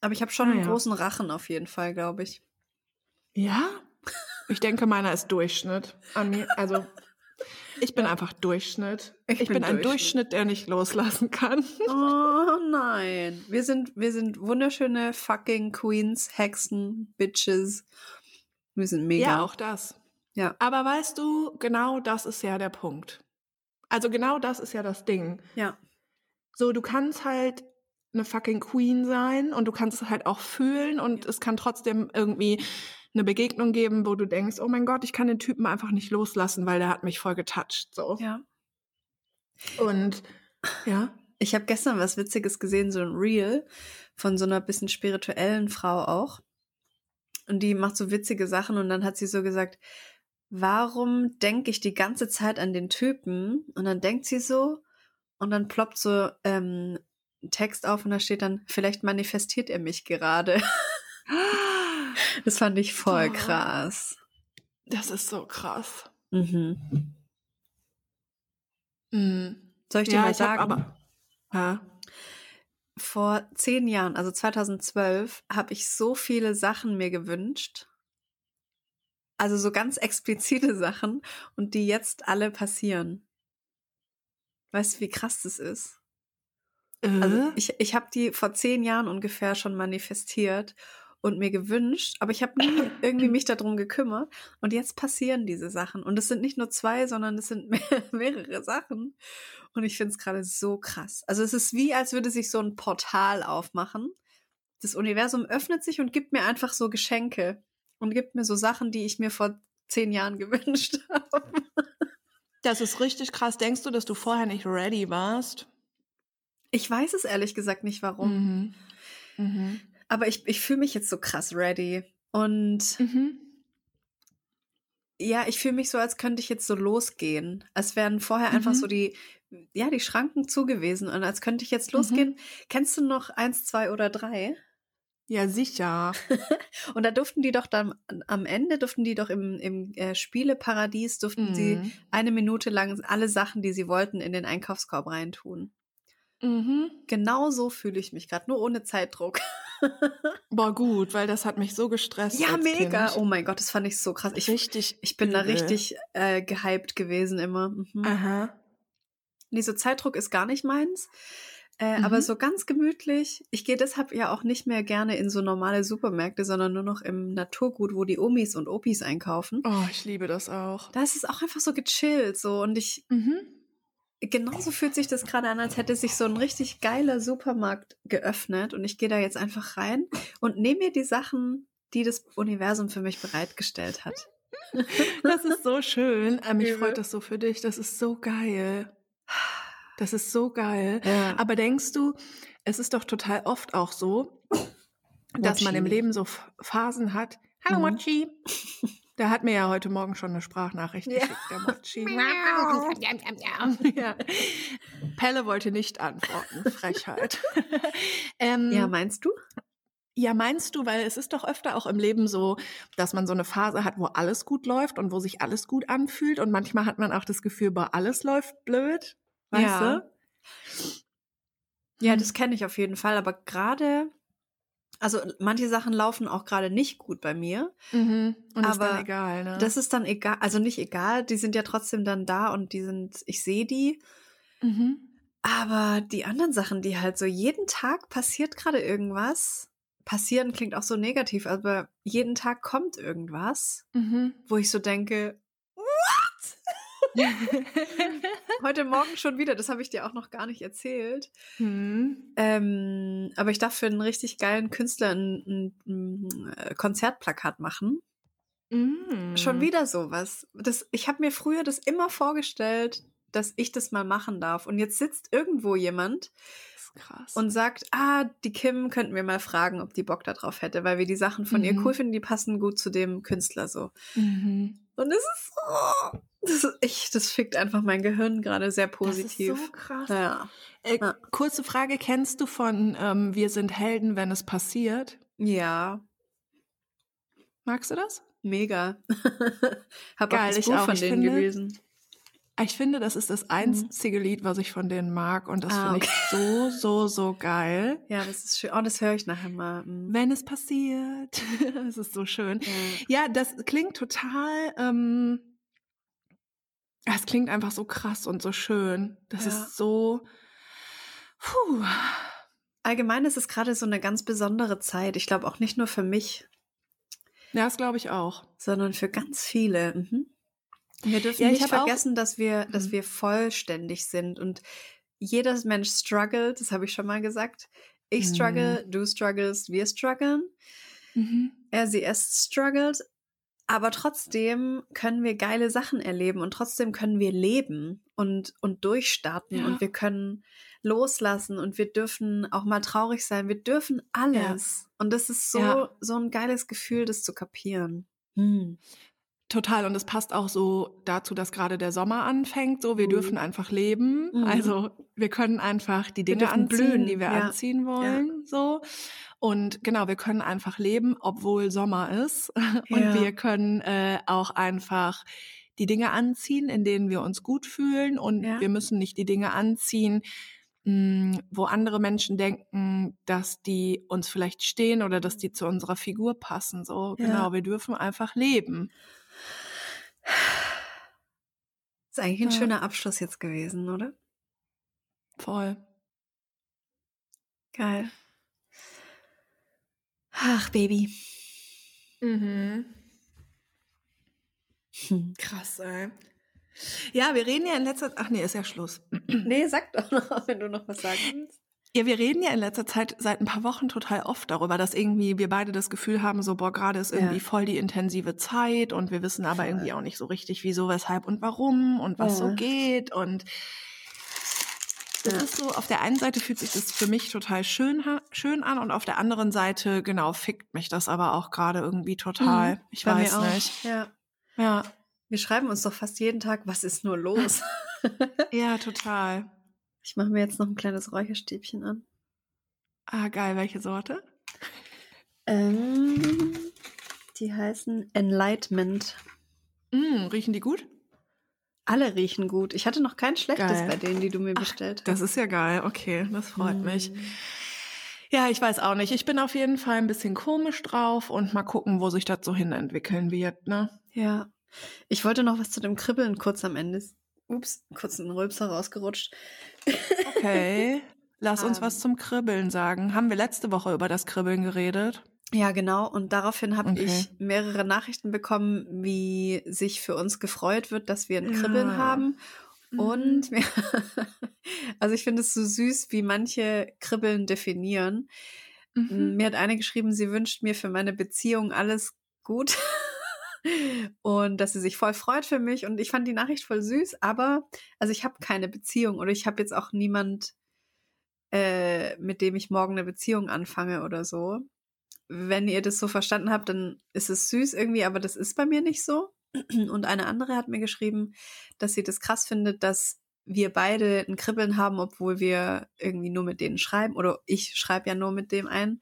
Speaker 3: Aber ich habe schon
Speaker 2: Ah,
Speaker 3: einen großen Rachen auf jeden Fall, glaube ich.
Speaker 2: Ja? Ich denke, meiner ist Durchschnitt. An mir, also ich bin einfach Durchschnitt.
Speaker 3: Ich
Speaker 2: Ich,
Speaker 3: bin
Speaker 2: bin, ein
Speaker 3: Durchschnitt.
Speaker 2: Durchschnitt, der nicht loslassen kann.
Speaker 3: Oh nein. Wir sind, wir sind wunderschöne fucking Queens, Hexen, Bitches. Wir sind mega.
Speaker 2: Ja, auch das.
Speaker 3: Ja.
Speaker 2: Aber weißt du, genau das ist ja der Punkt. Also genau das ist ja das Ding.
Speaker 3: Ja.
Speaker 2: So, du kannst halt eine fucking Queen sein und du kannst es halt auch fühlen und es kann trotzdem irgendwie eine Begegnung geben, wo du denkst, oh mein Gott, ich kann den Typen einfach nicht loslassen, weil der hat mich voll getoucht. So.
Speaker 3: Ja.
Speaker 2: Und ja.
Speaker 3: Ich habe gestern was Witziges gesehen, so ein Reel von so einer bisschen spirituellen Frau auch. Und die macht so witzige Sachen und dann hat sie so gesagt, warum denke ich die ganze Zeit an den Typen? Und dann denkt sie so und dann ploppt so ähm, Text auf und da steht dann, vielleicht manifestiert er mich gerade. Das fand ich voll
Speaker 2: Oh.
Speaker 3: krass.
Speaker 2: Das ist so krass.
Speaker 3: Mhm.
Speaker 2: Mhm.
Speaker 3: Soll ich dir
Speaker 2: ja,
Speaker 3: mal sagen?
Speaker 2: aber. Ja.
Speaker 3: vor zehn Jahren, also 2012, habe ich so viele Sachen mir gewünscht. Also so ganz explizite Sachen und die jetzt alle passieren. Weißt du, wie krass das ist? Also
Speaker 2: Äh?
Speaker 3: ich, ich habe die vor zehn Jahren ungefähr schon manifestiert und mir gewünscht, aber ich habe nie irgendwie mich darum gekümmert. Und jetzt passieren diese Sachen. Und es sind nicht nur zwei, sondern es sind mehr, mehrere Sachen. Und ich finde es gerade so krass. Also es ist wie, als würde sich so ein Portal aufmachen. Das Universum öffnet sich und gibt mir einfach so Geschenke und gibt mir so Sachen, die ich mir vor zehn Jahren gewünscht habe.
Speaker 2: Das ist richtig krass. Denkst du, dass du vorher nicht ready warst?
Speaker 3: Ich weiß es ehrlich gesagt nicht, warum.
Speaker 2: Mhm. Mhm.
Speaker 3: Aber ich, ich fühle mich jetzt so krass ready. Und
Speaker 2: Mhm.
Speaker 3: ja, ich fühle mich so, als könnte ich jetzt so losgehen. Als wären vorher einfach
Speaker 2: Mhm.
Speaker 3: so die, ja, die Schranken zugewiesen und als könnte ich jetzt
Speaker 2: Mhm.
Speaker 3: losgehen. Kennst du noch eins, zwei oder drei?
Speaker 2: Ja, sicher.
Speaker 3: Und da durften die doch dann, am Ende durften die doch im, im äh, Spieleparadies, durften sie
Speaker 2: Mhm.
Speaker 3: eine Minute lang alle Sachen, die sie wollten, in den Einkaufskorb reintun.
Speaker 2: Mhm.
Speaker 3: Genau so fühle ich mich gerade, nur ohne Zeitdruck.
Speaker 2: Boah, gut, weil das hat mich so gestresst.
Speaker 3: Ja, mega.
Speaker 2: Kind.
Speaker 3: Oh mein Gott, das fand ich so krass. Ich,
Speaker 2: richtig.
Speaker 3: ich bin da
Speaker 2: übel.
Speaker 3: richtig äh, gehypt gewesen immer. Mhm.
Speaker 2: Aha.
Speaker 3: Nee, so Zeitdruck ist gar nicht meins. Äh,
Speaker 2: Mhm.
Speaker 3: Aber so ganz gemütlich. Ich gehe deshalb ja auch nicht mehr gerne in so normale Supermärkte, sondern nur noch im Naturgut, wo die Omis und Opis einkaufen.
Speaker 2: Oh, ich liebe das auch.
Speaker 3: Da ist es auch einfach so gechillt so und ich
Speaker 2: Mhm.
Speaker 3: Genauso fühlt sich das gerade an, als hätte sich so ein richtig geiler Supermarkt geöffnet und ich gehe da jetzt einfach rein und nehme mir die Sachen, die das Universum für mich bereitgestellt hat.
Speaker 2: Das ist so schön. Ähm, Mich
Speaker 3: Übel.
Speaker 2: freut das so für dich. Das ist so geil. Das ist so geil.
Speaker 3: Ja.
Speaker 2: Aber denkst du, es ist doch total oft auch so, dass man im
Speaker 3: Mochi.
Speaker 2: Leben so Phasen hat. Hallo
Speaker 3: Mhm.
Speaker 2: Mochi. Der hat mir ja heute Morgen schon eine Sprachnachricht
Speaker 3: Ja.
Speaker 2: geschickt, der Mochi. ja. Pelle wollte nicht antworten. Frechheit. ähm,
Speaker 3: ja, meinst du?
Speaker 2: ja, meinst du, weil es ist doch öfter auch im Leben so, dass man so eine Phase hat, wo alles gut läuft und wo sich alles gut anfühlt und manchmal hat man auch das Gefühl, boah, alles läuft blöd, weißt
Speaker 3: Ja.
Speaker 2: du?
Speaker 3: Ja, das kenne ich auf jeden Fall, aber gerade, also manche Sachen laufen auch gerade nicht gut bei mir.
Speaker 2: Mhm. Und ist
Speaker 3: Aber
Speaker 2: dann egal, ne?
Speaker 3: Das ist dann egal, also nicht egal, die sind ja trotzdem dann da und die sind, ich sehe die.
Speaker 2: mhm.
Speaker 3: Aber die anderen Sachen, die halt so jeden Tag passiert gerade irgendwas. Passieren klingt auch so negativ, aber jeden Tag kommt irgendwas,
Speaker 2: Mhm.
Speaker 3: wo ich so denke, heute Morgen schon wieder, das habe ich dir auch noch gar nicht erzählt.
Speaker 2: mhm.
Speaker 3: Ähm, aber ich darf für einen richtig geilen Künstler ein, ein, ein Konzertplakat machen.
Speaker 2: Mhm.
Speaker 3: Schon wieder sowas. Das, ich habe mir früher das immer vorgestellt, dass ich das mal machen darf. Und jetzt sitzt irgendwo jemand
Speaker 2: krass.
Speaker 3: und sagt, ah, die Kim könnten wir mal fragen, ob die Bock da drauf hätte, weil wir die Sachen von ihr
Speaker 2: Mhm.
Speaker 3: cool finden, die passen gut zu dem Künstler so.
Speaker 2: mhm.
Speaker 3: Und es ist so, das ist echt, das fickt einfach mein Gehirn gerade sehr positiv.
Speaker 2: Das ist so krass.
Speaker 3: ja.
Speaker 2: Äh,
Speaker 3: Ja.
Speaker 2: Kurze Frage, kennst du von ähm, Wir sind Helden, wenn es passiert?
Speaker 3: ja,
Speaker 2: Magst du das?
Speaker 3: mega. Hab
Speaker 2: Geil,
Speaker 3: auch das
Speaker 2: ich
Speaker 3: Buch
Speaker 2: auch.
Speaker 3: von
Speaker 2: Ich
Speaker 3: denen
Speaker 2: finde-
Speaker 3: gelesen.
Speaker 2: Ich finde, das ist das einzige Lied, was ich von denen mag und das
Speaker 3: Mhm. Ah,
Speaker 2: finde ich so, so, so geil.
Speaker 3: Ja, das ist schön. Oh, das höre ich nachher mal. Mhm.
Speaker 2: Wenn es passiert. Das ist so schön.
Speaker 3: Ja.
Speaker 2: Ja, das klingt total, ähm, es klingt einfach so krass und so schön. Das
Speaker 3: Ja.
Speaker 2: ist so, puh.
Speaker 3: Allgemein ist es gerade so eine ganz besondere Zeit. Ich glaube auch nicht nur für mich,
Speaker 2: Ja, das glaube ich auch.
Speaker 3: sondern für ganz viele. Mhm. Wir dürfen
Speaker 2: Ja, ich
Speaker 3: nicht vergessen, dass wir, dass
Speaker 2: Mhm.
Speaker 3: wir vollständig sind und jeder Mensch struggelt. Das habe ich schon mal gesagt. Ich
Speaker 2: Mhm.
Speaker 3: struggle, du struggles, wir strugglen.
Speaker 2: Mhm.
Speaker 3: Er, sie, es struggelt. Aber trotzdem können wir geile Sachen erleben und trotzdem können wir leben und, und durchstarten
Speaker 2: Ja.
Speaker 3: und wir können loslassen und wir dürfen auch mal traurig sein. Wir dürfen alles. Und das ist so,
Speaker 2: Ja.
Speaker 3: so ein geiles Gefühl, das zu kapieren. Hm.
Speaker 2: Total. Und es passt auch so dazu, dass gerade der Sommer anfängt. So, wir
Speaker 3: Mhm.
Speaker 2: dürfen einfach leben.
Speaker 3: Mhm.
Speaker 2: Also wir können einfach die Dinge
Speaker 3: dürfen
Speaker 2: anziehen,
Speaker 3: blühen,
Speaker 2: die wir
Speaker 3: ja.
Speaker 2: anziehen wollen. So. Und genau, wir können einfach leben, obwohl Sommer ist. Und
Speaker 3: Ja.
Speaker 2: wir können äh, auch einfach die Dinge anziehen, in denen wir uns gut fühlen. Und
Speaker 3: Ja.
Speaker 2: wir müssen nicht die Dinge anziehen, mh, wo andere Menschen denken, dass die uns vielleicht stehen oder dass die zu unserer Figur passen. So,
Speaker 3: Ja.
Speaker 2: genau, wir dürfen einfach leben.
Speaker 3: Ist eigentlich ein
Speaker 2: Ja.
Speaker 3: schöner Abschluss jetzt gewesen, oder?
Speaker 2: Voll.
Speaker 3: Geil. Ach, Baby.
Speaker 2: Mhm.
Speaker 3: Hm.
Speaker 2: Krass, ey. Ja, wir reden ja in letzter Ach nee, ist ja Schluss.
Speaker 3: Nee, sag doch noch, wenn du noch was sagen willst.
Speaker 2: Ja, wir reden ja in letzter Zeit seit ein paar Wochen total oft darüber, dass irgendwie wir beide das Gefühl haben, so boah, gerade ist irgendwie
Speaker 3: Ja.
Speaker 2: voll die intensive Zeit und wir wissen aber irgendwie auch nicht so richtig, wieso, weshalb und warum und was
Speaker 3: Ja.
Speaker 2: so geht und das
Speaker 3: Ja.
Speaker 2: ist so, auf der einen Seite fühlt sich das für mich total schön, schön an und auf der anderen Seite, genau, fickt mich das aber auch gerade irgendwie total.
Speaker 3: Mhm,
Speaker 2: Ich weiß nicht.
Speaker 3: Ja.
Speaker 2: Ja,
Speaker 3: Wir schreiben uns doch fast jeden Tag, was ist nur los?
Speaker 2: ja, total.
Speaker 3: Ich mache mir jetzt noch ein kleines Räucherstäbchen an.
Speaker 2: Ah, geil, welche Sorte?
Speaker 3: Ähm, die heißen Enlightenment.
Speaker 2: Mm, riechen die gut?
Speaker 3: Alle riechen gut. Ich hatte noch kein schlechtes
Speaker 2: Geil.
Speaker 3: bei denen, die du mir bestellt
Speaker 2: Das ist ja geil. Okay, das freut
Speaker 3: Mm.
Speaker 2: mich. Ja, ich weiß auch nicht. Ich bin auf jeden Fall ein bisschen komisch drauf und mal gucken, wo sich das so hin entwickeln wird, ne?
Speaker 3: Ja. Ich wollte noch was zu dem Kribbeln kurz am Ende. Ups, kurz ein Rülpser rausgerutscht.
Speaker 2: Okay. Lass uns
Speaker 3: Ähm.
Speaker 2: was zum Kribbeln sagen. Haben wir letzte Woche über das Kribbeln geredet?
Speaker 3: Ja, genau. Und daraufhin habe
Speaker 2: Okay.
Speaker 3: ich mehrere Nachrichten bekommen, wie sich für uns gefreut wird, dass wir ein Kribbeln
Speaker 2: Ja.
Speaker 3: haben.
Speaker 2: Mhm.
Speaker 3: Und mir, also ich finde es so süß, wie manche Kribbeln definieren.
Speaker 2: Mhm.
Speaker 3: Mir hat eine geschrieben, sie wünscht mir für meine Beziehung alles gut und dass sie sich voll freut für mich. Und ich fand die Nachricht voll süß, aber also ich habe keine Beziehung oder ich habe jetzt auch niemand, äh, mit dem ich morgen eine Beziehung anfange oder so. Wenn ihr das so verstanden habt, dann ist es süß irgendwie, aber das ist bei mir nicht so. Und eine andere hat mir geschrieben, dass sie das krass findet, dass wir beide ein Kribbeln haben, obwohl wir irgendwie nur mit denen schreiben. Oder ich schreibe ja nur mit dem ein.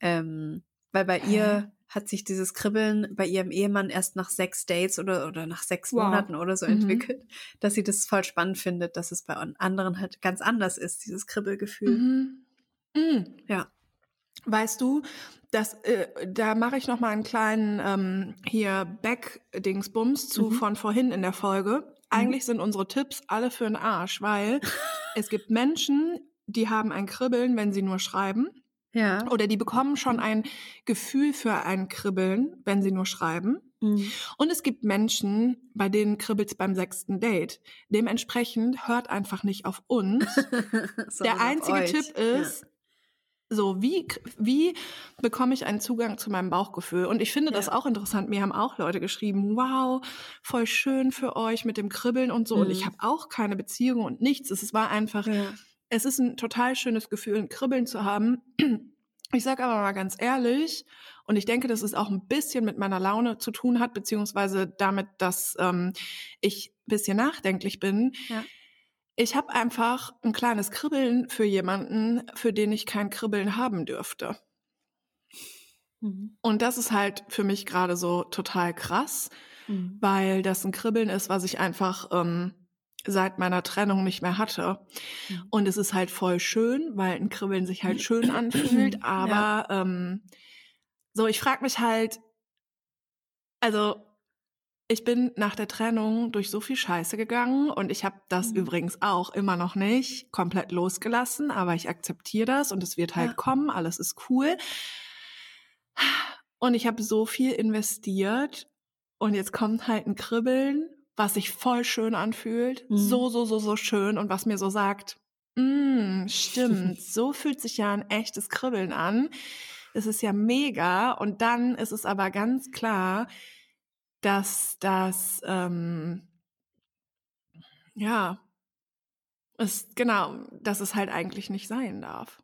Speaker 3: Ähm, weil bei ihr hat sich dieses Kribbeln bei ihrem Ehemann erst nach sechs Dates oder, oder nach sechs
Speaker 2: Wow.
Speaker 3: Monaten oder so
Speaker 2: Mhm.
Speaker 3: entwickelt, dass sie das voll spannend findet, dass es bei anderen halt ganz anders ist, dieses Kribbelgefühl.
Speaker 2: Mhm. Mhm.
Speaker 3: Ja.
Speaker 2: Weißt du, das, äh, da mache ich noch mal einen kleinen ähm, hier Back-Dingsbums zu
Speaker 3: Mhm.
Speaker 2: von vorhin in der Folge. Eigentlich sind unsere Tipps alle für den Arsch, weil es gibt Menschen, die haben ein Kribbeln, wenn sie nur schreiben.
Speaker 3: Ja.
Speaker 2: Oder die bekommen schon ein Gefühl für ein Kribbeln, wenn sie nur schreiben.
Speaker 3: Mhm.
Speaker 2: Und es gibt Menschen, bei denen kribbelt's beim sechsten Date. Dementsprechend hört einfach nicht auf uns. Der einzige. Tipp ist, so wie, wie bekomme ich einen Zugang zu meinem Bauchgefühl? Und ich finde das
Speaker 3: Ja.
Speaker 2: auch interessant. Mir haben auch Leute geschrieben, wow, voll schön für euch mit dem Kribbeln und so. Und
Speaker 3: Mhm.
Speaker 2: ich habe auch keine Beziehung und nichts. Es war einfach,
Speaker 3: Ja.
Speaker 2: Es ist ein total schönes Gefühl, ein Kribbeln zu haben. Ich sage aber mal ganz ehrlich, und ich denke, dass es auch ein bisschen mit meiner Laune zu tun hat, beziehungsweise damit, dass ähm, ich ein bisschen nachdenklich bin.
Speaker 3: Ja.
Speaker 2: Ich habe einfach ein kleines Kribbeln für jemanden, für den ich kein Kribbeln haben dürfte.
Speaker 3: Mhm.
Speaker 2: Und das ist halt für mich gerade so total krass,
Speaker 3: Mhm.
Speaker 2: weil das ein Kribbeln ist, was ich einfach ähm, seit meiner Trennung nicht mehr hatte.
Speaker 3: Mhm.
Speaker 2: Und es ist halt voll schön, weil ein Kribbeln sich halt schön anfühlt. Aber ähm, so, ich frage mich halt, also ich bin nach der Trennung durch so viel Scheiße gegangen und ich habe das
Speaker 3: Mhm.
Speaker 2: übrigens auch immer noch nicht komplett losgelassen, aber ich akzeptiere das und es wird halt
Speaker 3: Ja.
Speaker 2: kommen, alles ist cool. Und ich habe so viel investiert und jetzt kommt halt ein Kribbeln, was sich voll schön anfühlt,
Speaker 3: Mhm.
Speaker 2: so so so so schön und was mir so sagt, mm, stimmt, so fühlt sich ja ein echtes Kribbeln an. Es ist ja mega und dann ist es aber ganz klar, dass das ähm, ja es genau, dass es halt eigentlich nicht sein darf.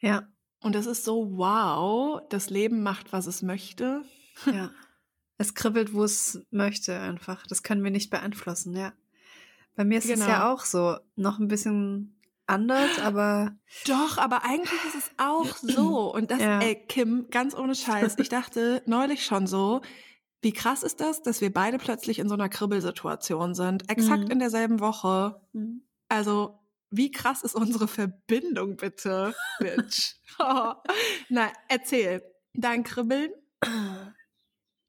Speaker 3: Ja,
Speaker 2: Und es ist so wow, das Leben macht, was es möchte.
Speaker 3: ja. Es kribbelt, wo es möchte einfach. Das können wir nicht beeinflussen, ja. Bei mir ist es
Speaker 2: Genau.
Speaker 3: ja auch so. Noch ein bisschen anders, aber
Speaker 2: Doch, aber eigentlich ist es auch so. Und das,
Speaker 3: Ja.
Speaker 2: ey, Kim, ganz ohne Scheiß, ich dachte neulich schon so, wie krass ist das, dass wir beide plötzlich in so einer Kribbelsituation sind. Exakt
Speaker 3: Mhm.
Speaker 2: in derselben Woche.
Speaker 3: Mhm.
Speaker 2: Also, wie krass ist unsere Verbindung bitte, Bitch? oh. Na, erzähl. Dein Kribbeln?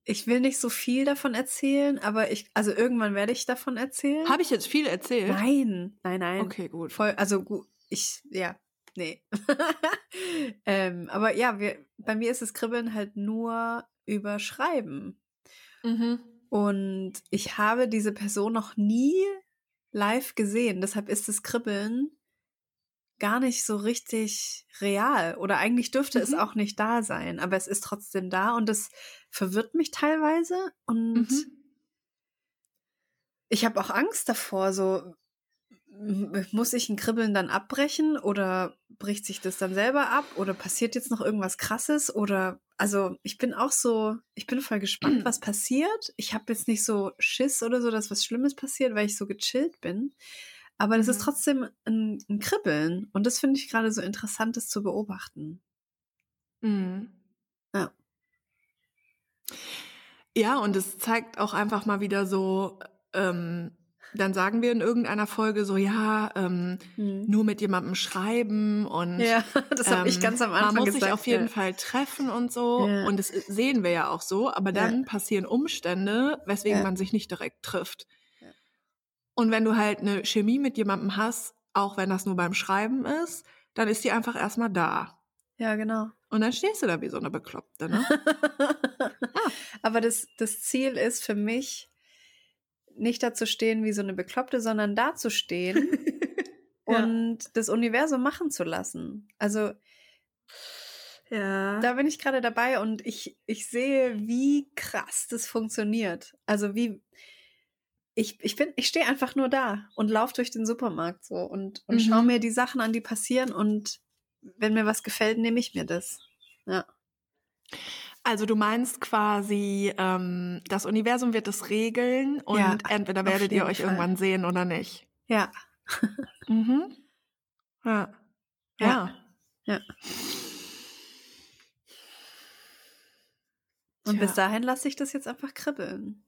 Speaker 3: Ich will nicht so viel davon erzählen, aber ich, also irgendwann werde ich davon erzählen.
Speaker 2: Habe ich jetzt viel erzählt?
Speaker 3: Nein, nein, nein.
Speaker 2: Okay, gut.
Speaker 3: Voll, also gut, ich, ja, nee. ähm, aber ja, wir, bei mir ist das Kribbeln halt nur über Schreiben.
Speaker 2: Mhm.
Speaker 3: Und ich habe diese Person noch nie live gesehen. Deshalb ist das Kribbeln gar nicht so richtig real. Oder eigentlich dürfte es
Speaker 2: Mhm.
Speaker 3: auch nicht da sein. Aber es ist trotzdem da und es verwirrt mich teilweise. Und
Speaker 2: Mhm.
Speaker 3: ich habe auch Angst davor, so muss ich ein Kribbeln dann abbrechen oder bricht sich das dann selber ab oder passiert jetzt noch irgendwas krasses oder also ich bin auch so, ich bin voll gespannt, was passiert. Ich habe jetzt nicht so Schiss oder so, dass was Schlimmes passiert, weil ich so gechillt bin. Aber das ist
Speaker 2: Mhm.
Speaker 3: trotzdem ein, ein Kribbeln und das finde ich gerade so interessant, das zu beobachten.
Speaker 2: Mhm.
Speaker 3: Ja.
Speaker 2: Ja, und es zeigt auch einfach mal wieder so, ähm, dann sagen wir in irgendeiner Folge so, ja, ähm,
Speaker 3: Hm.
Speaker 2: nur mit jemandem schreiben und
Speaker 3: Ja, das habe ich
Speaker 2: ähm,
Speaker 3: ganz am Anfang
Speaker 2: man muss
Speaker 3: gesagt.
Speaker 2: sich auf jeden
Speaker 3: ja.
Speaker 2: Fall treffen und so.
Speaker 3: Ja.
Speaker 2: Und das sehen wir ja auch so. Aber
Speaker 3: Ja.
Speaker 2: dann passieren Umstände, weswegen
Speaker 3: Ja.
Speaker 2: man sich nicht direkt trifft. Und wenn du halt eine Chemie mit jemandem hast, auch wenn das nur beim Schreiben ist, dann ist die einfach erstmal da.
Speaker 3: Ja, genau.
Speaker 2: Und dann stehst du da wie so eine Bekloppte, ne?
Speaker 3: Aber das, das Ziel ist für mich, nicht da zu stehen wie so eine Bekloppte, sondern da zu stehen
Speaker 2: Ja.
Speaker 3: und das Universum machen zu lassen. Also
Speaker 2: ja.
Speaker 3: da bin ich gerade dabei und ich, ich sehe, wie krass das funktioniert. Also wie ich, ich bin, ich stehe einfach nur da und laufe durch den Supermarkt so und, und
Speaker 2: Mhm.
Speaker 3: schaue mir die Sachen an, die passieren und wenn mir was gefällt, nehme ich mir das. Ja.
Speaker 2: Also du meinst quasi, ähm, das Universum wird es regeln und
Speaker 3: Ja,
Speaker 2: entweder werdet ihr euch
Speaker 3: Fall.
Speaker 2: irgendwann sehen oder nicht.
Speaker 3: Ja.
Speaker 2: Mhm. Ja.
Speaker 3: Ja.
Speaker 2: Ja.
Speaker 3: Und
Speaker 2: Tja.
Speaker 3: bis dahin lasse ich das jetzt einfach kribbeln.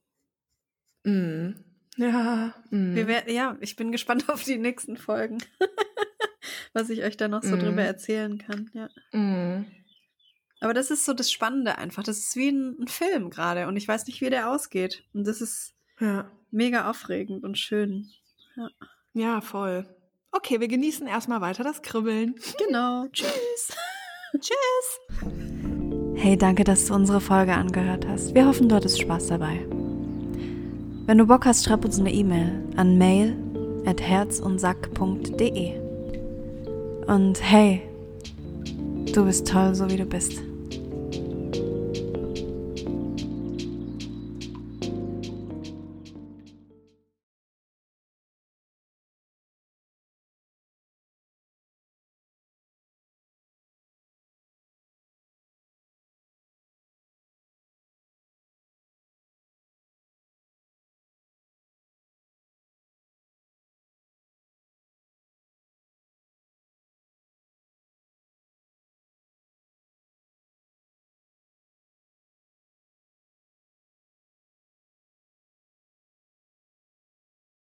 Speaker 2: Mhm. Ja. Mhm.
Speaker 3: Wir werden, ja, ich bin gespannt auf die nächsten Folgen. Was ich euch da noch so
Speaker 2: Mhm.
Speaker 3: drüber erzählen kann. Ja.
Speaker 2: Mhm.
Speaker 3: Aber das ist so das Spannende einfach. Das ist wie ein, ein Film gerade und ich weiß nicht, wie der ausgeht. Und das ist
Speaker 2: Ja.
Speaker 3: mega aufregend und schön.
Speaker 2: Ja, voll. Okay, wir genießen erstmal weiter das Kribbeln.
Speaker 3: Genau. Tschüss.
Speaker 2: Tschüss.
Speaker 1: Hey, danke, dass du unsere Folge angehört hast. Wir hoffen, du hattest Spaß dabei. Wenn du Bock hast, schreib uns eine E-Mail an mail at herzundsack.de. Und hey, du bist toll, so wie du bist.